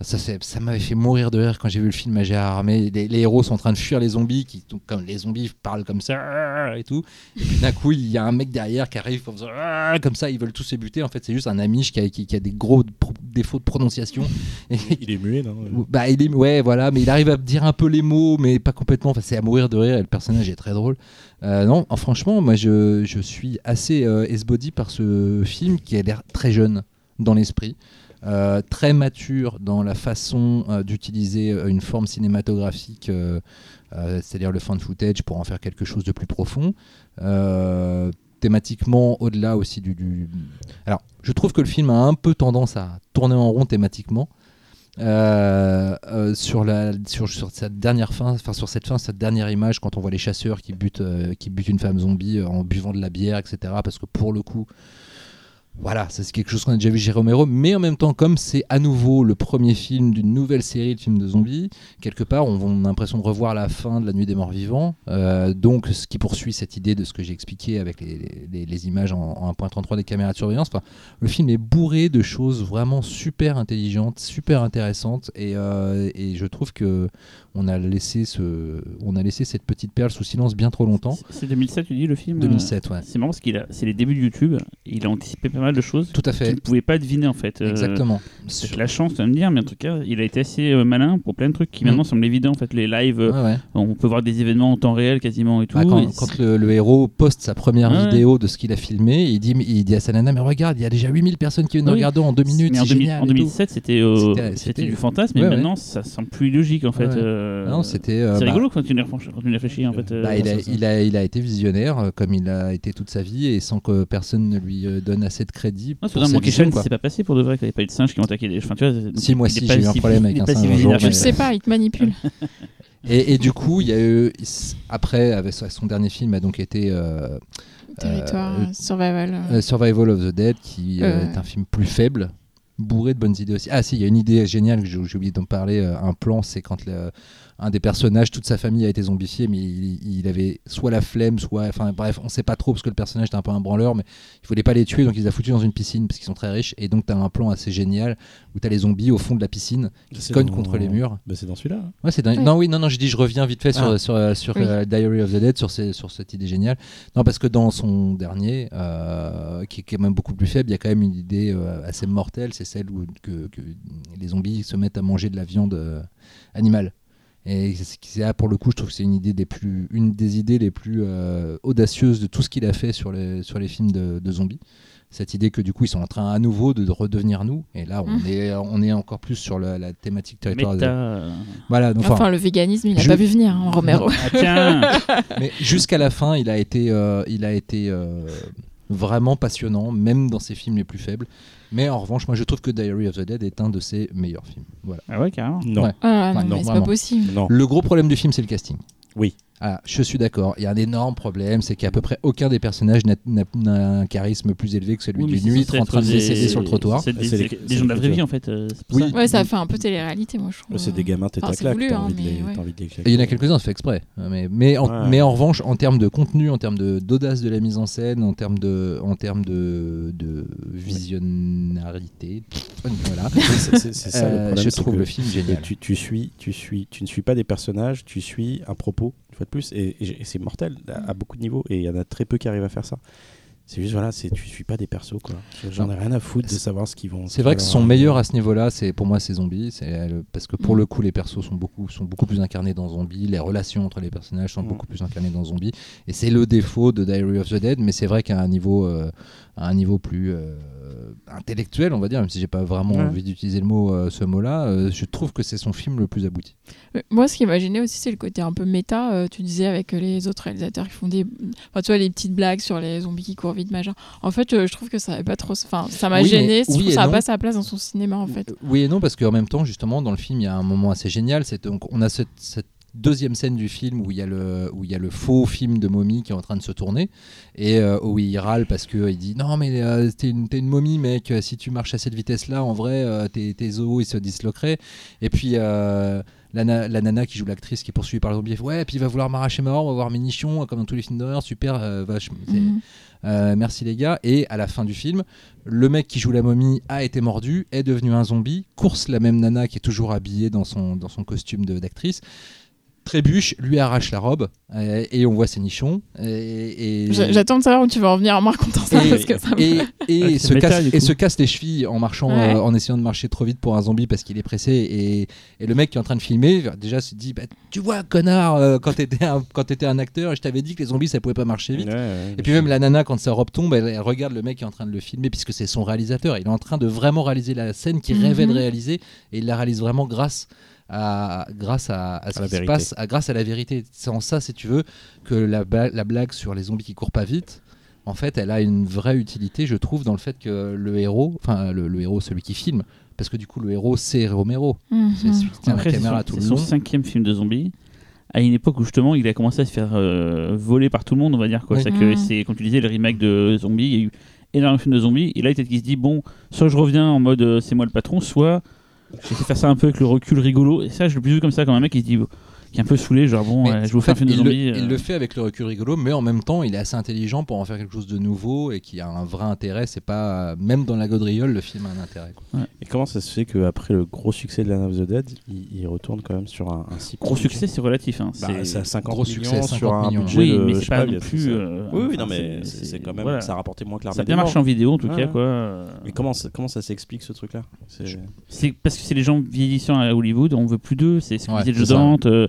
S4: Ça, ça m'avait fait mourir de rire quand j'ai vu le film à Gérard Armé. Les, les héros sont en train de fuir les zombies, qui, comme les zombies parlent comme ça et tout. Et puis d'un coup, il y a un mec derrière qui arrive comme ça, comme ça ils veulent tous se buter. En fait, c'est juste un Amish qui a, qui- qui a des gros défauts de prononciation. Et,
S5: Il est muet, non
S4: bah, il est, ouais, voilà, mais il arrive à dire un peu les mots, mais pas complètement. Enfin, c'est à mourir de rire et le personnage est très drôle. Euh, non, en- franchement, moi, je, je suis assez euh, esbody par ce film qui a l'air très jeune dans l'esprit. Euh, très mature dans la façon euh, d'utiliser euh, une forme cinématographique, c'est-à-dire le fan footage, pour en faire quelque chose de plus profond. Thématiquement, au-delà aussi du, Alors, je trouve que le film a un peu tendance à tourner en rond thématiquement. Sur, la, sur, cette dernière fin, enfin sur cette fin, cette dernière image, quand on voit les chasseurs qui butent, qui butent une femme zombie en buvant de la bière, etc. Parce que pour le coup, voilà, c'est quelque chose qu'on a déjà vu chez Romero, mais en même temps, comme c'est à nouveau le premier film d'une nouvelle série de films de zombies, quelque part, on, a l'impression de revoir la fin de La Nuit des Morts Vivants. Euh, donc, ce qui poursuit cette idée de ce que j'ai expliqué avec les, images en, en 1.33 des caméras de surveillance. Enfin, le film est bourré de choses vraiment super intelligentes, super intéressantes, et, euh, et je trouve que on a laissé ce, on a laissé cette petite perle sous silence bien trop longtemps.
S2: C'est- C'est 2007, tu dis le film euh,
S4: 2007, ouais.
S2: C'est marrant parce qu'il a, c'est les débuts de YouTube. il a anticipé pas mal de choses
S4: Tout à
S2: qu'il
S4: fait,
S2: ne pouvait pas deviner en fait. Euh,
S4: exactement.
S2: C'est
S4: Sur-
S2: la chance, tu vas me dire, mais en tout cas, il a été assez euh, malin pour plein de trucs qui
S4: Mm.
S2: maintenant semblent évidents. En fait, les lives, euh,
S4: Ouais, ouais.
S2: on peut voir des événements en temps réel quasiment et tout.
S4: Bah, quand,
S2: et
S4: quand le, le héros poste sa première vidéo de ce qu'il a filmé, il dit, il dit à sa nana, mais regarde, il y a déjà 8000 personnes qui viennent
S2: Oui.
S4: regarder en deux minutes,
S2: mais en,
S4: c'est
S2: 2000
S4: génial
S2: en
S4: et tout.
S2: 2007, c'était euh,
S4: C'était-
S2: du fantasme, mais maintenant, ça semble plus logique en fait. Euh,
S4: Non, c'était. euh,
S2: c'est
S4: bah,
S2: rigolo quand tu y réfléchis- en fait. euh,
S4: bah, il, a,
S2: ça, ça.
S4: il, a, il a été visionnaire, euh, comme il a été toute sa vie, et sans que personne ne lui euh, donne assez de crédit.
S2: Non,
S4: pour sa vision,
S2: c'est pas passé pour de vrai qu'il n'y avait pas eu de singes qui ont attaqué les. Enfin, tu vois,
S4: Si, moi si, j'ai eu un problème avec un singe un jour,
S1: Tu le sais pas, il te manipule.
S4: Et, et du coup, il y a eu, après, avec son dernier film a donc été euh,
S1: Territoire,
S4: Euh,
S1: survival.
S4: euh, Survival of the Dead, qui euh,
S1: Euh.
S4: est un film plus faible, bourré de bonnes idées aussi. Ah si, il y a une idée géniale que j'ai oublié d'en parler. euh, un plan, c'est quand le- un des personnages, toute sa famille a été zombifiée, mais il, il avait soit la flemme, soit, enfin bref, on sait pas trop parce que le personnage était un peu un branleur, mais il voulait pas les tuer, donc il les a foutus dans une piscine parce qu'ils sont très riches. Et donc tu as un plan assez génial où tu as les zombies au fond de la piscine qui se cognent
S5: dans-
S4: contre les murs.
S5: Bah, c'est dans celui-là. hein.
S4: Ouais, c'est. Non, oui, non, non, j'ai dit, je reviens vite fait sur,
S5: Ah.
S4: sur, euh, sur
S1: Oui.
S4: euh, Diary of the Dead, sur, ces- sur cette idée géniale. Non, parce que dans son dernier, euh, qui est quand même beaucoup plus faible, il y a quand même une idée euh, assez mortelle, c'est celle où que, que les zombies se mettent à manger de la viande euh, animale. Et là, pour le coup, je trouve que c'est une idée des plus, une des idées les plus euh, audacieuses de tout ce qu'il a fait sur les, sur les films de, de zombies. Cette idée que du coup ils sont en train à nouveau de redevenir nous, et là on,
S1: Mm.
S4: est, on est encore plus sur la, la thématique
S2: euh,
S4: Voilà, donc,
S1: Enfin,
S4: enfin,
S1: le véganisme, il n'a
S4: je-
S1: pas vu venir, hein, Romero.
S2: Ah tiens
S4: Mais jusqu'à la fin, il a été, euh, il a été euh, vraiment passionnant, même dans ses films les plus faibles. Mais en revanche, moi je trouve que Diary of the Dead est un de ses meilleurs films. Voilà.
S2: Ah ouais, carrément.
S5: Non.
S4: Ouais.
S1: Ah non,
S4: Ouais,
S1: mais
S4: non,
S1: c'est pas possible.
S5: Non.
S4: Le gros problème du film, c'est le casting.
S5: Oui.
S4: Ah, je suis d'accord. Il y a un énorme problème, c'est qu'à peu près aucun des personnages n'a- n'a n'a un charisme plus élevé que celui
S2: Oui, mais
S4: du
S2: c'est
S4: huître en train de décéder sur le trottoir.
S2: C'est des,
S5: C'est les-
S2: c'est
S5: c'est
S2: des gens de la vraie vie en fait. euh, c'est pour
S4: Oui.
S2: ça.
S1: Ouais, ça fait un peu télé-réalité, moi, je trouve.
S5: C'est des gamins tête
S1: Enfin,
S5: à claque.
S1: voulu,
S5: T'as
S1: hein,
S5: envie, de les-
S1: mais ouais.
S5: t'as envie de les
S4: Et
S5: claquer.
S4: il y en a quelques-uns, c'est fait exprès. Mais, mais, en,
S5: Ouais.
S4: mais en revanche, en termes de contenu, en termes de- d'audace de, la mise en scène, en termes de, en termes de, de visionnarité, voilà,
S5: c'est- ça le
S4: euh,
S5: problème,
S4: je trouve
S5: que-
S4: le film génial.
S5: Tu, tu suis, tu suis, tu ne suis pas des personnages, tu suis un propos, une fois de plus, et, et- et c'est mortel à, à beaucoup de niveaux, et il y en a très peu qui arrivent à faire ça. C'est juste voilà, c'est tu suis pas des persos quoi. J'en ai rien à foutre de savoir ce qu'ils vont.
S4: C'est vrai que son meilleur à ce niveau-là, c'est pour moi, c'est Zombie. C'est parce que pour
S1: Mm.
S4: le coup, les persos sont beaucoup, sont beaucoup plus incarnés dans Zombie. Les relations entre les personnages sont
S5: Mm.
S4: beaucoup plus incarnées dans Zombie. Et c'est le défaut de Diary of the Dead. Mais c'est vrai qu'à un niveau, euh, à un niveau plus euh, intellectuel, on va dire, même si j'ai pas vraiment
S5: Ouais.
S4: envie d'utiliser le mot, euh, ce mot-là, euh, je trouve que c'est son film le plus abouti.
S1: Mais Moi, ce qui m'a gêné aussi, c'est le côté un peu méta. euh, tu disais avec les autres réalisateurs qui font des. Enfin, tu vois, les petites blagues sur les zombies qui courent vite, machin. En fait, euh, je trouve que ça avait pas trop. Enfin, ça m'a
S4: Oui, mais-
S1: gêné. Je
S4: oui
S1: trouve que
S4: et
S1: ça n'a pas sa place dans son cinéma, en fait.
S4: Oui et non, parce qu'en même temps, justement, dans le film, il y a un moment assez génial. C'est donc on a cette, cette deuxième scène du film où il y a le où il y a le faux film de momie qui est en train de se tourner. Et euh, où il râle parce que il dit non mais euh, t'es une, une momie mec. Euh, si tu marches à cette vitesse là en vrai euh, tes, tes os ils se disloqueraient. Et puis euh, la, na- la nana qui joue l'actrice qui est poursuivie par le zombie ouais puis il va vouloir m'arracher ma on va voir mes nichons comme dans tous les films d'horreur. Super euh, vache
S1: Mhm.
S4: euh, merci les gars. Et à la fin du film, le mec qui joue la momie a été mordu, est devenu un zombie, course la même nana qui est toujours habillée dans son, dans son costume d'actrice, trébuche, lui arrache la robe et on voit ses nichons. Et, et-
S1: J'a- J'attends de savoir où tu vas en venir en me racontant ça.
S4: et,
S1: parce que ça me-
S4: et- se casse,
S2: du
S4: et
S2: coup.
S4: se casse les chevilles en marchant,
S1: Ouais.
S4: euh, en essayant de marcher trop vite pour un zombie parce qu'il est pressé. Et, et le mec qui est en train de filmer, déjà se dit bah, Tu vois, connard, euh, quand t'étais un, quand t'étais un acteur, je t'avais dit que les zombies ça pouvait pas marcher vite.
S5: Ouais, ouais,
S4: Et puis même la nana, quand sa robe tombe, elle, elle regarde le mec qui est en train de le filmer, puisque c'est son réalisateur. Il est en train de vraiment réaliser la scène qu'il
S1: Mhm.
S4: rêvait de réaliser, et il la réalise vraiment grâce à, grâce à, à ce
S5: À
S4: qui se
S5: vérité.
S4: passe, à, grâce à la vérité. C'est en ça, si tu veux, que la, blague sur les zombies qui courent pas vite, en fait, elle a une vraie utilité, je trouve, dans le fait que le héros, enfin le, le héros, celui qui filme, parce que du coup, le héros, c'est Romero.
S1: Mhm.
S4: C'est celui qui tient
S2: Après,
S4: la caméra
S2: son,
S4: tout
S2: c'est
S4: le
S2: son
S4: long.
S2: cinquième film de zombies. À une époque où justement il a commencé à se faire euh, voler par tout le monde, on va dire quoi.
S4: Oui.
S1: Mhm.
S2: c'est, comme tu disais, le remake de zombies. Il y a eu énormément de films de zombies. Et là, peut-être qu'il se dit bon, soit je reviens en mode euh, c'est moi le patron, soit j'essaie de faire ça un peu avec le recul rigolo. Et ça, je l'ai plus vu comme ça, comme un mec qui se dit qui est un peu saoulé, genre bon, euh, je vous fais un film de
S4: il, le,
S2: zombies.
S4: il
S2: euh.
S4: le fait avec le recul rigolo, mais en même temps, il est assez intelligent pour en faire quelque chose de nouveau et qui a un vrai intérêt. C'est pas même dans la gaudriole, le film a un intérêt. quoi.
S5: Et comment ça se fait qu'après le gros succès de Land of the Dead, il, il retourne quand même sur un, un si
S2: Gros succès, c'est relatif. Hein.
S5: Bah,
S2: c'est
S5: à 50
S4: gros
S5: millions
S4: succès,
S5: sur
S4: 50
S5: un
S4: millions.
S5: budget
S2: oui,
S5: de-
S2: mais
S5: je
S2: c'est
S5: sais
S2: pas non
S5: a-
S2: plus. euh,
S5: Oui, oui, non, mais c'est quand même.
S2: voilà.
S5: Ça a rapporté moins que
S2: Ça a
S5: l'armée
S2: bien marché en vidéo en tout cas quoi. euh.
S5: Mais comment, ça- comment ça s'explique ce truc-là? C'est-
S2: C'est parce que c'est les gens vieillissants à Hollywood, on veut plus d'eux, c'est ce que disait Joe. Dante, euh,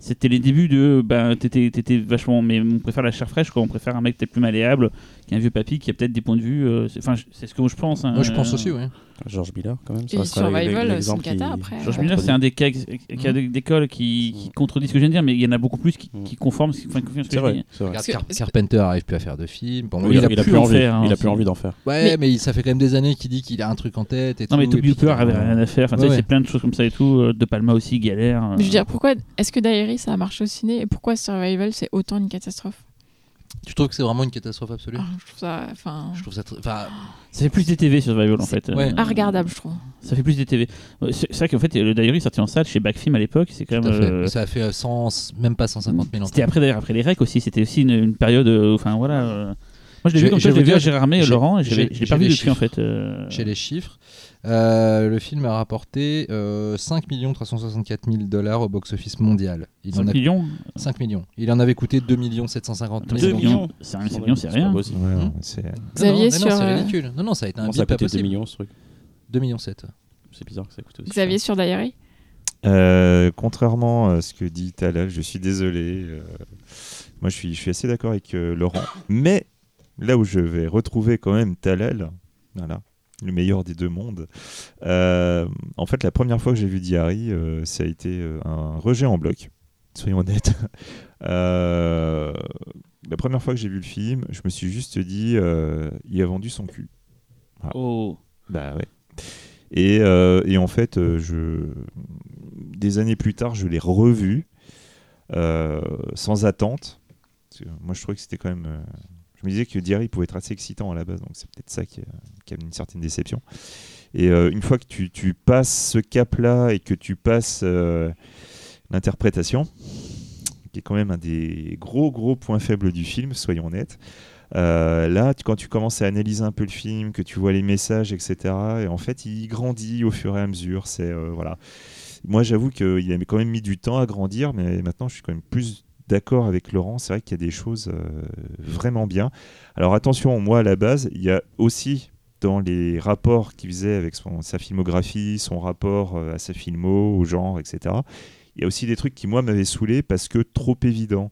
S2: c'était les débuts de ben t'étais t'étais vachement mais on préfère la chair fraîche quoi, on préfère un mec peut-être plus malléable qu'un vieux papy qui a peut-être des points de vue euh, c'est- enfin c'est ce que je pense hein,
S4: Moi, je pense
S2: euh,
S4: aussi, oui.
S5: George Miller, quand même. Ça
S1: Survival, c'est
S5: qui-
S1: après.
S2: George
S1: Ouais.
S2: Miller c'est un des cas cas
S4: Mm.
S2: d'école qui, qui contredit ce que je viens de dire mais il y en a beaucoup plus qui,
S5: Mm.
S2: qui conforment ce enfin, ce que
S5: C'est
S2: je
S5: vrai.
S2: dis.
S5: vrai.
S4: Car- Carpenter arrive plus à faire de films. Bon,
S5: Oui,
S2: il a
S5: il a
S2: plus
S5: plus
S2: en
S5: envie.
S2: faire, hein,
S5: Il a plus envie d'en faire.
S4: Ouais, mais... ça fait quand même des années qu'il dit qu'il a un truc en tête et
S2: non mais Toby Hooper avait rien à faire enfin tu
S4: Ouais,
S2: sais,
S4: ouais.
S2: c'est plein de choses comme ça et tout euh, De Palma aussi galère euh.
S1: Je veux dire, pourquoi est-ce que Diary ça a marché au ciné et pourquoi Survival c'est autant une catastrophe?
S4: Tu trouves que c'est vraiment une catastrophe absolue?
S1: Ah, Je trouve ça, enfin,
S4: Je trouve ça. très- Enfin,
S2: ça fait plus des TV Survival en fait
S4: ouais.
S2: euh,
S1: ah, regardable, je trouve.
S2: ça fait plus des TV c'est vrai qu'en fait le Diary est sorti en salle chez Backfilm à l'époque c'est quand
S4: tout à
S2: même
S4: fait.
S2: euh,
S4: Ça a fait euh, 100, même pas 150 000
S2: C'était
S4: entrées.
S2: après d'ailleurs après les recs aussi, c'était aussi une, une période euh, enfin voilà euh, moi je l'ai vu comme
S4: je
S2: ça, je l'ai vu à Gérard May,
S4: j'ai-
S2: Laurent et je l'ai
S4: j'ai- j'ai
S2: pas vu depuis en fait. euh,
S4: Chez les chiffres, Euh, le film a rapporté euh, 5 364 000 dollars au box-office mondial. Il
S2: 5
S4: en a
S2: millions
S4: 5 millions. Il en avait coûté 2 750
S2: 2
S4: 000.
S5: millions.
S2: millions, c'est un million, c'est
S5: pas
S2: rien.
S5: possible.
S3: Ouais,
S4: Hmm.
S3: ouais, c'est-
S1: Xavier,
S4: non, non,
S1: sur,
S4: c'est
S1: euh,
S4: ridicule. Non, non, ça a été un
S5: Comment ça a
S4: bip pas
S5: coûté 2
S4: possible.
S5: millions ce truc
S4: 2 millions 7.
S5: C'est bizarre que ça coûte aussi.
S1: Xavier sur Diary
S3: Euh, contrairement à ce que dit Talal, je suis désolé. euh, moi, je suis, je suis assez d'accord avec euh, Laurent. Mais là où je vais retrouver quand même Talal, voilà, le meilleur des deux mondes. euh, en fait, la première fois que j'ai vu Diary, euh, ça a été euh, un rejet en bloc. Soyons honnêtes. Euh, la première fois que j'ai vu le film, je me suis juste dit, il a vendu son cul.
S2: Oh.
S3: Bah ouais. Et, et en fait, je... des années plus tard, je l'ai revu sans attente. Moi, je trouvais que c'était quand même. Je me disais que Diary pouvait être assez excitant à la base, donc c'est peut-être ça qui une certaine déception. Et euh, une fois que tu, passes ce cap-là et que tu passes euh, l'interprétation, qui est quand même un des gros gros points faibles du film, soyons honnêtes. Euh, là, tu- quand tu commences à analyser un peu le film, que tu vois les messages, etc., et en fait, il grandit au fur et à mesure. C'est voilà. Moi, j'avoue qu'il a quand même mis du temps à grandir, mais maintenant, je suis quand même plus d'accord avec Laurent. C'est vrai qu'il y a des choses vraiment bien. Alors attention, moi à la base, il y a aussi dans les rapports qu'il faisait avec sa filmographie, son rapport euh, à sa filmo, au genre, etc. Il y a aussi des trucs qui moi m'avaient saoulé parce que trop évident.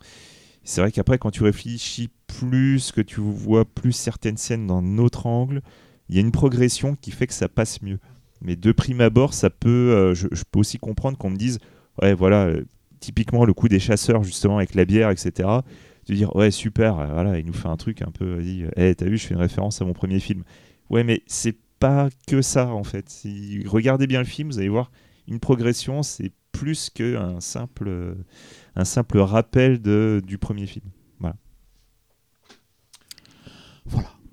S3: C'est vrai qu'après, quand tu réfléchis plus, que tu vois plus certaines scènes d'un autre angle, il y a une progression qui fait que ça passe mieux. Mais de prime abord, ça peut, euh, je, peux aussi comprendre qu'on me dise, ouais, voilà, euh, typiquement le coup des chasseurs justement avec la bière, etc. De dire, ouais, super, voilà, il nous fait un truc un peu, vas-y, hey, t'as vu, je fais une référence à mon premier film. Ouais, mais c'est pas que ça en fait. Si, regardez bien le film, vous allez voir une progression, c'est plus qu'un simple, euh, un simple rappel de, du premier film.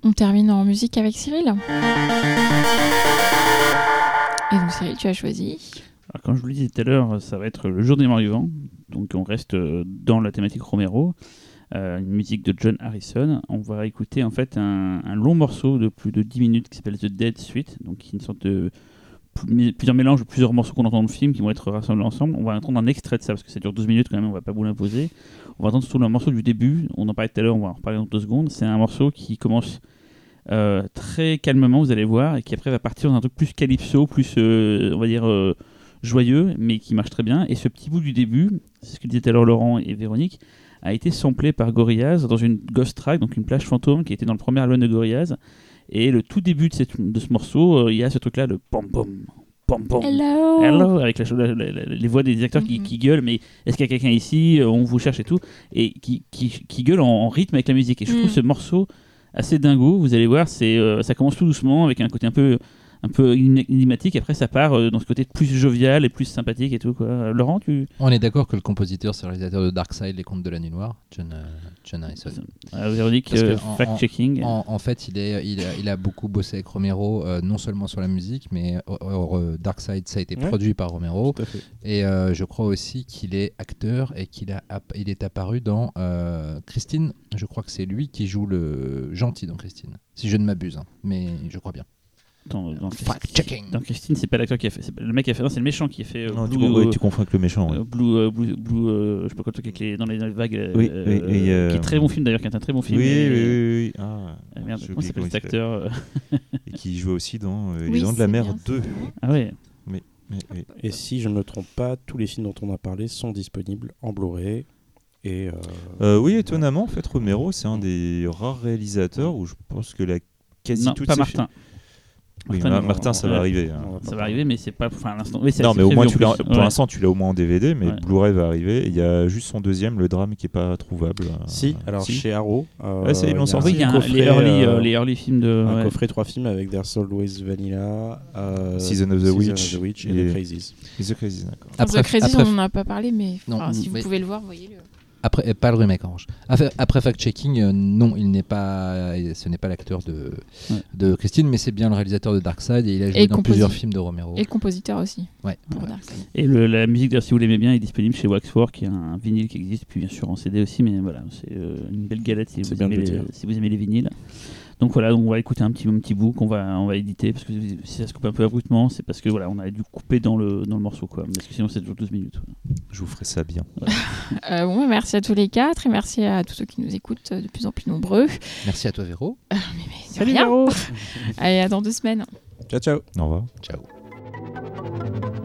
S1: On termine en musique avec Cyril. Et donc Cyril, tu as choisi.
S2: Alors, comme je vous le disais tout à l'heure, ça va être le jour des morts vivants. Donc on reste euh, dans la thématique Romero. Euh, une musique de John Harrison. On va écouter en fait un, long morceau de plus de 10 minutes qui s'appelle The Dead Suite. Donc qui une sorte de pl- plusieurs mélanges plusieurs morceaux qu'on entend dans le film qui vont être rassemblés ensemble. On va entendre un extrait de ça parce que ça dure 12 minutes quand même, on va pas vous l'imposer. On va entendre surtout le morceau du début. On en parlait tout à l'heure, on va en reparler dans deux secondes. C'est un morceau qui commence euh, très calmement, vous allez voir, et qui après va partir dans un truc plus calypso, plus, euh, on va dire, joyeux, mais qui marche très bien. Et ce petit bout du début, c'est ce que à l'heure Laurent et Véronique, a été samplé par Gorillaz dans une ghost track, donc une plage fantôme qui était dans le premier album de Gorillaz. Et le tout début de, cette- de ce morceau, euh, il y a ce truc-là de pom pom pom pom.
S1: Hello.
S2: Hello, avec la, la- la- la- les voix des acteurs qui,
S1: Mhm.
S2: qui gueulent, mais est-ce qu'il y a quelqu'un ici Euh, On vous cherche et tout, et qui, qui, qui gueulent en, en rythme avec la musique. Et je
S1: Mhm.
S2: trouve ce morceau assez dingo. Vous allez voir, c'est euh, ça commence tout doucement avec un côté un peu un peu énigmatique. Après, ça part euh, dans ce côté plus jovial et plus sympathique et tout. Quoi. Euh, Laurent, tu
S4: On est d'accord que le compositeur, c'est le réalisateur de Darkseid, Les Contes de la Nuit Noire, John, euh, John Harrison. que
S2: euh, fact-checking.
S4: En, en fait, il, est, il, a, il a beaucoup bossé avec Romero, euh, non seulement sur la musique, mais euh, euh, Darkseid, ça a été
S5: Ouais.
S4: produit par Romero.
S5: Tout à fait.
S4: Et euh, je crois aussi qu'il est acteur et qu'il a, il est apparu dans euh, Christine. Je crois que c'est lui qui joue le gentil dans Christine, si je ne m'abuse. hein, mais je crois bien.
S2: Dans, dans,
S4: Fact-checking.
S2: dans Christine, c'est pas l'acteur qui a fait. c'est Le mec qui a fait. Non, c'est le méchant qui a fait. euh,
S3: Non, tu,
S2: Blue,
S3: ouais,
S2: euh,
S3: tu confonds avec le méchant. ouais.
S2: Euh, Blue, euh, Blue, Blue, euh, je sais pas quoi le truc avec les, dans, les, dans les vagues, euh,
S3: Oui, oui, et,
S2: qui est très bon film d'ailleurs, qui est un très bon film.
S3: Oui,
S2: et-
S3: oui, oui, oui. Ah,
S2: Ah, merde, comment s'appelle cet acteur
S3: Et qui joue aussi dans euh,
S1: Oui,
S3: Les Dents de la Mer
S1: bien
S3: 2.
S1: ça.
S2: Ah ouais.
S3: Oui, oui.
S5: Et si je ne me trompe pas, tous les films dont on a parlé sont disponibles en Blu-ray. Et euh,
S3: Euh, oui, étonnamment, en fait, Romero, c'est un des rares réalisateurs où je pense que la quasi
S2: non,
S3: toutes
S2: pas Martin.
S3: fi- Oui,
S2: Martin,
S3: Martin, ça
S2: ouais.
S3: va arriver. hein.
S5: on
S2: Ça va arriver, mais c'est pas. Enfin, l'instant. Oui,
S3: Non, mais au
S2: prévu
S3: moins, tu
S2: plus.
S3: pour
S2: Ouais.
S3: l'instant, tu l'as au moins en DVD, mais
S2: Ouais.
S3: Blu-ray va arriver. Il y a juste son deuxième, le drame, qui est pas trouvable. euh,
S5: Si, alors
S3: si.
S5: chez Arrow. euh,
S3: Ouais, ça, ils l'ont
S5: il y a
S3: sorti.
S2: Oui, il y a
S5: un
S2: les, early,
S5: euh,
S2: euh, les early films de.
S5: un
S2: ouais.
S5: coffret trois films avec There's Always Vanilla, euh,
S3: Season of the
S5: Season
S3: Witch
S5: of the Witch et,
S3: et-
S5: The Crazies.
S3: A Crazy, d'accord.
S1: Après, The Crazy,
S4: après-
S1: on n'en a pas parlé, mais si vous pouvez le voir, voyez-le.
S4: Après, euh, pas le remake en revanche. Après, après fact-checking, euh, non, il n'est pas, ce n'est pas l'acteur de,
S2: Ouais.
S4: de Christine, mais c'est bien le réalisateur de Darkseid et il a joué
S1: Et
S4: dans plusieurs films de Romero.
S1: Et le compositeur aussi.
S4: Ouais.
S1: Pour
S2: Ouais.
S1: Darkseid.
S2: Et le- la musique, d'ailleurs, si vous l'aimez bien, est disponible chez Waxwork, qui est un vinyle qui existe, puis bien sûr en CD aussi, mais voilà, c'est euh, une belle galette si vous, aimez
S5: le
S2: les, si vous aimez les vinyles. Donc voilà, donc on va écouter un petit, un petit bout qu'on va, on va éditer, parce que si ça se coupe un peu abruptement, c'est parce que voilà, on a dû couper dans le, dans le morceau, quoi, parce que sinon c'est toujours 12 minutes. voilà.
S3: Je vous ferai ça bien.
S1: Euh, bon, merci à tous les quatre et merci à tous ceux qui nous écoutent euh, de plus en plus nombreux.
S4: Merci à toi, Véro.
S1: Mais, mais de rien. Allez, à dans deux semaines.
S5: Ciao, ciao.
S3: Au revoir.
S4: Ciao.